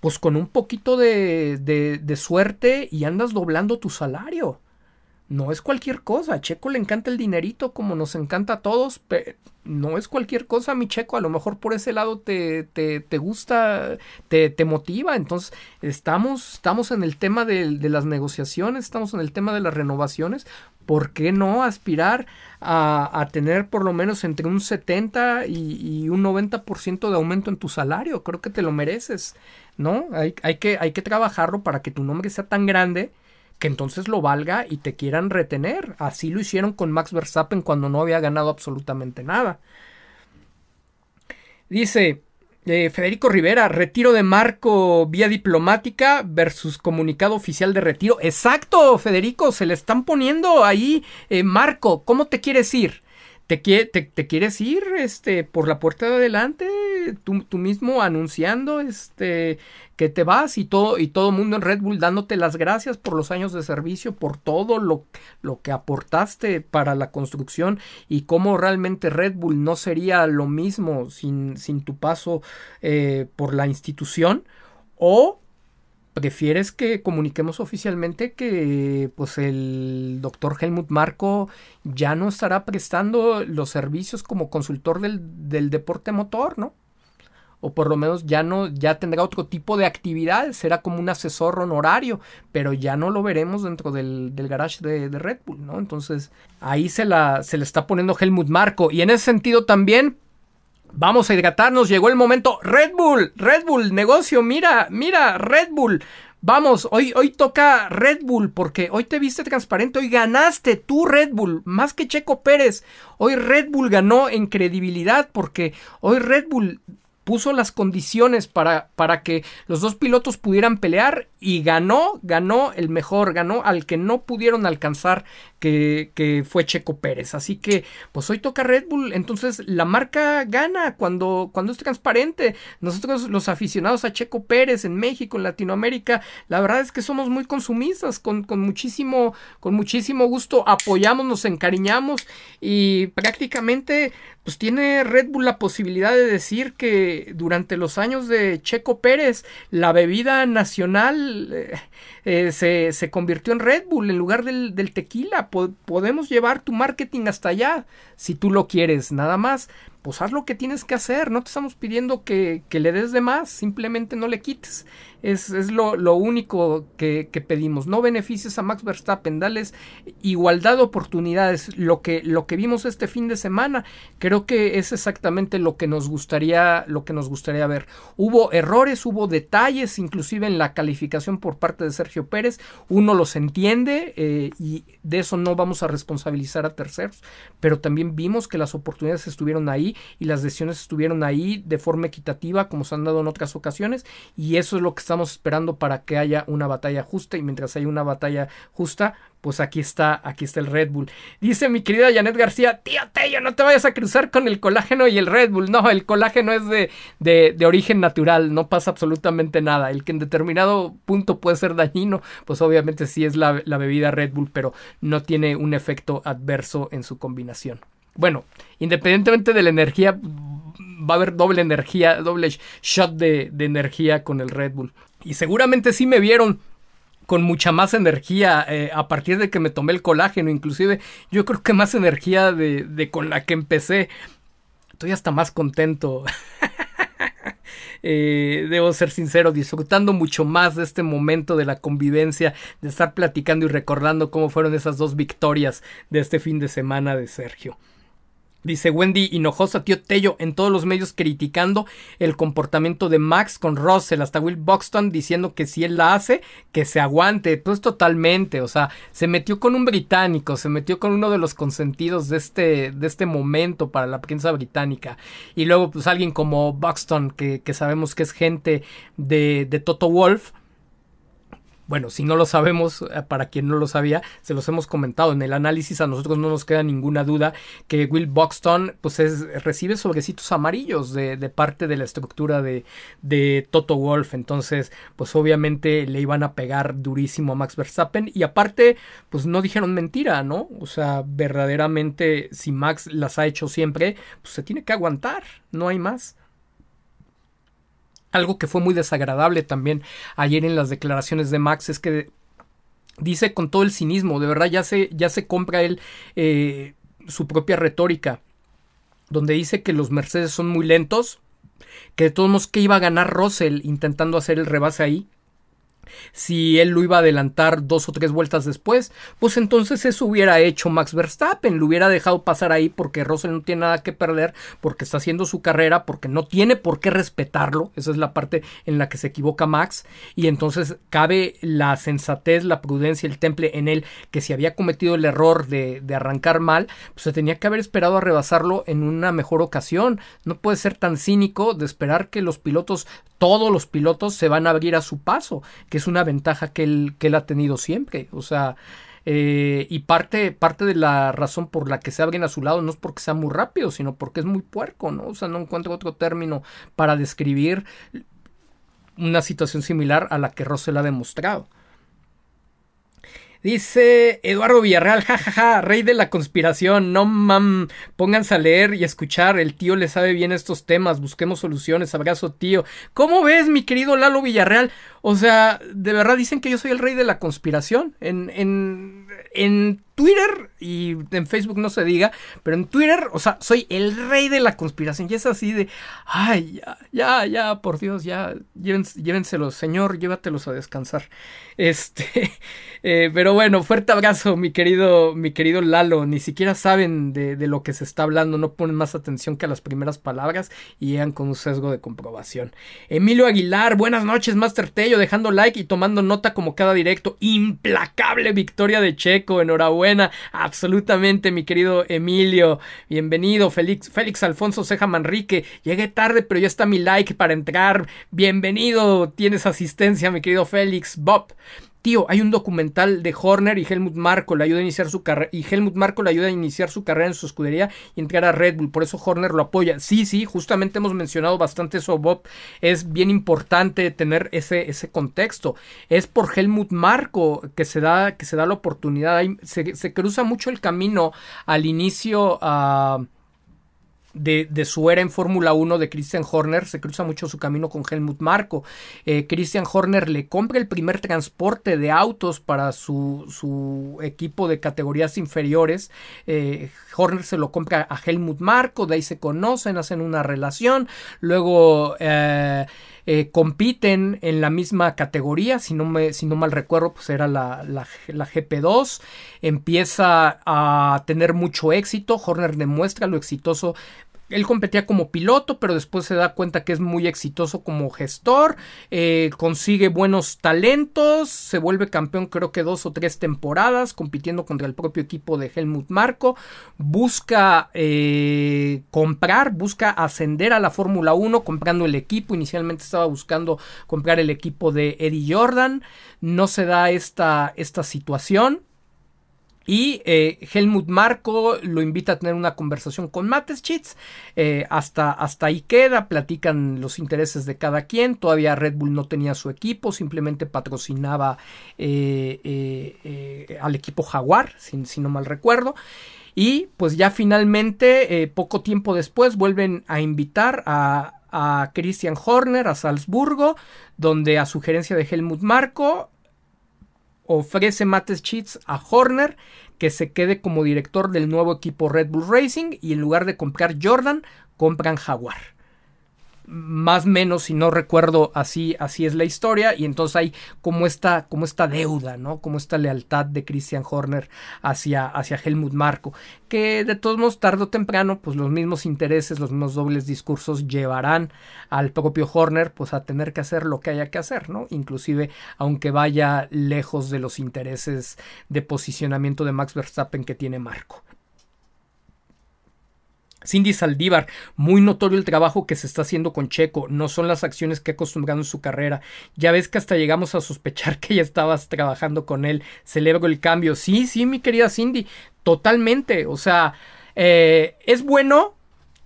pues con un poquito de, de, de suerte y andas doblando tu salario no es cualquier cosa. A Checo le encanta el dinerito como nos encanta a todos, pero no es cualquier cosa, mi Checo. A lo mejor por ese lado te, te, te gusta, te, te, motiva. Entonces, estamos, estamos en el tema de, las negociaciones, estamos en el tema de las renovaciones. ¿Por qué no aspirar a, a tener por lo menos entre un 70 y, y un 90% de aumento en tu salario? Creo que te lo mereces, ¿no? Hay, hay, que, hay que trabajarlo para que tu nombre sea tan grande que entonces lo valga y te quieran retener. Así lo hicieron con Max Verstappen cuando no había ganado absolutamente nada. Dice eh, Federico Rivera, retiro de Marco vía diplomática versus comunicado oficial de retiro. Exacto, Federico, se le están poniendo ahí, eh, Marco, ¿cómo te quieres ir? ¿Te, te, quieres ir este, por la puerta de adelante? Tú, tú, mismo anunciando este, que te vas y todo y todo mundo en Red Bull dándote las gracias por los años de servicio, por todo lo, lo que aportaste para la construcción y cómo realmente Red Bull no sería lo mismo sin, sin tu paso eh, por la institución o prefieres que comuniquemos oficialmente que pues el doctor Helmut Marco ya no estará prestando los servicios como consultor del, del, deporte motor, ¿no? O por lo menos ya no, ya tendrá otro tipo de actividades, será como un asesor honorario, pero ya no lo veremos dentro del, del garage de, de, Red Bull, ¿no? Entonces ahí se la, se le está poniendo Helmut Marco. Y en ese sentido también, Vamos a hidratarnos, llegó el momento. Red Bull, Red Bull, negocio, mira, mira, Red Bull. Vamos, hoy, hoy toca Red Bull porque hoy te viste transparente, hoy ganaste tú Red Bull, más que Checo Pérez. Hoy Red Bull ganó en credibilidad porque hoy Red Bull puso las condiciones para, para que los dos pilotos pudieran pelear y ganó, ganó el mejor, ganó al que no pudieron alcanzar que, fue Checo Pérez. Así que, pues hoy toca Red Bull, entonces la marca gana cuando, cuando es transparente. Nosotros los aficionados a Checo Pérez en México, en Latinoamérica, la verdad es que somos muy consumistas, con, con muchísimo, con muchísimo gusto apoyamos, nos encariñamos y prácticamente pues tiene Red Bull la posibilidad de decir que durante los años de Checo Pérez la bebida nacional eh, eh, se, se, convirtió en Red Bull en lugar del, tequila. podemos llevar tu marketing hasta allá si tú lo quieres, nada más. Pues haz lo que tienes que hacer, no te estamos pidiendo que, que le des de más, simplemente no le quites. Es, es lo, lo, único que, que, pedimos. No beneficies a Max Verstappen, dales igualdad de oportunidades. Lo que, lo que vimos este fin de semana, creo que es exactamente lo que nos gustaría, lo que nos gustaría ver. Hubo errores, hubo detalles, inclusive en la calificación por parte de Sergio Pérez. Uno los entiende eh, y de eso no vamos a responsabilizar a terceros, pero también vimos que las oportunidades estuvieron ahí y las decisiones estuvieron ahí de forma equitativa, como se han dado en otras ocasiones, y eso es lo que está estamos esperando para que haya una batalla justa y mientras hay una batalla justa, pues aquí está, aquí está el Red Bull. Dice mi querida Janet García, tío Tello, no te vayas a cruzar con el colágeno y el Red Bull. No, el colágeno es de, de, de, origen natural, no pasa absolutamente nada. El que en determinado punto puede ser dañino, pues obviamente sí es la, la bebida Red Bull, pero no tiene un efecto adverso en su combinación. Bueno, independientemente de la energía, va a haber doble energía, doble shot de, energía con el Red Bull. Y seguramente sí me vieron con mucha más energía eh, a partir de que me tomé el colágeno, inclusive yo creo que más energía de, con la que empecé. Estoy hasta más contento. Eh, debo ser sincero, disfrutando mucho más de este momento de la convivencia, de estar platicando y recordando cómo fueron esas dos victorias de este fin de semana de Sergio. Dice Wendy Hinojosa, tío Tello, en todos los medios criticando el comportamiento de Max con Russell, hasta Will Buxton diciendo que si él la hace, que se aguante, pues totalmente, o sea, se metió con un británico, se metió con uno de los consentidos de este, de este momento para la prensa británica, y luego pues alguien como Buxton, que, que sabemos que es gente de, de Toto Wolf, bueno, si no lo sabemos, eh, para quien no lo sabía, se los hemos comentado en el análisis, a nosotros no nos queda ninguna duda que Will Buxton pues recibe sobrecitos amarillos de, parte de la estructura de, de, Toto Wolf, entonces pues obviamente le iban a pegar durísimo a Max Verstappen y aparte pues no dijeron mentira, ¿no? O sea, verdaderamente si Max las ha hecho siempre, pues se tiene que aguantar, no hay más. Algo que fue muy desagradable también ayer en las declaraciones de Max es que dice con todo el cinismo, de verdad ya se, ya se compra él eh, su propia retórica, donde dice que los Mercedes son muy lentos, que de todos modos que iba a ganar Russell intentando hacer el rebase ahí, si él lo iba a adelantar dos o tres vueltas después, pues entonces eso hubiera hecho Max Verstappen, lo hubiera dejado pasar ahí porque Russell no tiene nada que perder, porque está haciendo su carrera, porque no tiene por qué respetarlo, esa es la parte en la que se equivoca Max, y entonces cabe la sensatez, la prudencia, el temple en él, que si había cometido el error de, de arrancar mal, pues se tenía que haber esperado a rebasarlo en una mejor ocasión, no puede ser tan cínico de esperar que los pilotos, todos los pilotos se van a abrir a su paso, que es una ventaja que él, que él ha tenido siempre. O sea, eh, y parte, parte de la razón por la que se abren a su lado no es porque sea muy rápido, sino porque es muy puerco, ¿no? O sea, no encuentro otro término para describir una situación similar a la que Russell ha demostrado. Dice Eduardo Villarreal, jajaja, rey de la conspiración, no mam, pónganse a leer y escuchar, el tío le sabe bien estos temas, busquemos soluciones, abrazo tío. ¿Cómo ves, mi querido Lalo Villarreal? O sea, de verdad dicen que yo soy el rey de la conspiración. En, en, en Twitter y en Facebook no se diga, pero en Twitter, o sea, soy el rey de la conspiración. Y es así de, ay, ya, ya, ya, por Dios, ya, llévenselos, señor, llévatelos a descansar. Este, eh, pero bueno, fuerte abrazo, mi querido, mi querido Lalo. Ni siquiera saben de, de, lo que se está hablando, no ponen más atención que a las primeras palabras y llegan con un sesgo de comprobación. Emilio Aguilar, buenas noches, Master Tello, dejando like y tomando nota como cada directo. Implacable victoria de Checo, enhorabuena buena, absolutamente, mi querido Emilio. Bienvenido, Félix, Félix Alfonso Ceja Manrique. Llegué tarde, pero ya está mi like para entrar. Bienvenido, tienes asistencia, mi querido Félix. Bob. Tío, hay un documental de Horner y Helmut Marko le ayuda a iniciar su carrera y Helmut Marko le ayuda a iniciar su carrera en su escudería y entrar a Red Bull, por eso Horner lo apoya. Sí, sí, justamente hemos mencionado bastante eso, Bob. Es bien importante tener ese, ese contexto. Es por Helmut Marko que se da que se da la oportunidad. se, se, cruza mucho el camino al inicio a de, su era en Fórmula 1 de Christian Horner, se cruza mucho su camino con Helmut Marko. Eh, Christian Horner le compra el primer transporte de autos para su, su equipo de categorías inferiores. Eh, Horner se lo compra a Helmut Marko, de ahí se conocen, hacen una relación. Luego eh, compiten en la misma categoría, si no, me, si no mal recuerdo, pues era la, la, la, GP2, empieza a tener mucho éxito, Horner demuestra lo exitoso él competía como piloto, pero después se da cuenta que es muy exitoso como gestor, eh, consigue buenos talentos, se vuelve campeón creo que dos o tres temporadas, compitiendo contra el propio equipo de Helmut Marko, busca eh, comprar, busca ascender a la Fórmula 1 comprando el equipo, inicialmente estaba buscando comprar el equipo de Eddie Jordan, no se da esta, esta situación, y eh, Helmut Marco lo invita a tener una conversación con Mateschitz. Eh, hasta, hasta ahí queda, platican los intereses de cada quien. Todavía Red Bull no tenía su equipo, simplemente patrocinaba eh, al equipo Jaguar, si, si, no mal recuerdo. Y pues ya finalmente, poco tiempo después, vuelven a invitar a, a Christian Horner a Salzburgo, donde a sugerencia de Helmut Marco ofrece Mattes Cheats a Horner que se quede como director del nuevo equipo Red Bull Racing y en lugar de comprar Jordan, compran Jaguar más menos, si no recuerdo, así, así es la historia, y entonces hay como esta, como esta deuda, ¿no? Como esta lealtad de Christian Horner hacia, hacia Helmut Marko, que de todos modos, tarde o temprano, pues los mismos intereses, los mismos dobles discursos llevarán al propio Horner, pues a tener que hacer lo que haya que hacer, ¿no? Inclusive, aunque vaya lejos de los intereses de posicionamiento de Max Verstappen que tiene Marco. Cindy Saldívar, muy notorio el trabajo que se está haciendo con Checo, no son las acciones que ha acostumbrado en su carrera. Ya ves que hasta llegamos a sospechar que ya estabas trabajando con él. Celebro el cambio. Sí, sí, mi querida Cindy, totalmente. O sea, eh, es bueno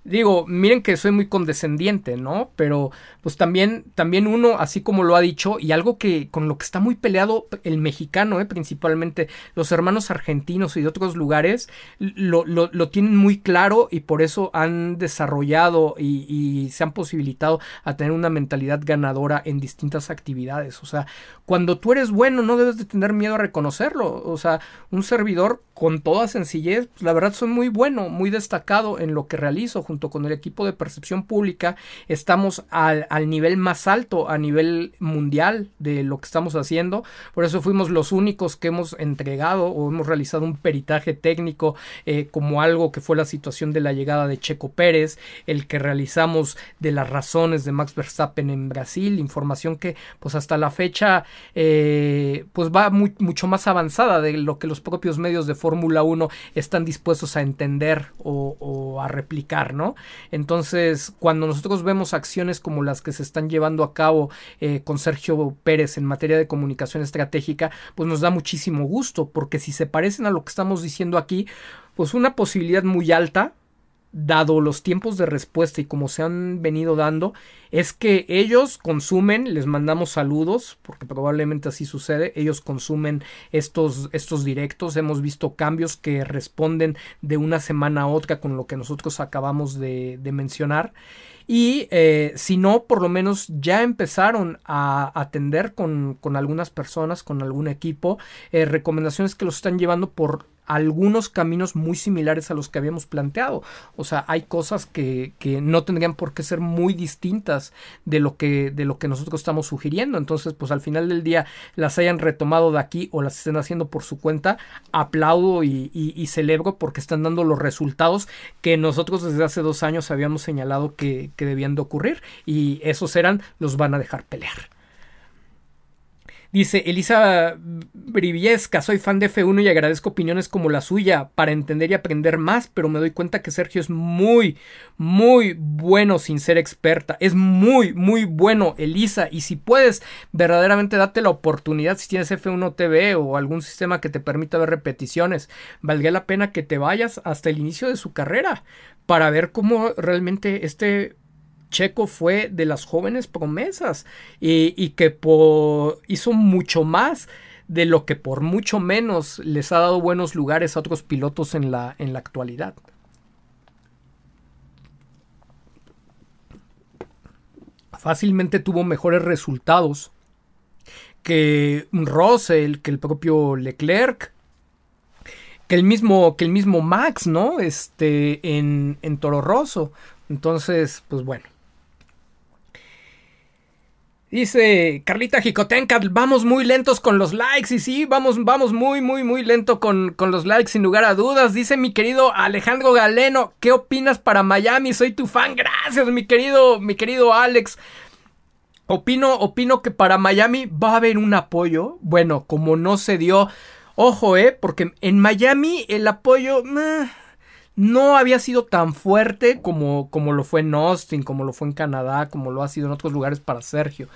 digo, miren que soy muy condescendiente, ¿no? Pero pues también, también uno, así como lo ha dicho, y algo que con lo que está muy peleado el mexicano, ¿eh? principalmente los hermanos argentinos y de otros lugares, lo, lo, lo tienen muy claro y por eso han desarrollado y, se han posibilitado a tener una mentalidad ganadora en distintas actividades. O sea, cuando tú eres bueno, no debes de tener miedo a reconocerlo. O sea, un servidor con toda sencillez, pues, la verdad soy muy bueno, muy destacado en lo que realizo junto con el equipo de percepción pública. Estamos al, nivel más alto, a nivel mundial de lo que estamos haciendo. Por eso fuimos los únicos que hemos entregado o hemos realizado un peritaje técnico eh, como algo que fue la situación de la llegada de Checo Pérez, el que realizamos de las razones de Max Verstappen en Brasil, información que pues hasta la fecha eh, pues va mucho más avanzada de lo que los propios medios de Fórmula 1 están dispuestos a entender o, a replicar, ¿no? Entonces, cuando nosotros vemos acciones como las que se están llevando a cabo eh, con Sergio Pérez en materia de comunicación estratégica, pues nos da muchísimo gusto, porque si se parecen a lo que estamos diciendo aquí, pues una posibilidad muy alta dado los tiempos de respuesta y como se han venido dando, es que ellos consumen, les mandamos saludos, porque probablemente así sucede, ellos consumen estos, estos directos, hemos visto cambios que responden de una semana a otra con lo que nosotros acabamos de, de mencionar y eh, si no, por lo menos ya empezaron a atender con, con algunas personas, con algún equipo, eh, recomendaciones que los están llevando por algunos caminos muy similares a los que habíamos planteado. O sea, hay cosas que, que, no tendrían por qué ser muy distintas de lo que, de lo que nosotros estamos sugiriendo. Entonces, pues al final del día las hayan retomado de aquí o las estén haciendo por su cuenta, aplaudo y, celebro porque están dando los resultados que nosotros desde hace dos años habíamos señalado que, que debían de ocurrir y esos eran los van a dejar pelear. Dice Elisa Briviesca, soy fan de F1 y agradezco opiniones como la suya para entender y aprender más, pero me doy cuenta que Sergio es muy, muy bueno sin ser experta. Es muy, muy bueno, Elisa. Y si puedes, verdaderamente date la oportunidad si tienes F1 TV o algún sistema que te permita ver repeticiones. Valdría la pena que te vayas hasta el inicio de su carrera para ver cómo realmente este Checo fue de las jóvenes promesas y, que hizo mucho más de lo que por mucho menos les ha dado buenos lugares a otros pilotos en la, en la actualidad. Fácilmente tuvo mejores resultados que Russell, que el propio Leclerc, que el mismo, que el mismo Max, ¿no? Este, en, en Toro Rosso. Entonces, pues bueno. Dice Carlita Jicotenca, vamos muy lentos con los likes. Y sí, vamos, vamos muy, muy, muy lento con, con, los likes, sin lugar a dudas. Dice mi querido Alejandro Galeno, ¿qué opinas para Miami? Soy tu fan. Gracias, mi querido, mi querido Alex. Opino, opino que para Miami va a haber un apoyo. Bueno, como no se dio. Ojo, eh, porque en Miami el apoyo no había sido tan fuerte como, como lo fue en Austin, como lo fue en Canadá, como lo ha sido en otros lugares para Sergio.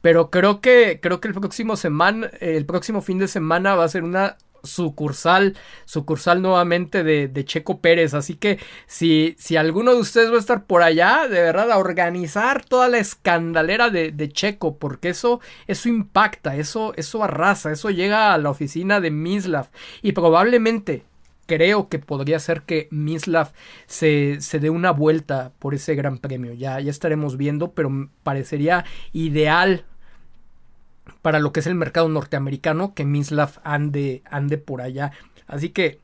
Pero creo que, creo que el próximo semana, el próximo fin de semana va a ser una sucursal, sucursal nuevamente de, Checo Pérez. Así que si, si alguno de ustedes va a estar por allá, de verdad, a organizar toda la escandalera de, de Checo, porque eso, eso impacta, eso, eso arrasa, eso llega a la oficina de Mislav y probablemente creo que podría ser que Mislav se, se dé una vuelta por ese gran premio. Ya, ya estaremos viendo, pero parecería ideal para lo que es el mercado norteamericano que Mislav ande, ande por allá. Así que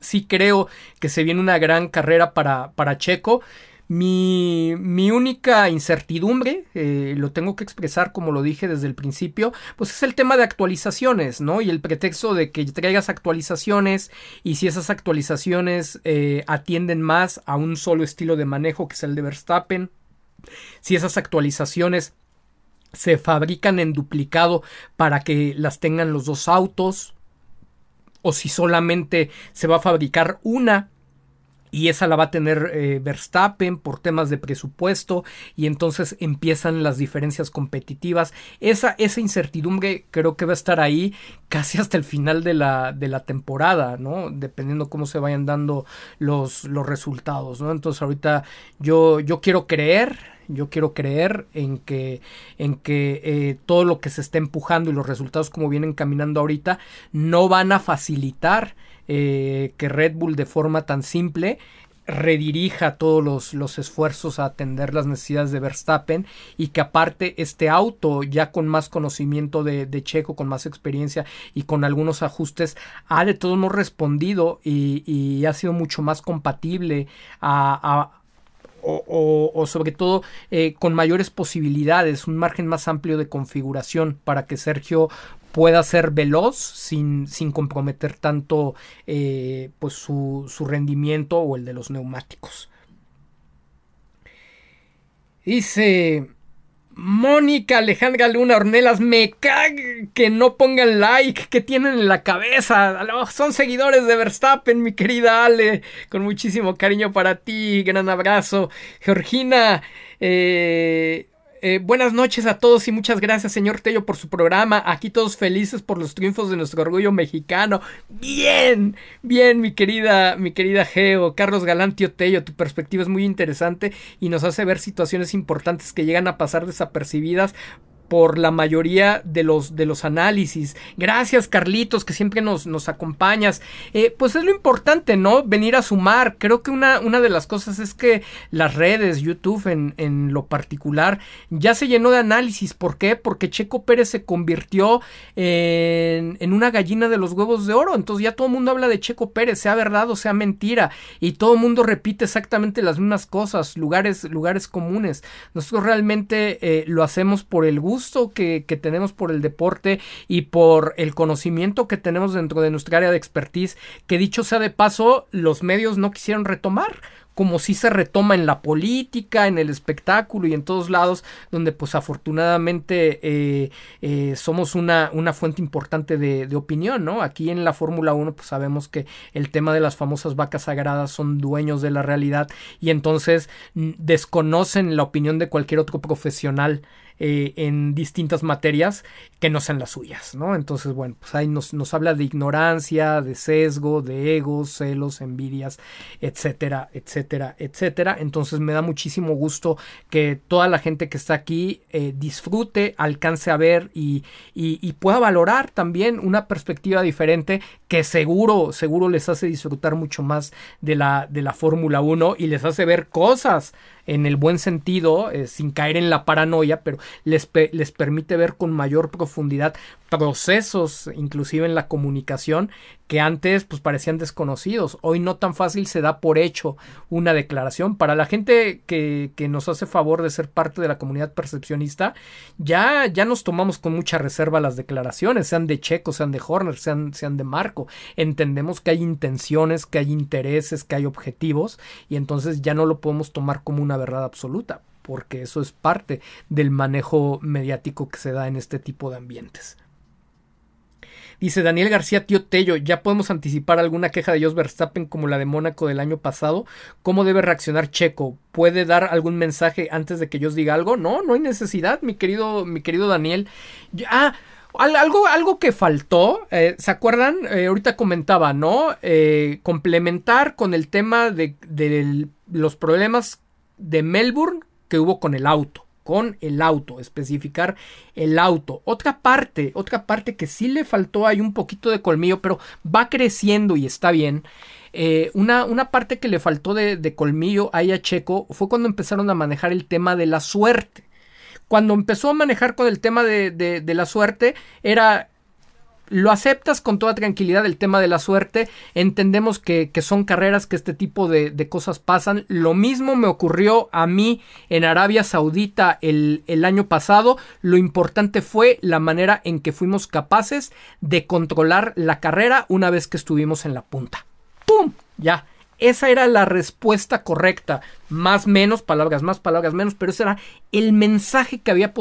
sí creo que se viene una gran carrera para, para Checo. Mi, mi única incertidumbre, eh, lo tengo que expresar como lo dije desde el principio, pues es el tema de actualizaciones, ¿no? Y el pretexto de que traigas actualizaciones y si esas actualizaciones eh, atienden más a un solo estilo de manejo que es el de Verstappen, si esas actualizaciones se fabrican en duplicado para que las tengan los dos autos, o si solamente se va a fabricar una y esa la va a tener eh, Verstappen por temas de presupuesto y entonces empiezan las diferencias competitivas. Esa, esa incertidumbre creo que va a estar ahí casi hasta el final de la, de la temporada, ¿no? Dependiendo cómo se vayan dando los, los resultados, ¿no? Entonces ahorita yo, yo quiero creer, yo quiero creer en que, en que eh, todo lo que se está empujando y los resultados como vienen caminando ahorita no van a facilitar eh, que Red Bull de forma tan simple redirija todos los, los, esfuerzos a atender las necesidades de Verstappen y que aparte este auto ya con más conocimiento de, Checo, con más experiencia y con algunos ajustes ha de todos modos respondido y, ha sido mucho más compatible a, o, sobre todo eh, con mayores posibilidades, un margen más amplio de configuración para que Sergio pueda ser veloz sin, sin comprometer tanto eh, pues su, su rendimiento o el de los neumáticos. Dice Mónica Alejandra Luna Ornelas, me caga que no pongan like, que tienen en la cabeza. Son seguidores de Verstappen, mi querida Ale. Con muchísimo cariño para ti, gran abrazo. Georgina, eh, eh, buenas noches a todos y muchas gracias, señor Tello, por su programa. Aquí todos felices por los triunfos de nuestro orgullo mexicano. Bien, bien, mi querida, mi querida Geo, Carlos Galantio Tello, tu perspectiva es muy interesante y nos hace ver situaciones importantes que llegan a pasar desapercibidas por la mayoría de los, de los análisis. Gracias, Carlitos, que siempre nos, nos acompañas. Eh, pues es lo importante, ¿no? Venir a sumar. Creo que una, una de las cosas es que las redes, YouTube en, en lo particular, ya se llenó de análisis. ¿Por qué? Porque Checo Pérez se convirtió en, en una gallina de los huevos de oro. Entonces ya todo el mundo habla de Checo Pérez, sea verdad o sea mentira. Y todo el mundo repite exactamente las mismas cosas, lugares, lugares comunes. Nosotros realmente eh, lo hacemos por el gusto que, tenemos por el deporte y por el conocimiento que tenemos dentro de nuestra área de expertise, que dicho sea de paso, los medios no quisieron retomar como si se retoma en la política, en el espectáculo y en todos lados, donde pues afortunadamente eh, eh, somos una, una, fuente importante de, opinión, ¿no? Aquí en la Fórmula 1 pues sabemos que el tema de las famosas vacas sagradas son dueños de la realidad y entonces desconocen la opinión de cualquier otro profesional eh, en distintas materias que no sean las suyas, ¿no? Entonces, bueno, pues ahí nos, nos habla de ignorancia, de sesgo, de egos, celos, envidias, etcétera, etcétera, etcétera. Entonces me da muchísimo gusto que toda la gente que está aquí eh, disfrute, alcance a ver y, y, pueda valorar también una perspectiva diferente que seguro, seguro les hace disfrutar mucho más de la, de la Fórmula 1 y les hace ver cosas en el buen sentido, eh, sin caer en la paranoia, pero les, les permite ver con mayor profundidad procesos, inclusive en la comunicación, que antes pues parecían desconocidos. Hoy no tan fácil se da por hecho una declaración. Para la gente que, que nos hace favor de ser parte de la comunidad percepcionista, ya, ya nos tomamos con mucha reserva las declaraciones, sean de Checo, sean de Horner, sean, sean de Marco. Entendemos que hay intenciones, que hay intereses, que hay objetivos, y entonces ya no lo podemos tomar como una verdad absoluta porque eso es parte del manejo mediático que se da en este tipo de ambientes. Dice Daniel García Tío Tello, ya podemos anticipar alguna queja de Jos Verstappen como la de Mónaco del año pasado. ¿Cómo debe reaccionar Checo? ¿Puede dar algún mensaje antes de que Jos diga algo? No, no hay necesidad, mi querido, mi querido Daniel. Ah, algo, algo que faltó, eh, ¿se acuerdan? Eh, ahorita comentaba, ¿no? Eh, complementar con el tema de, de los problemas de Melbourne que hubo con el auto con el auto, especificar el auto. Otra parte, otra parte que sí le faltó hay un poquito de colmillo, pero va creciendo y está bien. Eh, una, una, parte que le faltó de, colmillo ahí a Checo fue cuando empezaron a manejar el tema de la suerte. Cuando empezó a manejar con el tema de, de la suerte, era lo aceptas con toda tranquilidad el tema de la suerte, entendemos que, son carreras que este tipo de, cosas pasan. Lo mismo me ocurrió a mí en Arabia Saudita el, año pasado, lo importante fue la manera en que fuimos capaces de controlar la carrera una vez que estuvimos en la punta. ¡Pum! Ya. Esa era la respuesta correcta más menos, palabras más, palabras menos, pero ese era el mensaje que había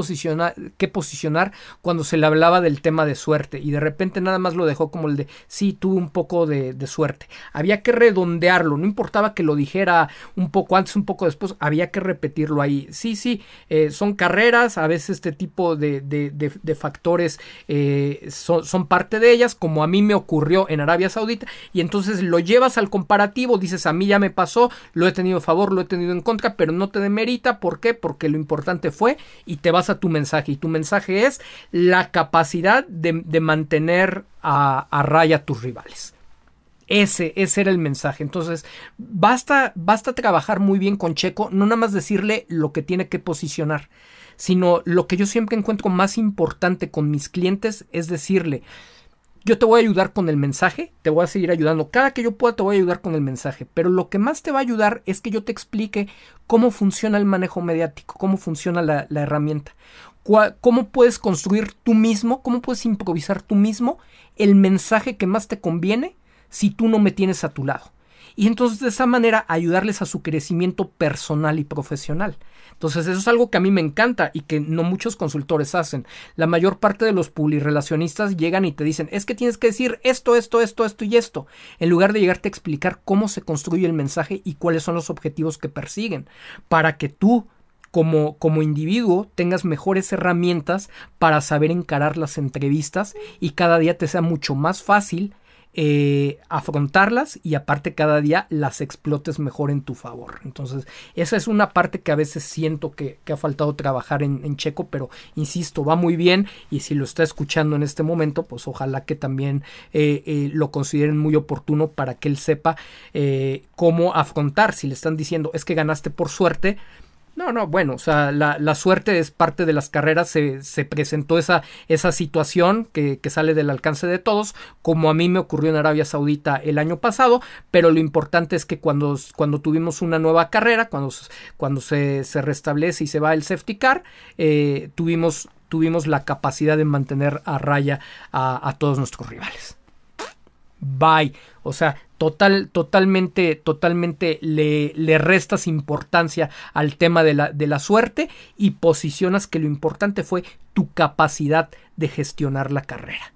que posicionar cuando se le hablaba del tema de suerte y de repente nada más lo dejó como el de sí, tuve un poco de, suerte. Había que redondearlo, no importaba que lo dijera un poco antes, un poco después, había que repetirlo ahí. Sí, sí, eh, son carreras, a veces este tipo de, de, factores eh, son, son parte de ellas, como a mí me ocurrió en Arabia Saudita, y entonces lo llevas al comparativo, dices a mí ya me pasó, lo he tenido a favor, lo he tenido en contra, pero no te demerita. ¿Por qué? Porque lo importante fue y te vas a tu mensaje. Y tu mensaje es la capacidad de, mantener a, a raya tus rivales. Ese, ese era el mensaje. Entonces, basta, basta trabajar muy bien con Checo, no nada más decirle lo que tiene que posicionar, sino lo que yo siempre encuentro más importante con mis clientes es decirle, yo te voy a ayudar con el mensaje, te voy a seguir ayudando. Cada que yo pueda te voy a ayudar con el mensaje. Pero lo que más te va a ayudar es que yo te explique cómo funciona el manejo mediático, cómo funciona la, herramienta. Cómo puedes construir tú mismo, cómo puedes improvisar tú mismo el mensaje que más te conviene si tú no me tienes a tu lado. Y entonces de esa manera ayudarles a su crecimiento personal y profesional. Entonces eso es algo que a mí me encanta y que no muchos consultores hacen. La mayor parte de los publirelacionistas llegan y te dicen, es que tienes que decir esto, esto, esto, esto y esto, en lugar de llegarte a explicar cómo se construye el mensaje y cuáles son los objetivos que persiguen, para que tú como, como, individuo tengas mejores herramientas para saber encarar las entrevistas y cada día te sea mucho más fácil eh, afrontarlas y aparte cada día las explotes mejor en tu favor. Entonces, esa es una parte que a veces siento que, ha faltado trabajar en, Checo, pero insisto, va muy bien y si lo está escuchando en este momento, pues ojalá que también eh, eh, lo consideren muy oportuno para que él sepa cómo afrontar. Si le están diciendo es que ganaste por suerte, no, no, bueno, o sea, la, suerte es parte de las carreras, se, se presentó esa, esa situación que, que, sale del alcance de todos, como a mí me ocurrió en Arabia Saudita el año pasado, pero lo importante es que cuando, cuando tuvimos una nueva carrera, cuando, cuando se, se restablece y se va el safety car, eh, tuvimos, tuvimos la capacidad de mantener a raya a, a todos nuestros rivales. Bye. O sea, total, totalmente, totalmente le, le restas importancia al tema de la, de la suerte y posicionas que lo importante fue tu capacidad de gestionar la carrera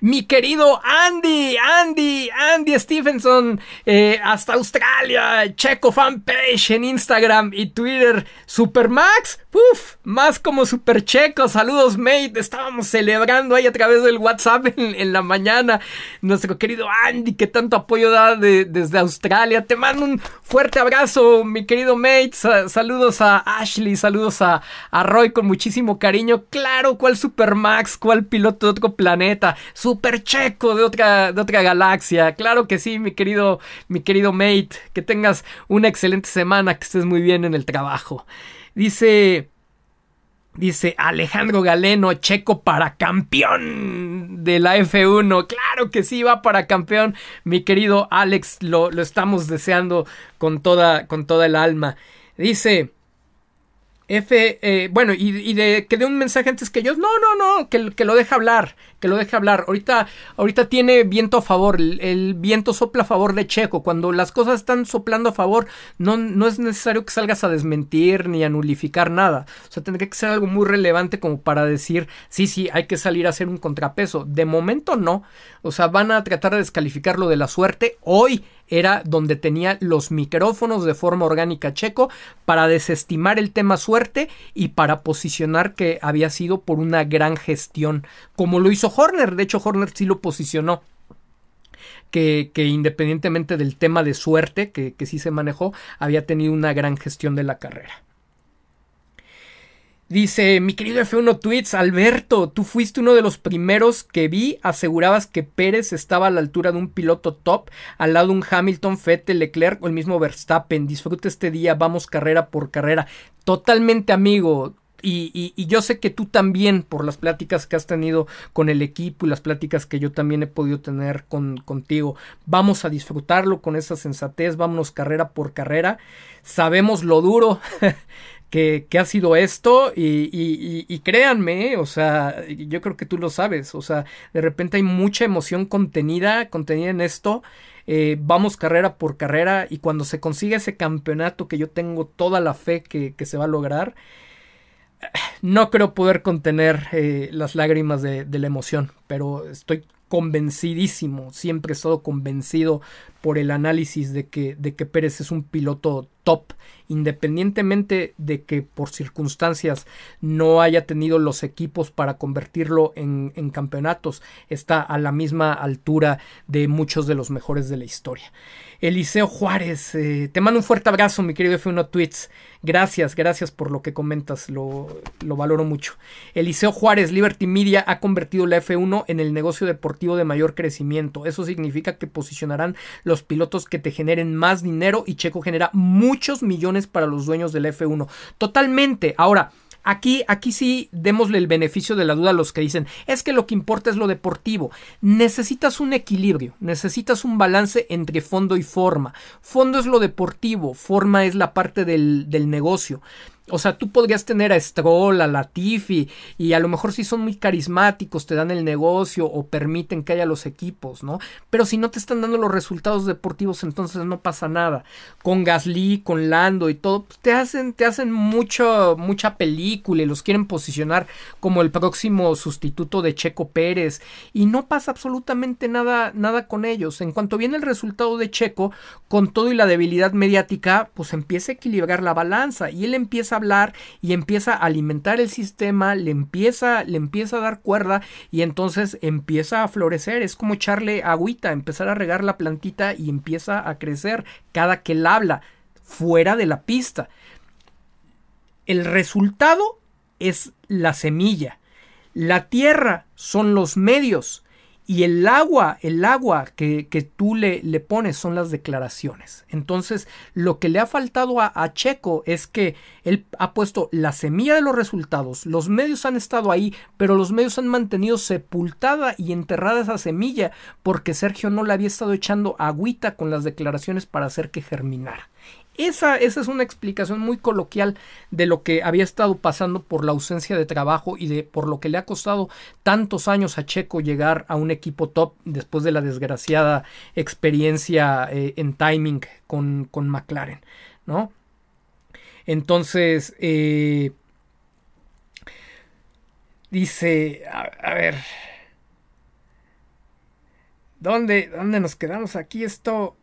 mi querido Andy, Andy, Andy Stephenson, eh, hasta Australia, Checo Fanpage en Instagram y Twitter, Supermax, uff, más como Super Checo, saludos mate, estábamos celebrando ahí a través del WhatsApp en, la mañana, nuestro querido Andy que tanto apoyo da desde Australia, te mando un fuerte abrazo, mi querido mate, saludos a Ashley, saludos a, a Roy con muchísimo cariño, claro, cuál Supermax, cuál piloto de otro planeta, super checo de otra, de otra galaxia. Claro que sí, mi querido, mi querido mate. Que tengas una excelente semana, que estés muy bien en el trabajo. Dice. Dice Alejandro Galeno, checo para campeón de la F1. Claro que sí, va para campeón. Mi querido Alex, lo, lo estamos deseando con toda, con toda el alma. Dice, F, eh, bueno, y, de que dé un mensaje antes que yo, no, no, no, que, que, lo deje hablar, que lo deje hablar. Ahorita, ahorita tiene viento a favor, el, viento sopla a favor de Checo. Cuando las cosas están soplando a favor, no, no es necesario que salgas a desmentir ni a nulificar nada. O sea, tendría que ser algo muy relevante como para decir, sí, sí, hay que salir a hacer un contrapeso. De momento no. O sea, van a tratar de descalificar lo de la suerte. Hoy era donde tenía los micrófonos de forma orgánica checo para desestimar el tema suerte y para posicionar que había sido por una gran gestión, como lo hizo Horner. De hecho, Horner sí lo posicionó. Que, que, independientemente del tema de suerte que, que sí se manejó, había tenido una gran gestión de la carrera. Dice, mi querido F1 Tweets, Alberto, tú fuiste uno de los primeros que vi, asegurabas que Pérez estaba a la altura de un piloto top, al lado de un Hamilton, Vettel, Leclerc o el mismo Verstappen. Disfruta este día, vamos carrera por carrera. Totalmente amigo. Y, y, yo sé que tú también, por las pláticas que has tenido con el equipo y las pláticas que yo también he podido tener con, contigo, vamos a disfrutarlo con esa sensatez, vámonos carrera por carrera. Sabemos lo duro que, ha sido esto y, créanme, o sea, yo creo que tú lo sabes, o sea, de repente hay mucha emoción contenida, contenida en esto. Eh, vamos carrera por carrera y cuando se consiga ese campeonato que yo tengo toda la fe que, se va a lograr, no creo poder contener eh, las lágrimas de, la emoción, pero estoy convencidísimo, siempre he estado convencido por el análisis de que, de que Pérez es un piloto top, independientemente de que por circunstancias no haya tenido los equipos para convertirlo en, campeonatos, está a la misma altura de muchos de los mejores de la historia. Eliseo Juárez, eh, te mando un fuerte abrazo, mi querido F1 Tweets. Gracias, gracias por lo que comentas, lo, lo, valoro mucho. Eliseo Juárez, Liberty Media ha convertido la F1 en el negocio deportivo de mayor crecimiento. Eso significa que posicionarán los pilotos que te generen más dinero y Checo genera muchos millones para los dueños del F1. Totalmente. Ahora, Aquí, aquí sí démosle el beneficio de la duda a los que dicen, es que lo que importa es lo deportivo. Necesitas un equilibrio, necesitas un balance entre fondo y forma. Fondo es lo deportivo, forma es la parte del, del negocio. O sea, tú podrías tener a Stroll, a Latifi, y a lo mejor si son muy carismáticos, te dan el negocio o permiten que haya los equipos, ¿no? Pero si no te están dando los resultados deportivos, entonces no pasa nada. Con Gasly, con Lando y todo, pues, te hacen, te hacen mucho, mucha película y los quieren posicionar como el próximo sustituto de Checo Pérez. Y no pasa absolutamente nada, nada con ellos. En cuanto viene el resultado de Checo, con todo y la debilidad mediática, pues empieza a equilibrar la balanza y él empieza hablar y empieza a alimentar el sistema, le empieza, le empieza a dar cuerda y entonces empieza a florecer. Es como echarle agüita, empezar a regar la plantita y empieza a crecer cada que él habla fuera de la pista. El resultado es la semilla. La tierra son los medios y el agua, el agua que, que tú le, le, pones son las declaraciones. Entonces, lo que le ha faltado a, a, Checo es que él ha puesto la semilla de los resultados. Los medios han estado ahí, pero los medios han mantenido sepultada y enterrada esa semilla porque Sergio no le había estado echando agüita con las declaraciones para hacer que germinara. Esa, esa, es una explicación muy coloquial de lo que había estado pasando por la ausencia de trabajo y de por lo que le ha costado tantos años a Checo llegar a un equipo top después de la desgraciada experiencia eh, en timing con, con, McLaren, ¿no? Entonces, eh, dice, a, a ver, ¿dónde, ¿dónde nos quedamos aquí? Esto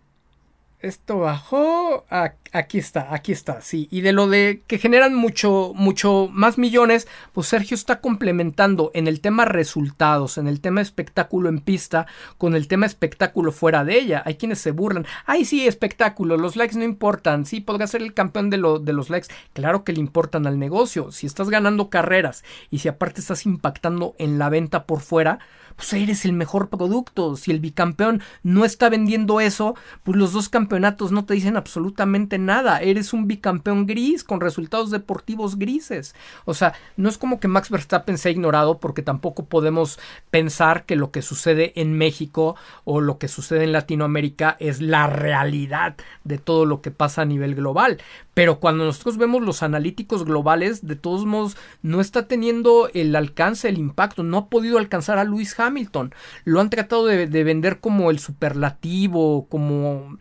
esto bajó. aquí está, aquí está, sí. Y de lo de que generan mucho, mucho más millones, pues Sergio está complementando en el tema resultados, en el tema espectáculo en pista, con el tema espectáculo fuera de ella. Hay quienes se burlan. Ay, sí, espectáculo, los likes no importan. Sí, podrá ser el campeón de, lo, de los likes. Claro que le importan al negocio. Si estás ganando carreras y si aparte estás impactando en la venta por fuera, pues eres el mejor producto. Si el bicampeón no está vendiendo eso, pues los dos campeonatos no te dicen absolutamente nada. Eres un bicampeón gris con resultados deportivos grises. O sea, no es como que Max Verstappen sea ignorado porque tampoco podemos pensar que lo que sucede en México o lo que sucede en Latinoamérica es la realidad de todo lo que pasa a nivel global. Pero cuando nosotros vemos los analíticos globales, de todos modos, no está teniendo el alcance, el impacto, no ha podido alcanzar a Lewis Hamilton. Lo han tratado de, de vender como el superlativo, como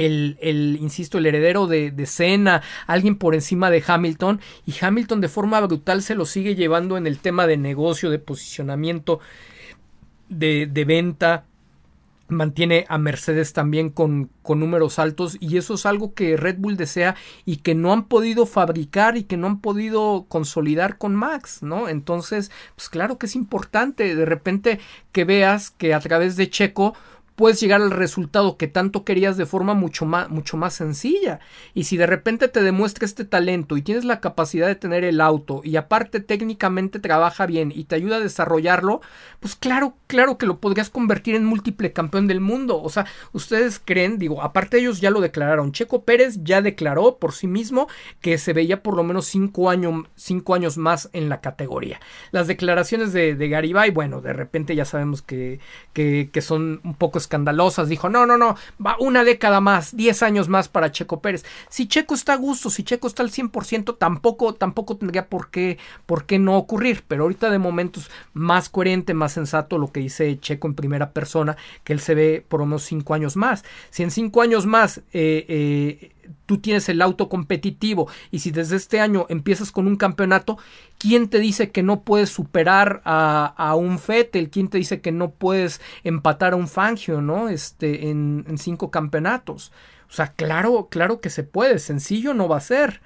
el, el, insisto, el heredero de, de Senna, alguien por encima de Hamilton, y Hamilton de forma brutal se lo sigue llevando en el tema de negocio, de posicionamiento, de, de venta mantiene a Mercedes también con, con, números altos y eso es algo que Red Bull desea y que no han podido fabricar y que no han podido consolidar con Max, ¿no? Entonces, pues claro que es importante de repente que veas que a través de Checo puedes llegar al resultado que tanto querías de forma mucho más, mucho más sencilla. Y si de repente te demuestra este talento y tienes la capacidad de tener el auto y aparte técnicamente trabaja bien y te ayuda a desarrollarlo, pues claro, claro que lo podrías convertir en múltiple campeón del mundo. O sea, ustedes creen, digo, aparte ellos ya lo declararon. Checo Pérez ya declaró por sí mismo que se veía por lo menos cinco, años cinco años más en la categoría. Las declaraciones de, de Garibay, bueno, de repente ya sabemos que, que, que son un poco escandalosas. Dijo, no, no, no, va una década más, 10 años más para Checo Pérez. Si Checo está a gusto, si Checo está al 100%, tampoco, tampoco tendría por qué, por qué no ocurrir. Pero ahorita de momentos más coherente, más sensato lo que dice Checo en primera persona, que él se ve por unos 5 años más. Si en 5 años más eh, eh, tú tienes el auto competitivo y si desde este año empiezas con un campeonato, ¿quién te dice que no puedes superar a, a un Fettel? ¿Quién te dice que no puedes empatar a un Fangio, ¿no? Este, en, en cinco campeonatos. O sea, claro, claro que se puede, sencillo no va a ser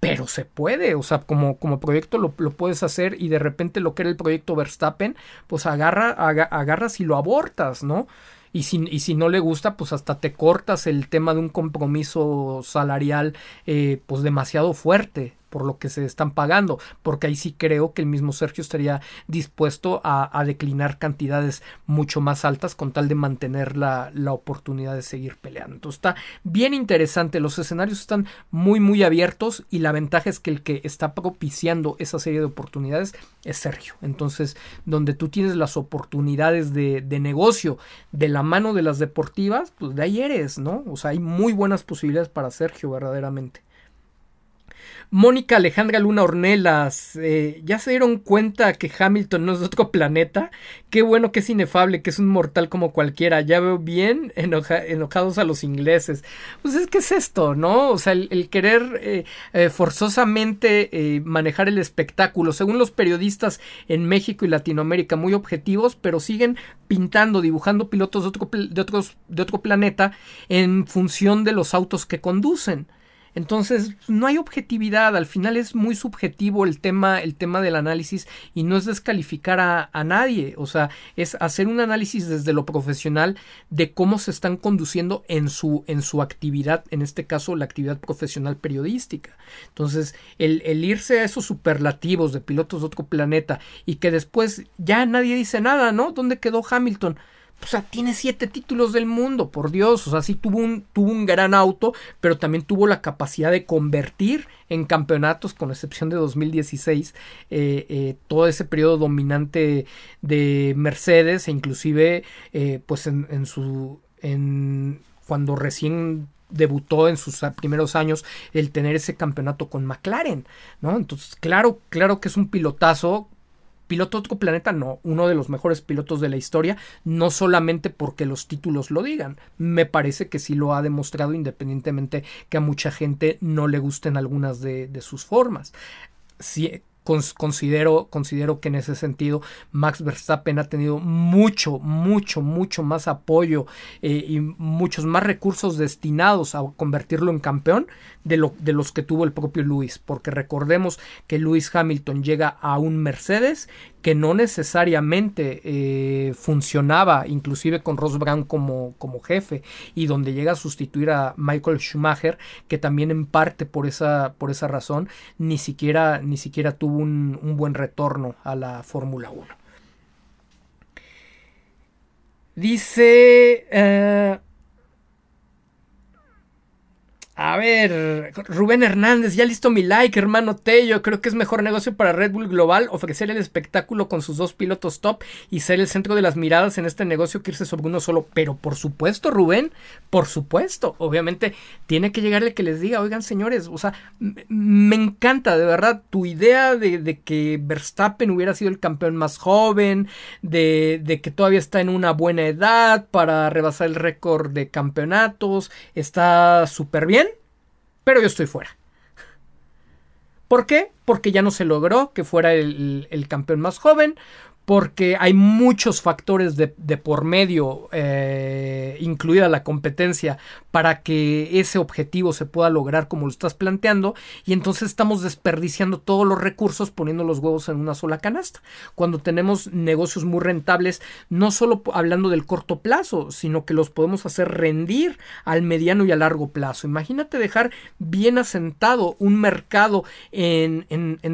pero se puede, o sea, como, como proyecto lo, lo, puedes hacer y de repente lo que era el proyecto Verstappen, pues agarra, aga, agarras y lo abortas, ¿no? Y si, y si no le gusta, pues hasta te cortas el tema de un compromiso salarial eh, pues demasiado fuerte por lo que se están pagando, porque ahí sí creo que el mismo Sergio estaría dispuesto a, a declinar cantidades mucho más altas con tal de mantener la, la, oportunidad de seguir peleando. Entonces está bien interesante, los escenarios están muy muy abiertos y la ventaja es que el que está propiciando esa serie de oportunidades es Sergio. Entonces, donde tú tienes las oportunidades de, de negocio de la mano de las deportivas, pues de ahí eres, ¿no? O sea, hay muy buenas posibilidades para Sergio verdaderamente. Mónica Alejandra Luna Ornelas, eh, ¿ya se dieron cuenta que Hamilton no es otro planeta? Qué bueno que es inefable, que es un mortal como cualquiera. Ya veo bien enoja enojados a los ingleses. Pues es que es esto, ¿no? O sea, el, querer eh, eh, forzosamente eh, manejar el espectáculo, según los periodistas en México y Latinoamérica, muy objetivos, pero siguen pintando, dibujando pilotos de otro, de de otro planeta en función de los autos que conducen. Entonces, no hay objetividad, al final es muy subjetivo el tema, el tema del análisis y no es descalificar a, a nadie, o sea, es hacer un análisis desde lo profesional de cómo se están conduciendo en su, en su actividad, en este caso la actividad profesional periodística. Entonces, el, el irse a esos superlativos de pilotos de otro planeta y que después ya nadie dice nada, ¿no? ¿Dónde quedó Hamilton? O sea, tiene siete títulos del mundo, por Dios. O sea, sí tuvo un, tuvo un gran auto, pero también tuvo la capacidad de convertir en campeonatos, con excepción de 2016, eh, eh, todo ese periodo dominante de Mercedes, e inclusive, eh, pues en, en su. En, cuando recién debutó en sus primeros años el tener ese campeonato con McLaren, ¿no? Entonces, claro, claro que es un pilotazo, piloto de otro planeta, no, uno de los mejores pilotos de la historia, no solamente porque los títulos lo digan, me parece que sí lo ha demostrado independientemente que a mucha gente no le gusten algunas de, de sus formas. Sí, considero, considero que en ese sentido Max Verstappen ha tenido mucho, mucho, mucho más apoyo eh, y muchos más recursos destinados a convertirlo en campeón de, lo, de los que tuvo el propio Lewis, porque recordemos que Lewis Hamilton llega a un Mercedes que no necesariamente eh, funcionaba, inclusive con Ross Brown como, como jefe, y donde llega a sustituir a Michael Schumacher, que también en parte por esa, por esa razón ni siquiera, ni siquiera tuvo un, un buen retorno a la Fórmula 1. Dice... Eh, a ver, Rubén Hernández, ya listo mi like, hermano Tello. Creo que es mejor negocio para Red Bull Global ofrecer el espectáculo con sus dos pilotos top y ser el centro de las miradas en este negocio que irse sobre uno solo. Pero por supuesto, Rubén, por supuesto. Obviamente tiene que llegar el que les diga, oigan señores, o sea, me encanta de verdad tu idea de, que Verstappen hubiera sido el campeón más joven, de, de que todavía está en una buena edad para rebasar el récord de campeonatos. Está súper bien pero yo estoy fuera. ¿Por qué? Porque ya no se logró que fuera el, el campeón más joven, porque hay muchos factores de, por medio, eh, incluida la competencia, para que ese objetivo se pueda lograr como lo estás planteando, y entonces estamos desperdiciando todos los recursos poniendo los huevos en una sola canasta, cuando tenemos negocios muy rentables, no solo hablando del corto plazo, sino que los podemos hacer rendir al mediano y a largo plazo. Imagínate dejar bien asentado un mercado en,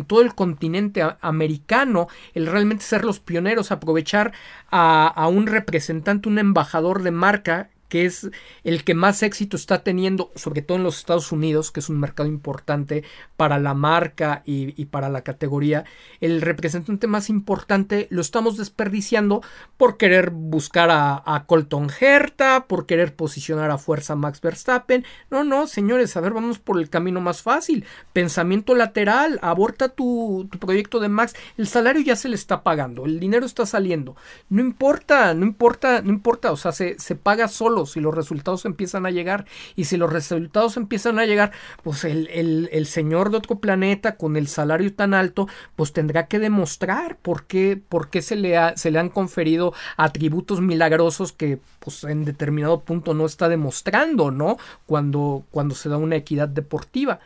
todo el continente americano, el realmente ser los pioneros, aprovechar a, a un representante, un embajador de marca que es el que más éxito está teniendo, sobre todo en los Estados Unidos, que es un mercado importante para la marca y, para la categoría, el representante más importante lo estamos desperdiciando por querer buscar a, Colton Herta, por querer posicionar a fuerza Max Verstappen. No, no, señores, a ver, vamos por el camino más fácil. Pensamiento lateral, aborta tu, tu proyecto de Max. El salario ya se le está pagando, el dinero está saliendo. No importa, no importa, no importa, o sea, se, se paga solo si los resultados empiezan a llegar. Y si los resultados empiezan a llegar, pues el, el, señor de otro planeta con el salario tan alto, pues tendrá que demostrar por qué, por qué se, le se le han conferido atributos milagrosos que pues en determinado punto no está demostrando, ¿no? Cuando, cuando se da una equidad deportiva.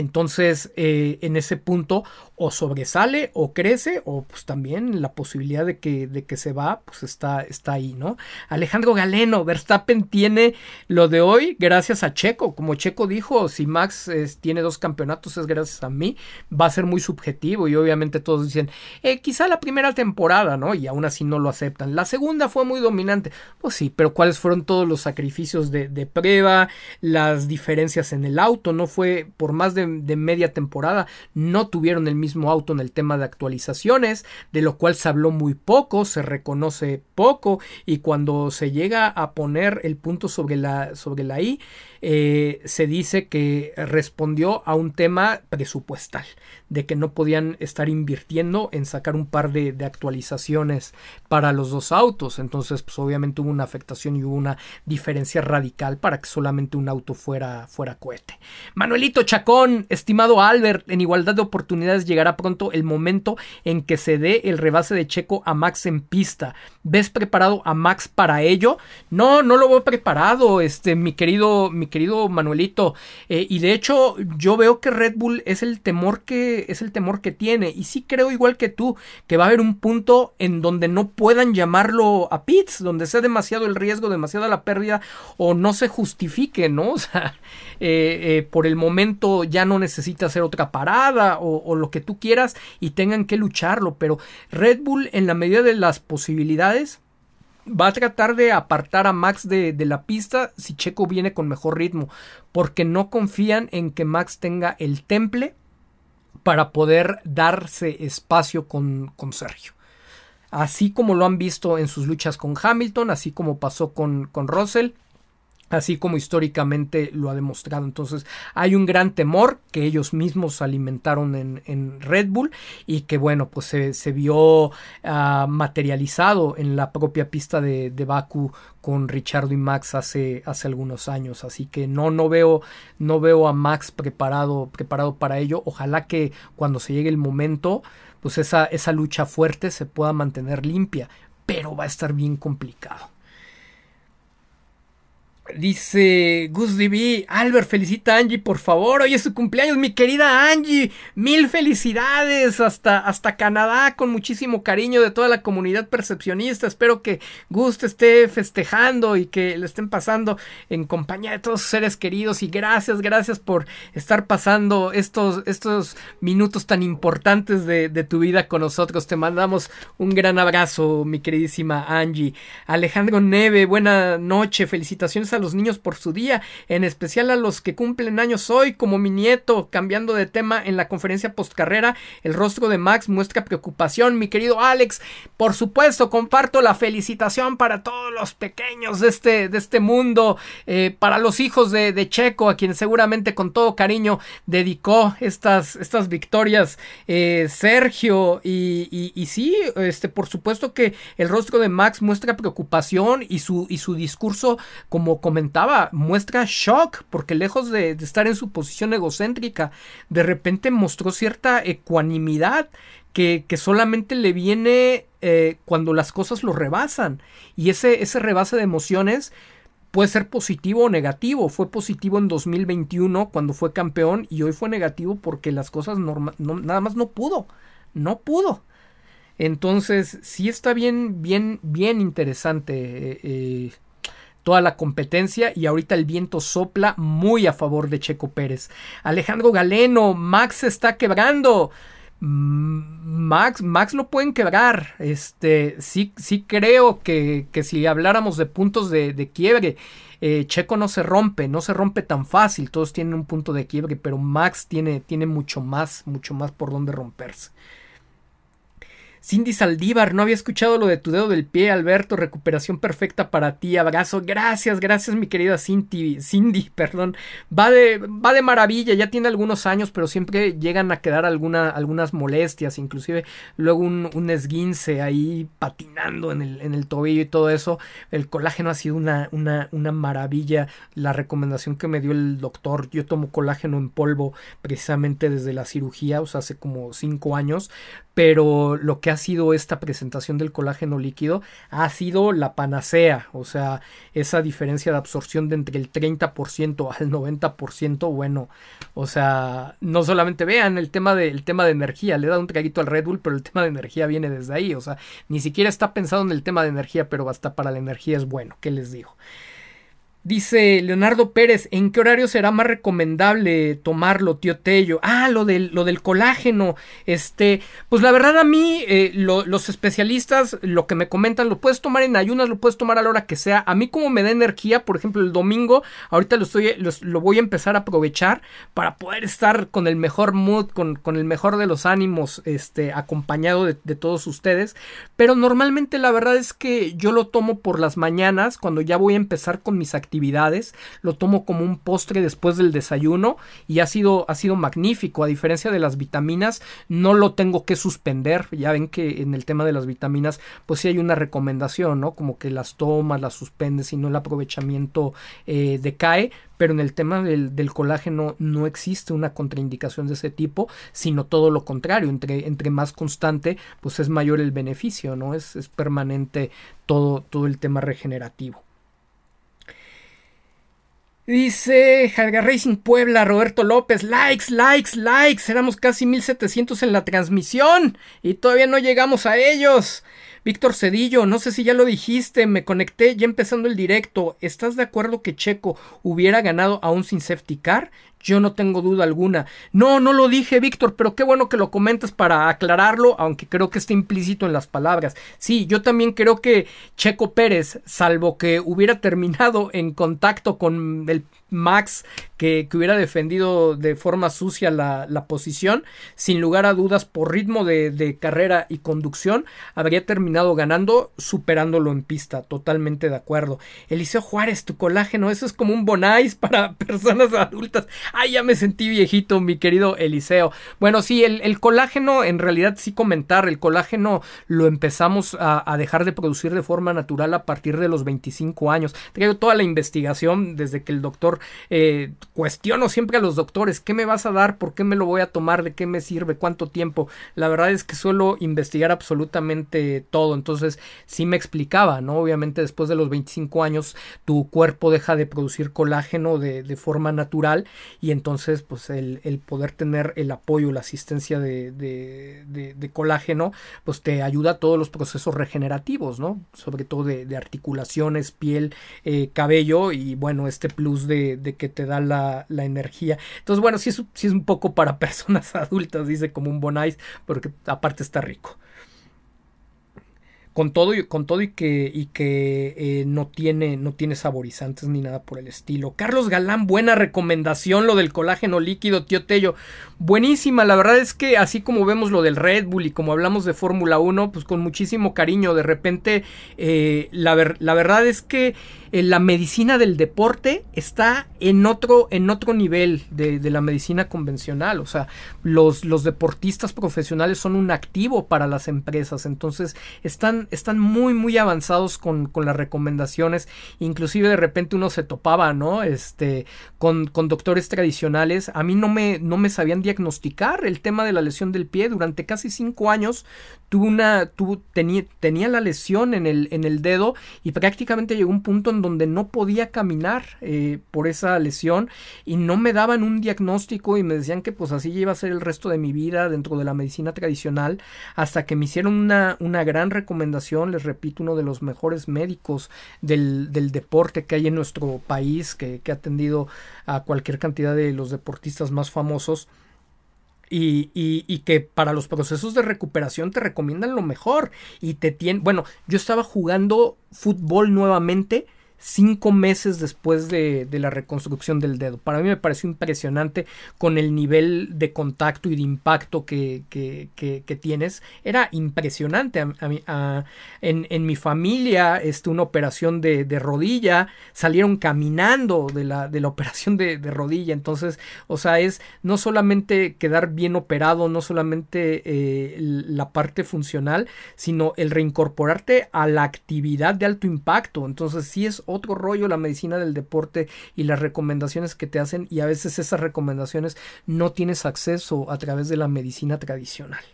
Entonces, eh, en ese punto, o sobresale o crece, o pues también la posibilidad de que, de que se va, pues está, está ahí, ¿no? Alejandro Galeno, Verstappen tiene lo de hoy gracias a Checo. Como Checo dijo, si Max tiene dos campeonatos es gracias a mí, va a ser muy subjetivo y obviamente todos dicen, eh, quizá la primera temporada, ¿no? Y aún así no lo aceptan. La segunda fue muy dominante. Pues sí, pero ¿cuáles fueron todos los sacrificios de, de prueba, las diferencias en el auto? No fue por más de de, media temporada no tuvieron el mismo auto en el tema de actualizaciones, de lo cual se habló muy poco, se reconoce poco y cuando se llega a poner el punto sobre la, sobre la I, eh, se dice que respondió a un tema presupuestal, de que no podían estar invirtiendo en sacar un par de, actualizaciones para los dos autos. Entonces, pues obviamente hubo una afectación y hubo una diferencia radical para que solamente un auto fuera, fuera cohete. Manuelito Chacón, estimado Albert, en igualdad de oportunidades llegará pronto el momento en que se dé el rebase de Checo a Max en pista. ¿Ves preparado a Max para ello? No, no lo veo preparado, este, mi querido, querido Manuelito. Eh, y de hecho, yo veo que Red Bull es el temor que, es el temor que tiene. Y sí creo igual que tú, que va a haber un punto en donde no puedan llamarlo a pits, donde sea demasiado el riesgo, demasiada la pérdida, o no se justifique, ¿no? O sea, eh, eh, por el momento ya no necesita hacer otra parada o, lo que tú quieras y tengan que lucharlo, pero Red Bull en la medida de las posibilidades va a tratar de apartar a Max de, la pista si Checo viene con mejor ritmo, porque no confían en que Max tenga el temple para poder darse espacio con, con Sergio. Así como lo han visto en sus luchas con Hamilton, así como pasó con, con Russell, así como históricamente lo ha demostrado. Entonces hay un gran temor que ellos mismos alimentaron en, Red Bull y que bueno, pues se, vio ah, materializado en la propia pista de, de, Baku con Richard y Max hace, hace algunos años. Así que no, no veo, no veo a Max preparado, preparado para ello. Ojalá que cuando se llegue el momento, pues esa, esa lucha fuerte se pueda mantener limpia, pero va a estar bien complicado. Dice Gus DB, Albert, felicita a Angie, por favor. Hoy es su cumpleaños, mi querida Angie. Mil felicidades hasta, hasta Canadá, con muchísimo cariño de toda la comunidad percepcionista. Espero que Gus te esté festejando y que le estén pasando en compañía de todos sus seres queridos. Y gracias, gracias por estar pasando estos, estos minutos tan importantes de, de tu vida con nosotros. Te mandamos un gran abrazo, mi queridísima Angie. Alejandro Neve, buena noche, felicitaciones a los niños por su día, en especial a los que cumplen años hoy, como mi nieto, cambiando de tema en la conferencia postcarrera, el rostro de Max muestra preocupación, mi querido Alex, por supuesto, comparto la felicitación para todos los pequeños de este, de este mundo, eh, para los hijos de, Checo, a quien seguramente con todo cariño dedicó estas, estas victorias eh, Sergio, y, y, sí, este, por supuesto que el rostro de Max muestra preocupación y su, y su discurso como comentaba, muestra shock, porque lejos de, estar en su posición egocéntrica, de repente mostró cierta ecuanimidad que, solamente le viene eh, cuando las cosas lo rebasan. Y ese, ese rebase de emociones puede ser positivo o negativo. Fue positivo en 2021 cuando fue campeón y hoy fue negativo porque las cosas nada más no pudo. No pudo. Entonces, sí está bien, bien, bien interesante. Eh, eh, toda la competencia y ahorita el viento sopla muy a favor de Checo Pérez. Alejandro Galeno, Max está quebrando. Mm, Max, Max lo pueden quebrar. Este, sí, sí creo que, que si habláramos de puntos de, quiebre, eh, Checo no se rompe, no se rompe tan fácil. Todos tienen un punto de quiebre, pero Max tiene, tiene mucho más, mucho más por donde romperse. Cindy Saldívar, no había escuchado lo de tu dedo del pie, Alberto, recuperación perfecta para ti, abrazo, gracias, gracias mi querida Cindy, Cindy, perdón, va de, va de maravilla, ya tiene algunos años, pero siempre llegan a quedar alguna, algunas molestias, inclusive luego un, esguince ahí patinando en el, en el tobillo y todo eso, el colágeno ha sido una, una, una maravilla, la recomendación que me dio el doctor, yo tomo colágeno en polvo precisamente desde la cirugía, o sea, hace como cinco años, pero lo que ha sido esta presentación del colágeno líquido ha sido la panacea, o sea, esa diferencia de absorción de entre el 30% al 90%, bueno, o sea, no solamente vean el tema de, tema de energía, le da un traguito al Red Bull, pero el tema de energía viene desde ahí, o sea, ni siquiera está pensado en el tema de energía, pero hasta para la energía es bueno, ¿qué les digo? Dice Leonardo Pérez, ¿en qué horario será más recomendable tomarlo, tío Tello? Ah, lo del, lo del colágeno. Este, pues la verdad a mí, eh, los especialistas lo que me comentan, lo puedes tomar en ayunas, lo puedes tomar a la hora que sea. A mí como me da energía, por ejemplo, el domingo, ahorita lo, estoy, lo, voy a empezar a aprovechar para poder estar con el mejor mood, con, con el mejor de los ánimos, este, acompañado de, de todos ustedes. Pero normalmente la verdad es que yo lo tomo por las mañanas, cuando ya voy a empezar con mis actividades actividades, lo tomo como un postre después del desayuno y ha sido, ha sido magnífico. A diferencia de las vitaminas, no lo tengo que suspender. Ya ven que en el tema de las vitaminas, pues sí hay una recomendación, ¿no? Como que las tomas, las suspendes y no el aprovechamiento eh, decae pero en el tema del, colágeno no existe una contraindicación de ese tipo, sino todo lo contrario, entre, entre más constante, pues es mayor el beneficio, ¿no? Es, es permanente todo, todo el tema regenerativo. Dice Jalga Racing Puebla, Roberto López, likes, likes, likes. Éramos casi 1700 en la transmisión y todavía no llegamos a ellos. Víctor Cedillo, no sé si ya lo dijiste, me conecté ya empezando el directo. ¿Estás de acuerdo que Checo hubiera ganado aún sin safety car? Yo no tengo duda alguna. No, no lo dije, Víctor, pero qué bueno que lo comentas para aclararlo, aunque creo que está implícito en las palabras. Sí, yo también creo que Checo Pérez, salvo que hubiera terminado en contacto con el Max que, hubiera defendido de forma sucia la, posición, sin lugar a dudas por ritmo de, carrera y conducción, habría terminado ganando, superándolo en pista, totalmente de acuerdo. Eliseo Juárez, tu colágeno, eso es como un bonais para personas adultas. Ay, ya me sentí viejito, mi querido Eliseo. Bueno, sí, el, colágeno, en realidad sí comentar, el colágeno lo empezamos a, dejar de producir de forma natural a partir de los 25 años. Traigo toda la investigación desde que el doctor eh, cuestiono siempre a los doctores, ¿qué me vas a dar? ¿Por qué me lo voy a tomar? ¿De qué me sirve? ¿Cuánto tiempo? La verdad es que suelo investigar absolutamente todo, entonces sí me explicaba, ¿no? Obviamente después de los 25 años tu cuerpo deja de producir colágeno de, forma natural y entonces pues el, poder tener el apoyo, la asistencia de, de, colágeno, pues te ayuda a todos los procesos regenerativos, ¿no? Sobre todo de, articulaciones, piel, eh, cabello y bueno, este plus de de, que te da la, energía. Entonces, bueno, sí es, es un poco para personas adultas, dice como un bonais, porque aparte está rico con todo y con todo y que y que eh, no tiene no tiene saborizantes ni nada por el estilo. Carlos Galán, buena recomendación lo del colágeno líquido, tío Tello. Buenísima, la verdad es que así como vemos lo del Red Bull y como hablamos de Fórmula 1, pues con muchísimo cariño, de repente eh, la, la, verdad es que la medicina del deporte está en otro, en otro nivel de, de, la medicina convencional. O sea, los, los deportistas profesionales son un activo para las empresas. Entonces, están, están muy, muy avanzados con, con las recomendaciones. Inclusive de repente uno se topaba, ¿no? Este, con, con doctores tradicionales. A mí no me, no me sabían diagnosticar el tema de la lesión del pie. Durante casi cinco años tuve una, tuve, tenía, tenía la lesión en el, en el dedo y prácticamente llegó un punto en donde no podía caminar eh, por esa lesión y no me daban un diagnóstico y me decían que pues así iba a ser el resto de mi vida dentro de la medicina tradicional hasta que me hicieron una, una gran recomendación, les repito, uno de los mejores médicos del, del deporte que hay en nuestro país, que, ha atendido a cualquier cantidad de los deportistas más famosos y, y, y, que para los procesos de recuperación te recomiendan lo mejor y te tienen, bueno, yo estaba jugando fútbol nuevamente cinco meses después de, la reconstrucción del dedo. Para mí me pareció impresionante con el nivel de contacto y de impacto que, tienes. Era impresionante. A, en, mi familia, este, una operación de, rodilla, salieron caminando de la, de la operación de, rodilla. Entonces, o sea, es no solamente quedar bien operado, no solamente eh, la parte funcional, sino el reincorporarte a la actividad de alto impacto. Entonces, sí es otro rollo la medicina del deporte y las recomendaciones que te hacen y a veces esas recomendaciones no tienes acceso a través de la medicina tradicional.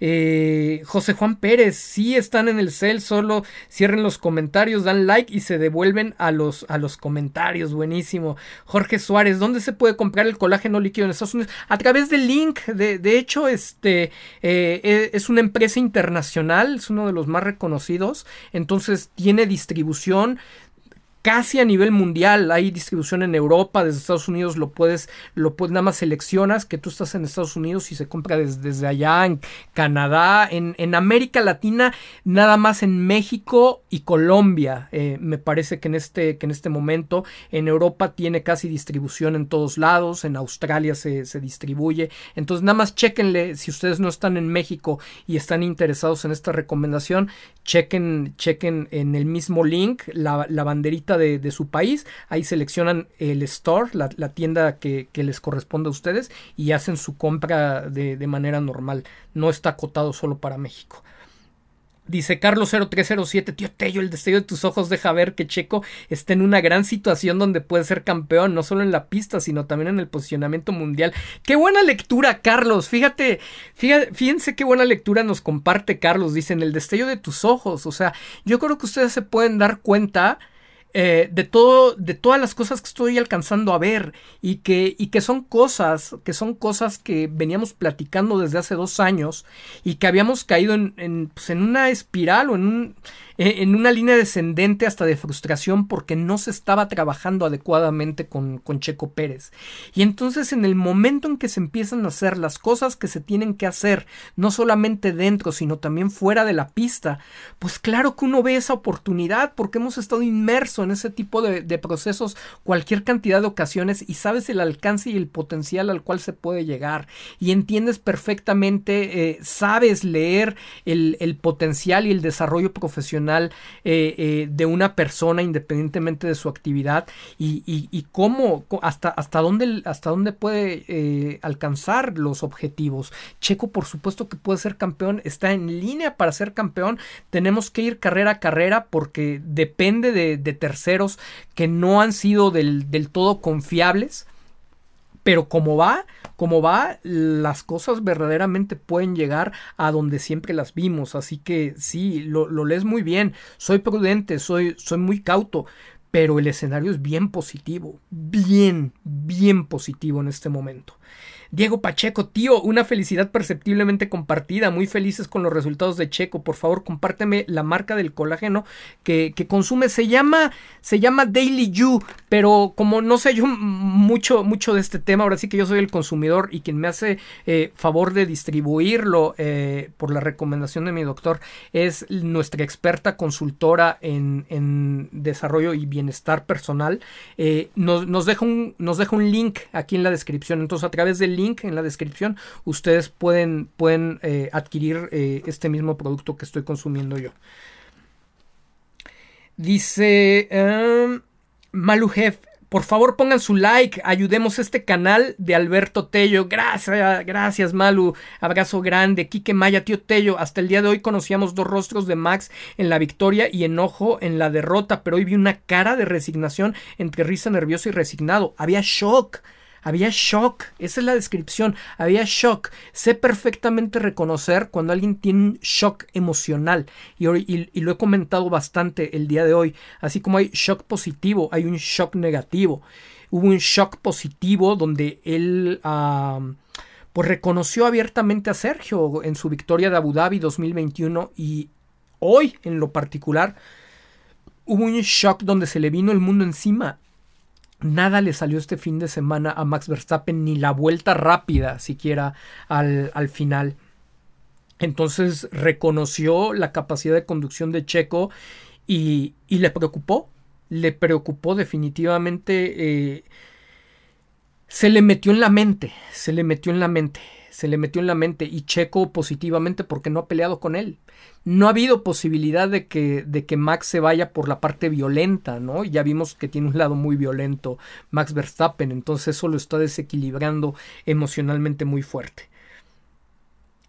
Eh, José Juan Pérez, sí están en el cel, solo cierren los comentarios, dan like y se devuelven a los, a los comentarios. Buenísimo. Jorge Suárez, ¿dónde se puede comprar el colágeno líquido en Estados Unidos? A través del link. De, de hecho, este eh, e, es una empresa internacional, es uno de los más reconocidos. Entonces tiene distribución casi a nivel mundial. Hay distribución en Europa, desde Estados Unidos lo puedes, lo puedes, nada más seleccionas que tú estás en Estados Unidos y se compra desde, allá, en Canadá, en, en, América Latina, nada más en México y Colombia. Eh, me parece que en este, que en este momento en Europa tiene casi distribución en todos lados, en Australia se, se distribuye. Entonces nada más chequenle, si ustedes no están en México y están interesados en esta recomendación, chequen, chequen en el mismo link la, la banderita de, su país, ahí seleccionan el store, la, tienda que, les corresponde a ustedes y hacen su compra de, de manera normal, no está acotado solo para México. Dice Carlos 0307, tío Tello, el destello de tus ojos deja ver que Checo está en una gran situación donde puede ser campeón, no solo en la pista, sino también en el posicionamiento mundial. Qué buena lectura, Carlos. Fíjate, fíjate fíjense qué buena lectura nos comparte Carlos. Dice en el destello de tus ojos. O sea, yo creo que ustedes se pueden dar cuenta eh, de todo, de todas las cosas que estoy alcanzando a ver y que, y que son cosas, que son cosas que veníamos platicando desde hace dos años y que habíamos caído en, en, pues en una espiral o en un, en una línea descendente hasta de frustración porque no se estaba trabajando adecuadamente con, con, Checo Pérez. Y entonces en el momento en que se empiezan a hacer las cosas que se tienen que hacer, no solamente dentro, sino también fuera de la pista, pues claro que uno ve esa oportunidad porque hemos estado inmerso en ese tipo de, procesos cualquier cantidad de ocasiones y sabes el alcance y el potencial al cual se puede llegar y entiendes perfectamente, eh, sabes leer el, el potencial y el desarrollo profesional eh, eh, de una persona independientemente de su actividad y, y, cómo, hasta, hasta, dónde, hasta dónde puede alcanzar los objetivos. Checo, por supuesto que puede ser campeón, está en línea para ser campeón. Tenemos que ir carrera a carrera porque depende de, de que no han sido del, del todo confiables pero como va, como va, las cosas verdaderamente pueden llegar a donde siempre las vimos. Así que sí, lo, lo lees muy bien. Soy prudente, soy, soy muy cauto, pero el escenario es bien positivo, bien, bien positivo en este momento. Diego Pacheco, tío, una felicidad perceptiblemente compartida, muy felices con los resultados de Checo. Por favor, compárteme la marca del colágeno que, consume. Se llama, se llama Daily You, pero como no sé yo mucho, mucho de este tema, ahora sí que yo soy el consumidor y quien me hace eh, favor de distribuirlo eh, por la recomendación de mi doctor es nuestra experta consultora en, desarrollo y bienestar personal. Eh, nos, nos, deja un, nos deja un link aquí en la descripción. Entonces, a través del link en la descripción, ustedes pueden, pueden eh, adquirir eh, este mismo producto que estoy consumiendo yo. Dice um, por favor pongan su like, ayudemos este canal de Alberto Tello. Gracias, gracias Malu. Abrazo grande. Quique Maya, tío Tello. Hasta el día de hoy conocíamos dos rostros de Max en la victoria y enojo en la derrota, pero hoy vi una cara de resignación entre risa nervioso y resignado. Había shock. Había shock, esa es la descripción, había shock. Sé perfectamente reconocer cuando alguien tiene un shock emocional y, y, lo he comentado bastante el día de hoy, así como hay shock positivo, hay un shock negativo. Hubo un shock positivo donde él... pues reconoció abiertamente a Sergio en su victoria de Abu Dhabi 2021 y hoy en lo particular hubo un shock donde se le vino el mundo encima Nada le salió este fin de semana a Max Verstappen, ni la vuelta rápida siquiera al, al final. Entonces reconoció la capacidad de conducción de Checo y, y le preocupó, le preocupó definitivamente. Eh, se le metió en la mente, se le metió en la mente se le metió en la mente y Checo positivamente porque no ha peleado con él. No ha habido posibilidad de que, de que Max se vaya por la parte violenta, ¿no? Ya vimos que tiene un lado muy violento Max Verstappen, entonces eso lo está desequilibrando emocionalmente muy fuerte.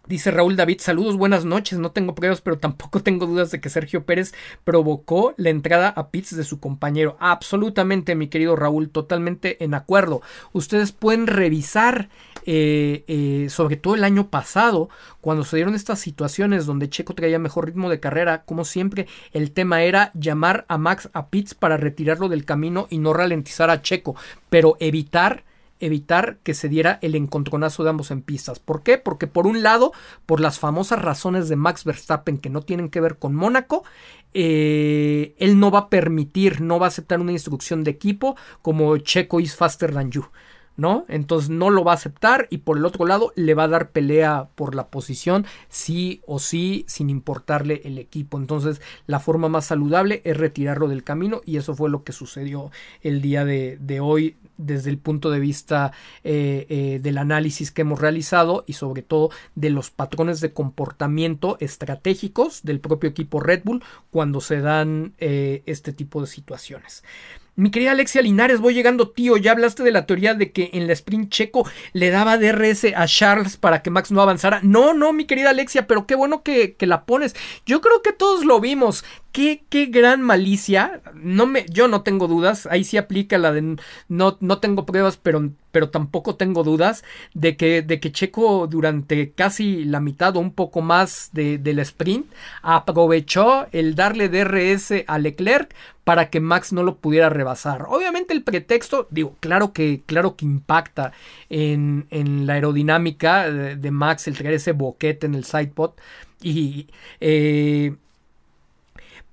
Dice Raúl David, saludos, buenas noches. No tengo pruebas, pero tampoco tengo dudas de que Sergio Pérez provocó la entrada a pits de su compañero. Absolutamente, mi querido Raúl, totalmente en acuerdo. Ustedes pueden revisar, eh, eh, sobre todo el año pasado, cuando se dieron estas situaciones donde Checo traía mejor ritmo de carrera, como siempre, el tema era llamar a Max a pits para retirarlo del camino y no ralentizar a Checo, pero evitar evitar que se diera el encontronazo de ambos en pistas. ¿Por qué? Porque por un lado, por las famosas razones de Max Verstappen que no tienen que ver con Mónaco, eh, él no va a permitir, no va a aceptar una instrucción de equipo como Checo is faster than you. ¿No? Entonces no lo va a aceptar y por el otro lado le va a dar pelea por la posición, sí o sí, sin importarle el equipo. Entonces la forma más saludable es retirarlo del camino y eso fue lo que sucedió el día de, hoy desde el punto de vista eh, eh, del análisis que hemos realizado y sobre todo de los patrones de comportamiento estratégicos del propio equipo Red Bull cuando se dan eh, este tipo de situaciones. Mi querida Alexia Linares, voy llegando, tío. Ya hablaste de la teoría de que en la sprint checo le daba DRS a Charles para que Max no avanzara. No, no, mi querida Alexia, pero qué bueno que, que la pones. Yo creo que todos lo vimos. Qué, qué, gran malicia. No me, yo no tengo dudas. Ahí sí aplica la de no, no tengo pruebas, pero, pero tampoco tengo dudas de que, de que Checo durante casi la mitad o un poco más de, del sprint aprovechó el darle DRS a Leclerc para que Max no lo pudiera rebasar. Obviamente el pretexto, digo, claro que, claro que impacta en, en la aerodinámica de, Max el traer ese boquete en el sidepod y eh,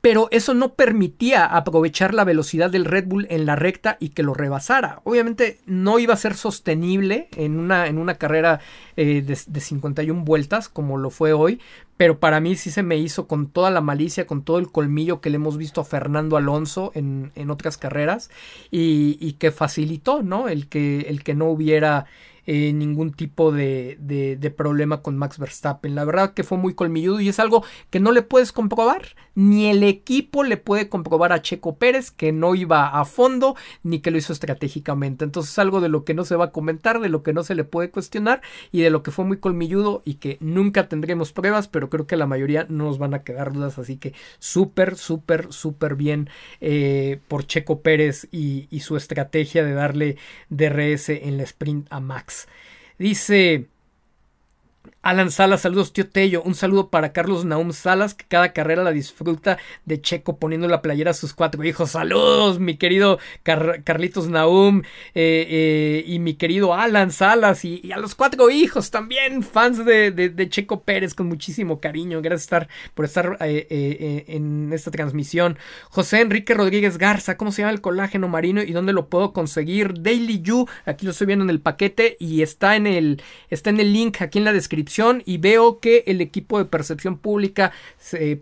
pero eso no permitía aprovechar la velocidad del Red Bull en la recta y que lo rebasara. Obviamente no iba a ser sostenible en una, en una carrera eh, de, 51 vueltas como lo fue hoy, pero para mí sí se me hizo con toda la malicia, con todo el colmillo que le hemos visto a Fernando Alonso en, en otras carreras y, y, que facilitó, ¿no? El que, el que no hubiera eh, ningún tipo de, de, problema con Max Verstappen. La verdad que fue muy colmilludo y es algo que no le puedes comprobar. Ni el equipo le puede comprobar a Checo Pérez que no iba a fondo ni que lo hizo estratégicamente. Entonces es algo de lo que no se va a comentar, de lo que no se le puede cuestionar y de lo que fue muy colmilludo y que nunca tendremos pruebas, pero creo que la mayoría no nos van a quedar dudas. Así que súper, súper, súper bien eh, por Checo Pérez y, y su estrategia de darle DRS en la sprint a Max. Dice Alan Salas, saludos tío Tello, un saludo para Carlos Naum Salas, que cada carrera la disfruta de Checo poniendo la playera a sus cuatro hijos. Saludos, mi querido Carlitos Naum eh, eh, y mi querido Alan Salas y, a los cuatro hijos también, fans de, Checo Pérez con muchísimo cariño. Gracias estar, por estar eh, en esta transmisión. José Enrique Rodríguez Garza, ¿cómo se llama el colágeno marino y dónde lo puedo conseguir? Daily You, aquí lo estoy viendo en el paquete y está en el, está en el link aquí en la descripción y veo que el equipo de percepción pública,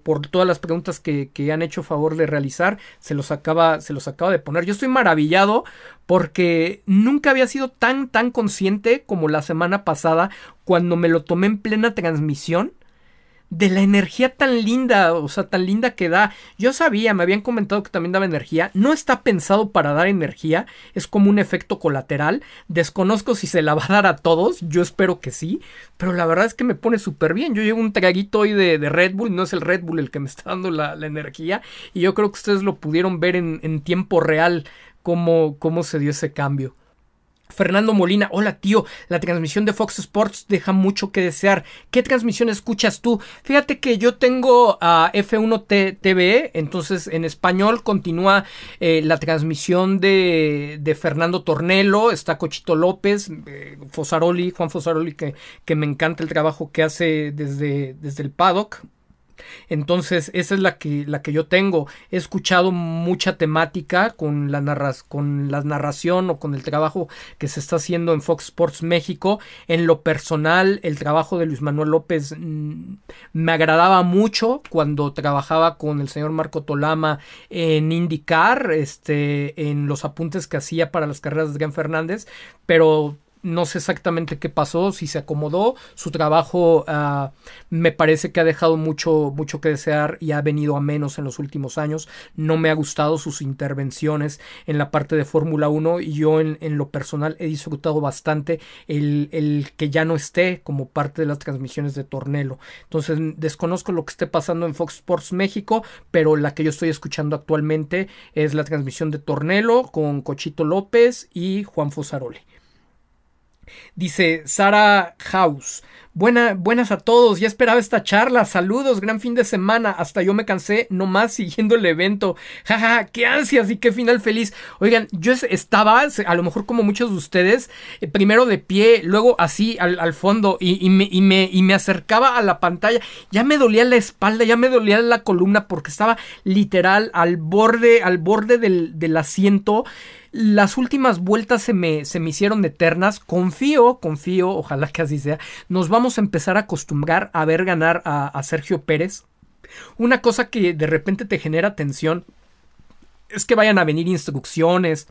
por todas las preguntas que, han hecho favor de realizar, se los, acaba, se los acaba de poner. Yo estoy maravillado porque nunca había sido tan, tan consciente como la semana pasada cuando me lo tomé en plena transmisión de la energía tan linda, o sea, tan linda que da. Yo sabía, me habían comentado que también daba energía. No está pensado para dar energía, es como un efecto colateral. Desconozco si se la va a dar a todos, yo espero que sí, pero la verdad es que me pone súper bien. Yo llevo un traguito hoy de, Red Bull, no es el Red Bull el que me está dando la, energía, y yo creo que ustedes lo pudieron ver en, en tiempo real cómo, cómo se dio ese cambio. Fernando Molina, hola tío, la transmisión de Fox Sports deja mucho que desear. ¿Qué transmisión escuchas tú? Fíjate que yo tengo a F1 TV, entonces en español continúa eh, la transmisión de, de, Fernando Tornelo, está Cochito López, eh, Fosaroli, Juan Fosaroli, que, que me encanta el trabajo que hace desde, desde el paddock, entonces, esa es la que, la que yo tengo. He escuchado mucha temática con la, con la narración o con el trabajo que se está haciendo en Fox Sports México. En lo personal, el trabajo de Luis Manuel López mm, me agradaba mucho cuando trabajaba con el señor Marco Tolama en IndyCar, este, en los apuntes que hacía para las carreras de Gran Fernández, pero no sé exactamente qué pasó, si se acomodó, su trabajo uh, me parece que ha dejado mucho, mucho que desear y ha venido a menos en los últimos años. No me ha gustado sus intervenciones en la parte de Fórmula 1 y yo en, en, lo personal he disfrutado bastante el, el, que ya no esté como parte de las transmisiones de Tornelo. Entonces desconozco lo que esté pasando en Fox Sports México, pero la que yo estoy escuchando actualmente es la transmisión de Tornelo con Cochito López y Juan Fosaroli. Dice Sara House. Buena, buenas a todos, ya esperaba esta charla. Saludos, gran fin de semana. Hasta yo me cansé nomás siguiendo el evento. Jaja, qué ansias y qué final feliz. Oigan, yo estaba, a lo mejor como muchos de ustedes, eh, primero de pie, luego así al, fondo y, me, y, me, y me acercaba a la pantalla. Ya me dolía la espalda, ya me dolía la columna porque estaba literal al borde, al borde del, del asiento. Las últimas vueltas se me, se me hicieron eternas. Confío, confío, ojalá que así sea. Nos vamos a empezar a acostumbrar a ver ganar a, Sergio Pérez. Una cosa que de repente te genera tensión es que vayan a venir instrucciones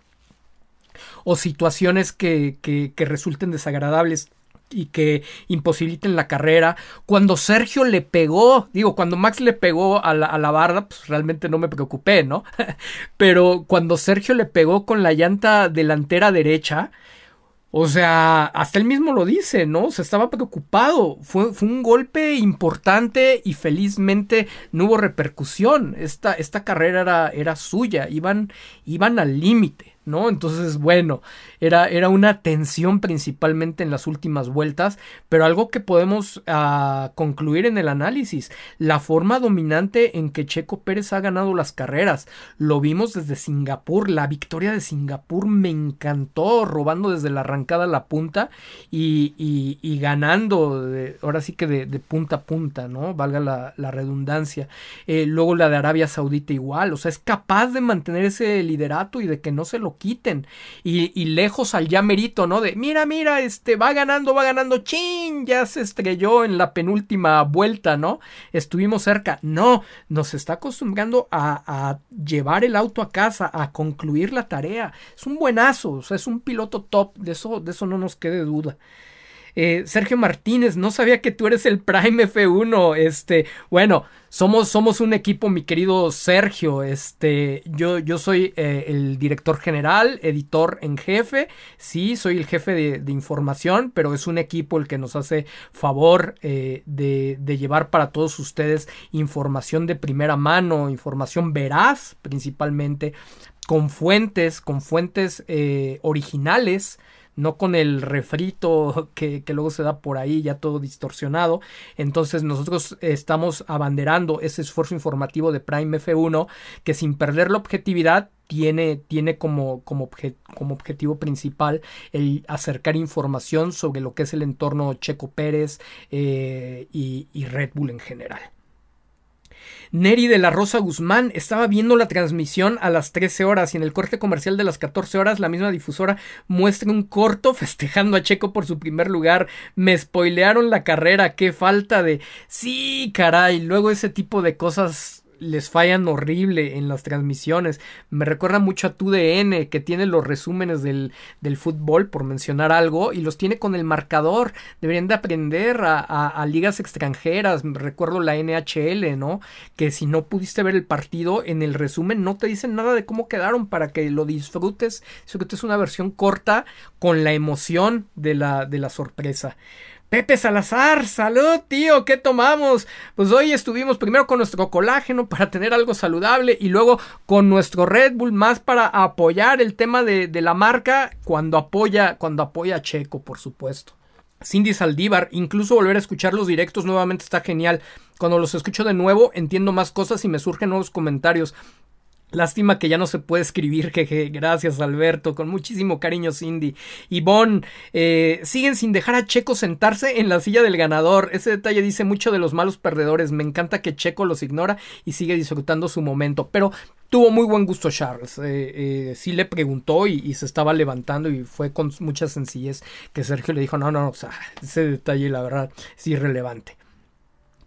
o situaciones que, que, que resulten desagradables y que imposibiliten la carrera. Cuando Sergio le pegó, digo, cuando Max le pegó a la, a la barda, pues realmente no me preocupé, ¿no? Pero cuando Sergio le pegó con la llanta delantera derecha, o sea, hasta él mismo lo dice, ¿no? Se estaba preocupado. Fue, fue, un golpe importante y felizmente no hubo repercusión. Esta, esta carrera era, era suya. Iban, iban al límite. ¿no? Entonces, bueno, era, era una tensión principalmente en las últimas vueltas, pero algo que podemos ah, concluir en el análisis, la forma dominante en que Checo Pérez ha ganado las carreras, lo vimos desde Singapur, la victoria de Singapur me encantó, robando desde la arrancada la punta y, y, ganando, ahora sí que de, punta a punta, ¿no? Valga la, redundancia. Eh, luego la de Arabia Saudita igual, o sea, es capaz de mantener ese liderato y de que no se lo quiten. Y, lejos al ya merito, ¿no? De mira, mira, este va ganando, va ganando, chin, ya se estrelló en la penúltima vuelta, ¿no? Estuvimos cerca. No, nos está acostumbrando a, a llevar el auto a casa, a concluir la tarea. Es un buenazo, o sea, es un piloto top, de eso, de eso no nos quede duda. Eh, Sergio Martínez, no sabía que tú eres el Prime F1. Este, bueno, somos, somos un equipo, mi querido Sergio. Este, yo, yo soy eh, el director general, editor en jefe. Sí, soy el jefe de, información, pero es un equipo el que nos hace favor eh, de, de, llevar para todos ustedes información de primera mano, información veraz principalmente, con fuentes, con fuentes originales no con el refrito que, luego se da por ahí ya todo distorsionado. Entonces nosotros estamos abanderando ese esfuerzo informativo de Prime F1 que sin perder la objetividad tiene, tiene como, como, objetivo principal el acercar información sobre lo que es el entorno Checo Pérez eh, y Red Bull en general. Neri de la Rosa Guzmán estaba viendo la transmisión a las 13 horas y en el corte comercial de las 14 horas la misma difusora muestra un corto festejando a Checo por su primer lugar. Me spoilearon la carrera, qué falta de... Sí, caray, luego ese tipo de cosas les fallan horrible en las transmisiones. Me recuerda mucho a TUDN que tiene los resúmenes del, del fútbol, por mencionar algo, y los tiene con el marcador. Deberían de aprender a, a, ligas extranjeras. Recuerdo la NHL, ¿no? Que si no pudiste ver el partido, en el resumen no te dicen nada de cómo quedaron para que lo disfrutes. es una versión corta con la emoción de la, de la sorpresa. Pepe Salazar, salud tío, ¿qué tomamos? Pues hoy estuvimos primero con nuestro colágeno para tener algo saludable y luego con nuestro Red Bull más para apoyar el tema de, la marca cuando apoya, cuando apoya a Checo, por supuesto. Cindy Saldívar, incluso volver a escuchar los directos nuevamente está genial. Cuando los escucho de nuevo entiendo más cosas y me surgen nuevos comentarios. Lástima que ya no se puede escribir, jeje. Gracias, Alberto. Con muchísimo cariño, Cindy. Ivonne, eh, siguen sin dejar a Checo sentarse en la silla del ganador. Ese detalle dice mucho de los malos perdedores. Me encanta que Checo los ignora y sigue disfrutando su momento. Pero tuvo muy buen gusto Charles. Eh, eh, sí le preguntó y, y, se estaba levantando y fue con mucha sencillez que Sergio le dijo, no, no, o sea, ese detalle la verdad es irrelevante.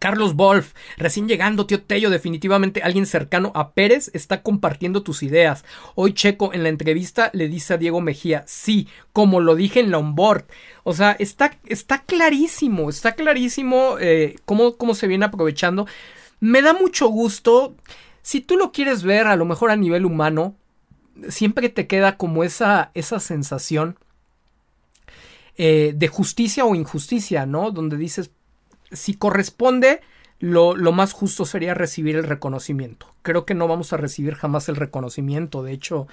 Carlos Wolf, recién llegando, tío Tello, definitivamente alguien cercano a Pérez está compartiendo tus ideas. Hoy Checo en la entrevista le dice a Diego Mejía, sí, como lo dije en la onboard. O sea, está, está clarísimo, está clarísimo eh, cómo, cómo se viene aprovechando. Me da mucho gusto. Si tú lo quieres ver, a lo mejor a nivel humano, siempre te queda como esa, esa sensación eh, de justicia o injusticia, ¿no? Donde dices, si corresponde, lo, lo, más justo sería recibir el reconocimiento. Creo que no vamos a recibir jamás el reconocimiento. De hecho,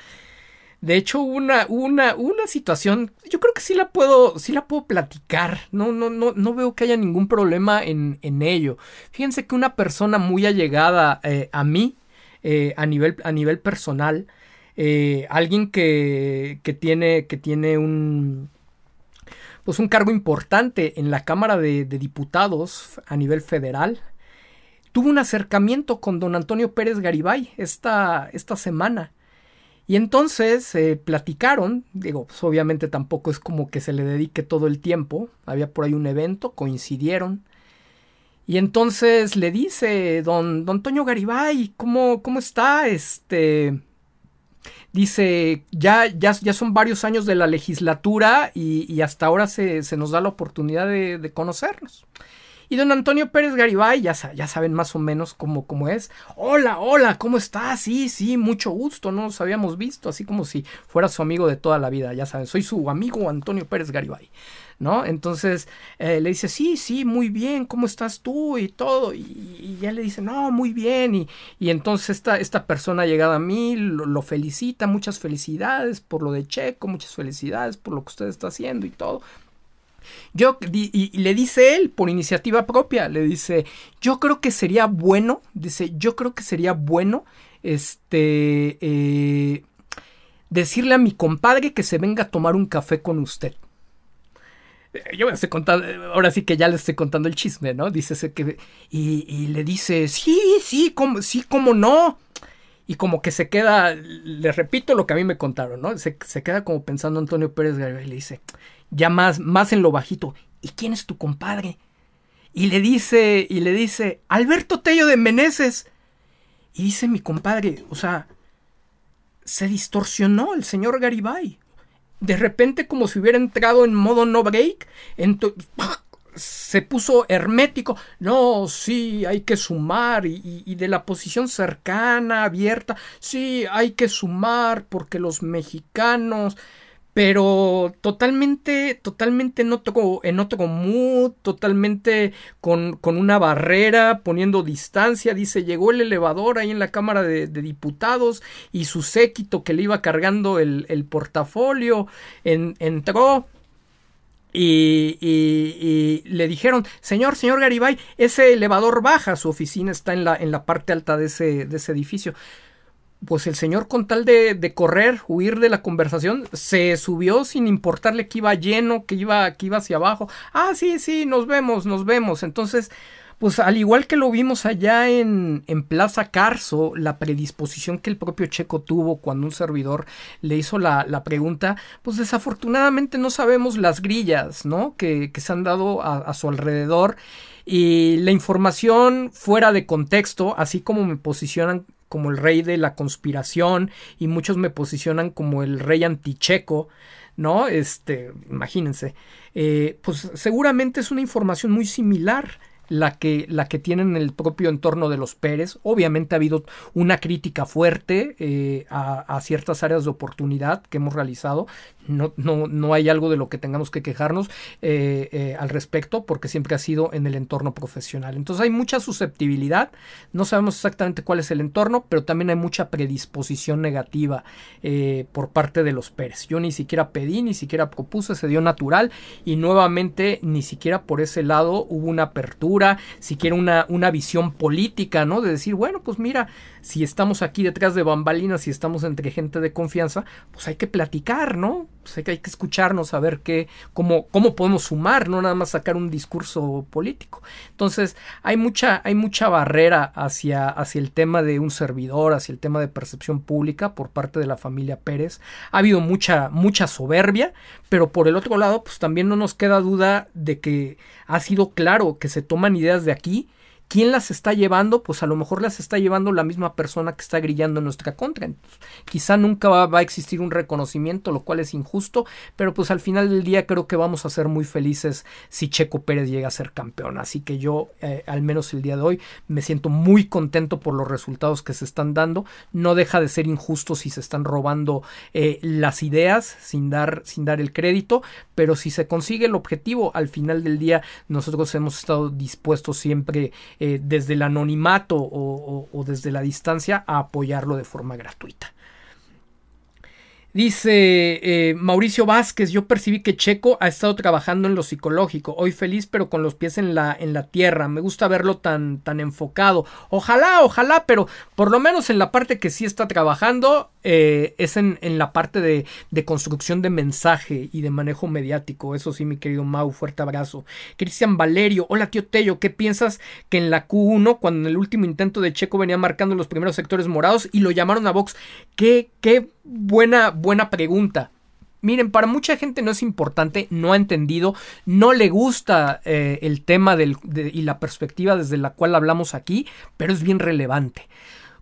De hecho, una, una, una situación, yo creo que sí la puedo, sí la puedo platicar. No, no, no, no veo que haya ningún problema en, en ello. Fíjense que una persona muy allegada eh, a mí, eh, a, nivel, a nivel personal, eh, alguien que, que, tiene, que tiene un, pues un cargo importante en la Cámara de, Diputados a nivel federal, tuvo un acercamiento con don Antonio Pérez Garibay esta, esta semana. Y entonces eh, platicaron, digo, pues obviamente tampoco es como que se le dedique todo el tiempo, había por ahí un evento, coincidieron. Y entonces le dice, don, don Toño Garibay, ¿cómo, cómo está? Este, dice, ya, ya, ya son varios años de la legislatura y, hasta ahora se, se, nos da la oportunidad de, de conocernos. Y don Antonio Pérez Garibay, ya, ya saben más o menos cómo, cómo es. Hola, hola, ¿cómo estás? Sí, sí, mucho gusto, no nos habíamos visto, así como si fuera su amigo de toda la vida, ya saben, soy su amigo Antonio Pérez Garibay. ¿No? Entonces eh, le dice, sí, sí, muy bien, ¿cómo estás tú? Y todo. Y, ya le dice, no, muy bien. Y, y entonces esta, esta persona llegada a mí lo, felicita, muchas felicidades por lo de Checo, muchas felicidades por lo que usted está haciendo y todo. Yo, y, le dice él, por iniciativa propia, le dice, yo creo que sería bueno, dice, yo creo que sería bueno, este, eh, decirle a mi compadre que se venga a tomar un café con usted. Eh, yo estoy contando, ahora sí que ya le estoy contando el chisme, ¿no? Dice que, y, y le dice, sí, sí, como, sí, cómo no y como que se queda, le repito lo que a mí me contaron, ¿no? Se, se queda como pensando Antonio Pérez Garibay y le dice, ya más, más en lo bajito, ¿y quién es tu compadre? Y le dice, y le dice, Alberto Tello de Meneses. Y dice mi compadre, o sea, se distorsionó el señor Garibay. De repente, como si hubiera entrado en modo no break, se puso hermético. No, sí, hay que sumar y, y, de la posición cercana, abierta, sí, hay que sumar porque los mexicanos pero totalmente, totalmente en otro, en otro mood, totalmente con, con, una barrera, poniendo distancia, dice, llegó el elevador ahí en la Cámara de, Diputados y su séquito que le iba cargando el, el portafolio, en, entró, y, y, y, le dijeron, señor, señor Garibay, ese elevador baja, su oficina está en la, en la parte alta de ese, de ese edificio pues el señor con tal de, de, correr, huir de la conversación, se subió sin importarle que iba lleno, que iba, que iba hacia abajo. Ah, sí, sí, nos vemos, nos vemos. Entonces, pues al igual que lo vimos allá en, en Plaza Carso, la predisposición que el propio Checo tuvo cuando un servidor le hizo la, la pregunta, pues desafortunadamente no sabemos las grillas, ¿no? Que, que se han dado a, a su alrededor y la información fuera de contexto, así como me posicionan como el rey de la conspiración y muchos me posicionan como el rey anticheco, ¿no? Este, imagínense. Eh, pues seguramente es una información muy similar la que, la que tienen el propio entorno de los Pérez. Obviamente ha habido una crítica fuerte eh, a, a, ciertas áreas de oportunidad que hemos realizado. No, no, no hay algo de lo que tengamos que quejarnos eh, eh, al respecto porque siempre ha sido en el entorno profesional. Entonces hay mucha susceptibilidad. No sabemos exactamente cuál es el entorno, pero también hay mucha predisposición negativa eh, por parte de los Pérez. Yo ni siquiera pedí, ni siquiera propuse, se dio natural y nuevamente ni siquiera por ese lado hubo una apertura siquiera una, una visión política, ¿no? De decir, bueno, pues mira, si estamos aquí detrás de bambalinas, si estamos entre gente de confianza, pues hay que platicar, ¿no? Pues hay que, hay que escucharnos, a ver qué, cómo, cómo podemos sumar, no nada más sacar un discurso político. Entonces, hay mucha, hay mucha barrera hacia, hacia el tema de un servidor, hacia el tema de percepción pública por parte de la familia Pérez. Ha habido mucha, mucha soberbia, pero por el otro lado, pues también no nos queda duda de que ha sido claro que se toman ideas de aquí ¿Quién las está llevando? Pues a lo mejor las está llevando la misma persona que está grillando en nuestra contra. Entonces, quizá nunca va, a existir un reconocimiento, lo cual es injusto, pero pues al final del día creo que vamos a ser muy felices si Checo Pérez llega a ser campeón. Así que yo, eh, al menos el día de hoy, me siento muy contento por los resultados que se están dando. No deja de ser injusto si se están robando eh, las ideas sin dar, sin dar el crédito, pero si se consigue el objetivo, al final del día nosotros hemos estado dispuestos siempre eh, desde el anonimato o, o, o, desde la distancia a apoyarlo de forma gratuita. Dice eh, Mauricio Vázquez, yo percibí que Checo ha estado trabajando en lo psicológico, hoy feliz pero con los pies en la, en la tierra, me gusta verlo tan, tan enfocado, ojalá, ojalá, pero por lo menos en la parte que sí está trabajando eh, es en, en, la parte de, de, construcción de mensaje y de manejo mediático, eso sí mi querido Mau, fuerte abrazo. Cristian Valerio, hola tío Tello, ¿qué piensas que en la Q1 cuando en el último intento de Checo venía marcando los primeros sectores morados y lo llamaron a box? ¿Qué, qué buena, buena pregunta. Miren, para mucha gente no es importante, no ha entendido, no le gusta eh, el tema del, y la perspectiva desde la cual hablamos aquí, pero es bien relevante.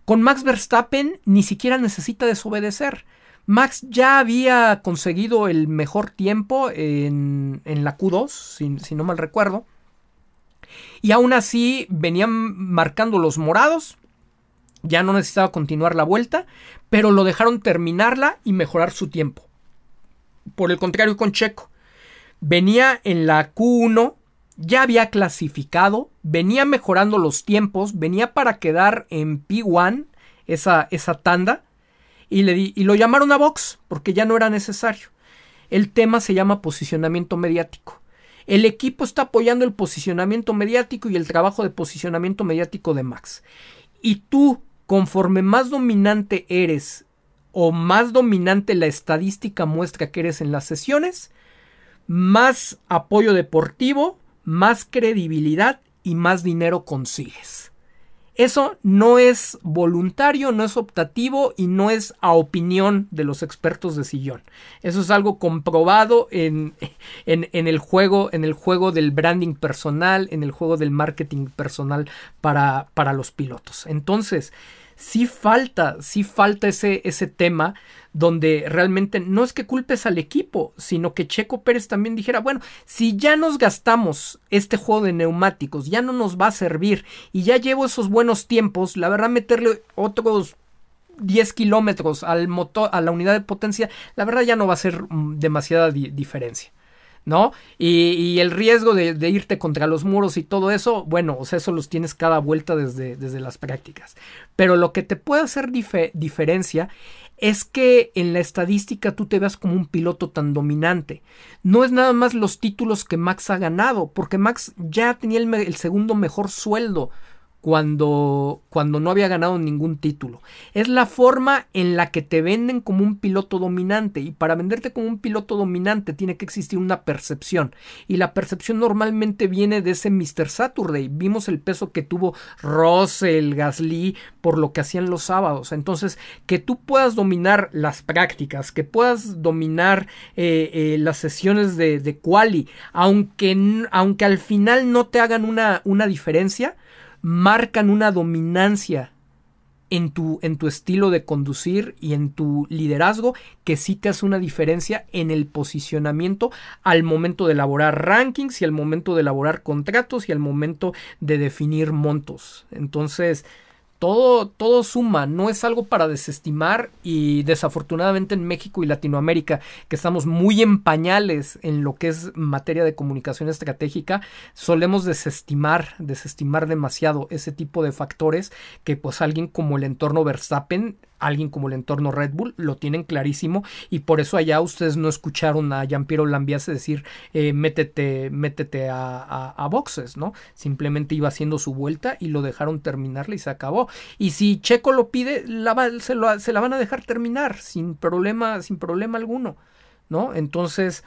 Con Max Verstappen ni siquiera necesita desobedecer. Max ya había conseguido el mejor tiempo en, en la Q2, si, si no mal recuerdo. Y aún así venían marcando los morados, ya no necesitaba continuar la vuelta, pero lo dejaron terminarla y mejorar su tiempo. Por el contrario con Checo, venía en la Q1, ya había clasificado, venía mejorando los tiempos, venía para quedar en P1, esa, esa tanda, y, le y lo llamaron a box porque ya no era necesario. El tema se llama posicionamiento mediático. El equipo está apoyando el posicionamiento mediático y el trabajo de posicionamiento mediático de Max. Y tú conforme más dominante eres o más dominante la estadística muestra que eres en las sesiones, más apoyo deportivo, más credibilidad y más dinero consigues. Eso no es voluntario, no es optativo y no es a opinión de los expertos de sillón. Eso es algo comprobado en, en, el juego, en el juego del branding personal, en el juego del marketing personal para, para los pilotos. Entonces, sí falta, sí falta ese, ese tema donde realmente no es que culpes al equipo, sino que Checo Pérez también dijera, bueno, si ya nos gastamos este juego de neumáticos, ya no nos va a servir y ya llevo esos buenos tiempos, la verdad meterle otros 10 kilómetros al motor, a la unidad de potencia, la verdad ya no va a ser mm, demasiada diferencia. ¿No? Y, el riesgo de, irte contra los muros y todo eso, bueno, o sea, eso los tienes cada vuelta desde, desde las prácticas. Pero lo que te puede hacer diferencia es que en la estadística tú te veas como un piloto tan dominante. No es nada más los títulos que Max ha ganado, porque Max ya tenía el segundo mejor sueldo cuando, cuando no había ganado ningún título. Es la forma en la que te venden como un piloto dominante y para venderte como un piloto dominante tiene que existir una percepción y la percepción normalmente viene de ese Mr. Saturday. Vimos el peso que tuvo Russell, Gasly por lo que hacían los sábados. Entonces, que tú puedas dominar las prácticas, que puedas dominar eh, eh, las sesiones de, de quali, aunque, aunque al final no te hagan una, una diferencia, marcan una dominancia en tu, en tu estilo de conducir y en tu liderazgo que sí te hace una diferencia en el posicionamiento al momento de elaborar rankings y al momento de elaborar contratos y al momento de definir montos. Entonces, todo, todo suma, no es algo para desestimar y desafortunadamente en México y Latinoamérica, que estamos muy en pañales en lo que es materia de comunicación estratégica, solemos desestimar, desestimar demasiado ese tipo de factores que pues alguien como el entorno Verstappen alguien como el entorno Red Bull lo tienen clarísimo y por eso allá ustedes no escucharon a Jean-Pierre Lambiase decir eh, métete, métete a, boxes, ¿no? Simplemente iba haciendo su vuelta y lo dejaron terminarle y se acabó. Y si Checo lo pide, se, la van a dejar terminar sin problema, sin problema alguno, ¿no? Entonces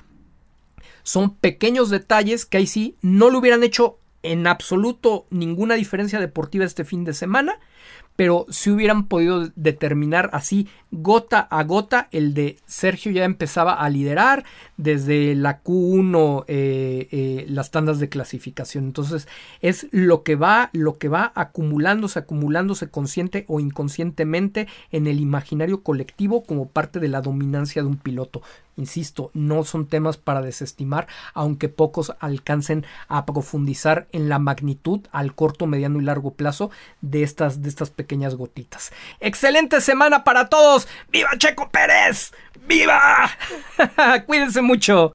son pequeños detalles que ahí sí no le hubieran hecho en absoluto ninguna diferencia deportiva este fin de semana pero si hubieran podido determinar así gota a gota el de Sergio ya empezaba a liderar desde la Q1 eh, eh, las tandas de clasificación. Entonces es lo que va lo que va acumulándose acumulándose consciente o inconscientemente en el imaginario colectivo como parte de la dominancia de un piloto Insisto, no son temas para desestimar, aunque pocos alcancen a profundizar en la magnitud al corto, mediano y largo plazo de estas, de estas pequeñas gotitas. Excelente semana para todos. ¡Viva Checo Pérez! ¡Viva! Cuídense mucho.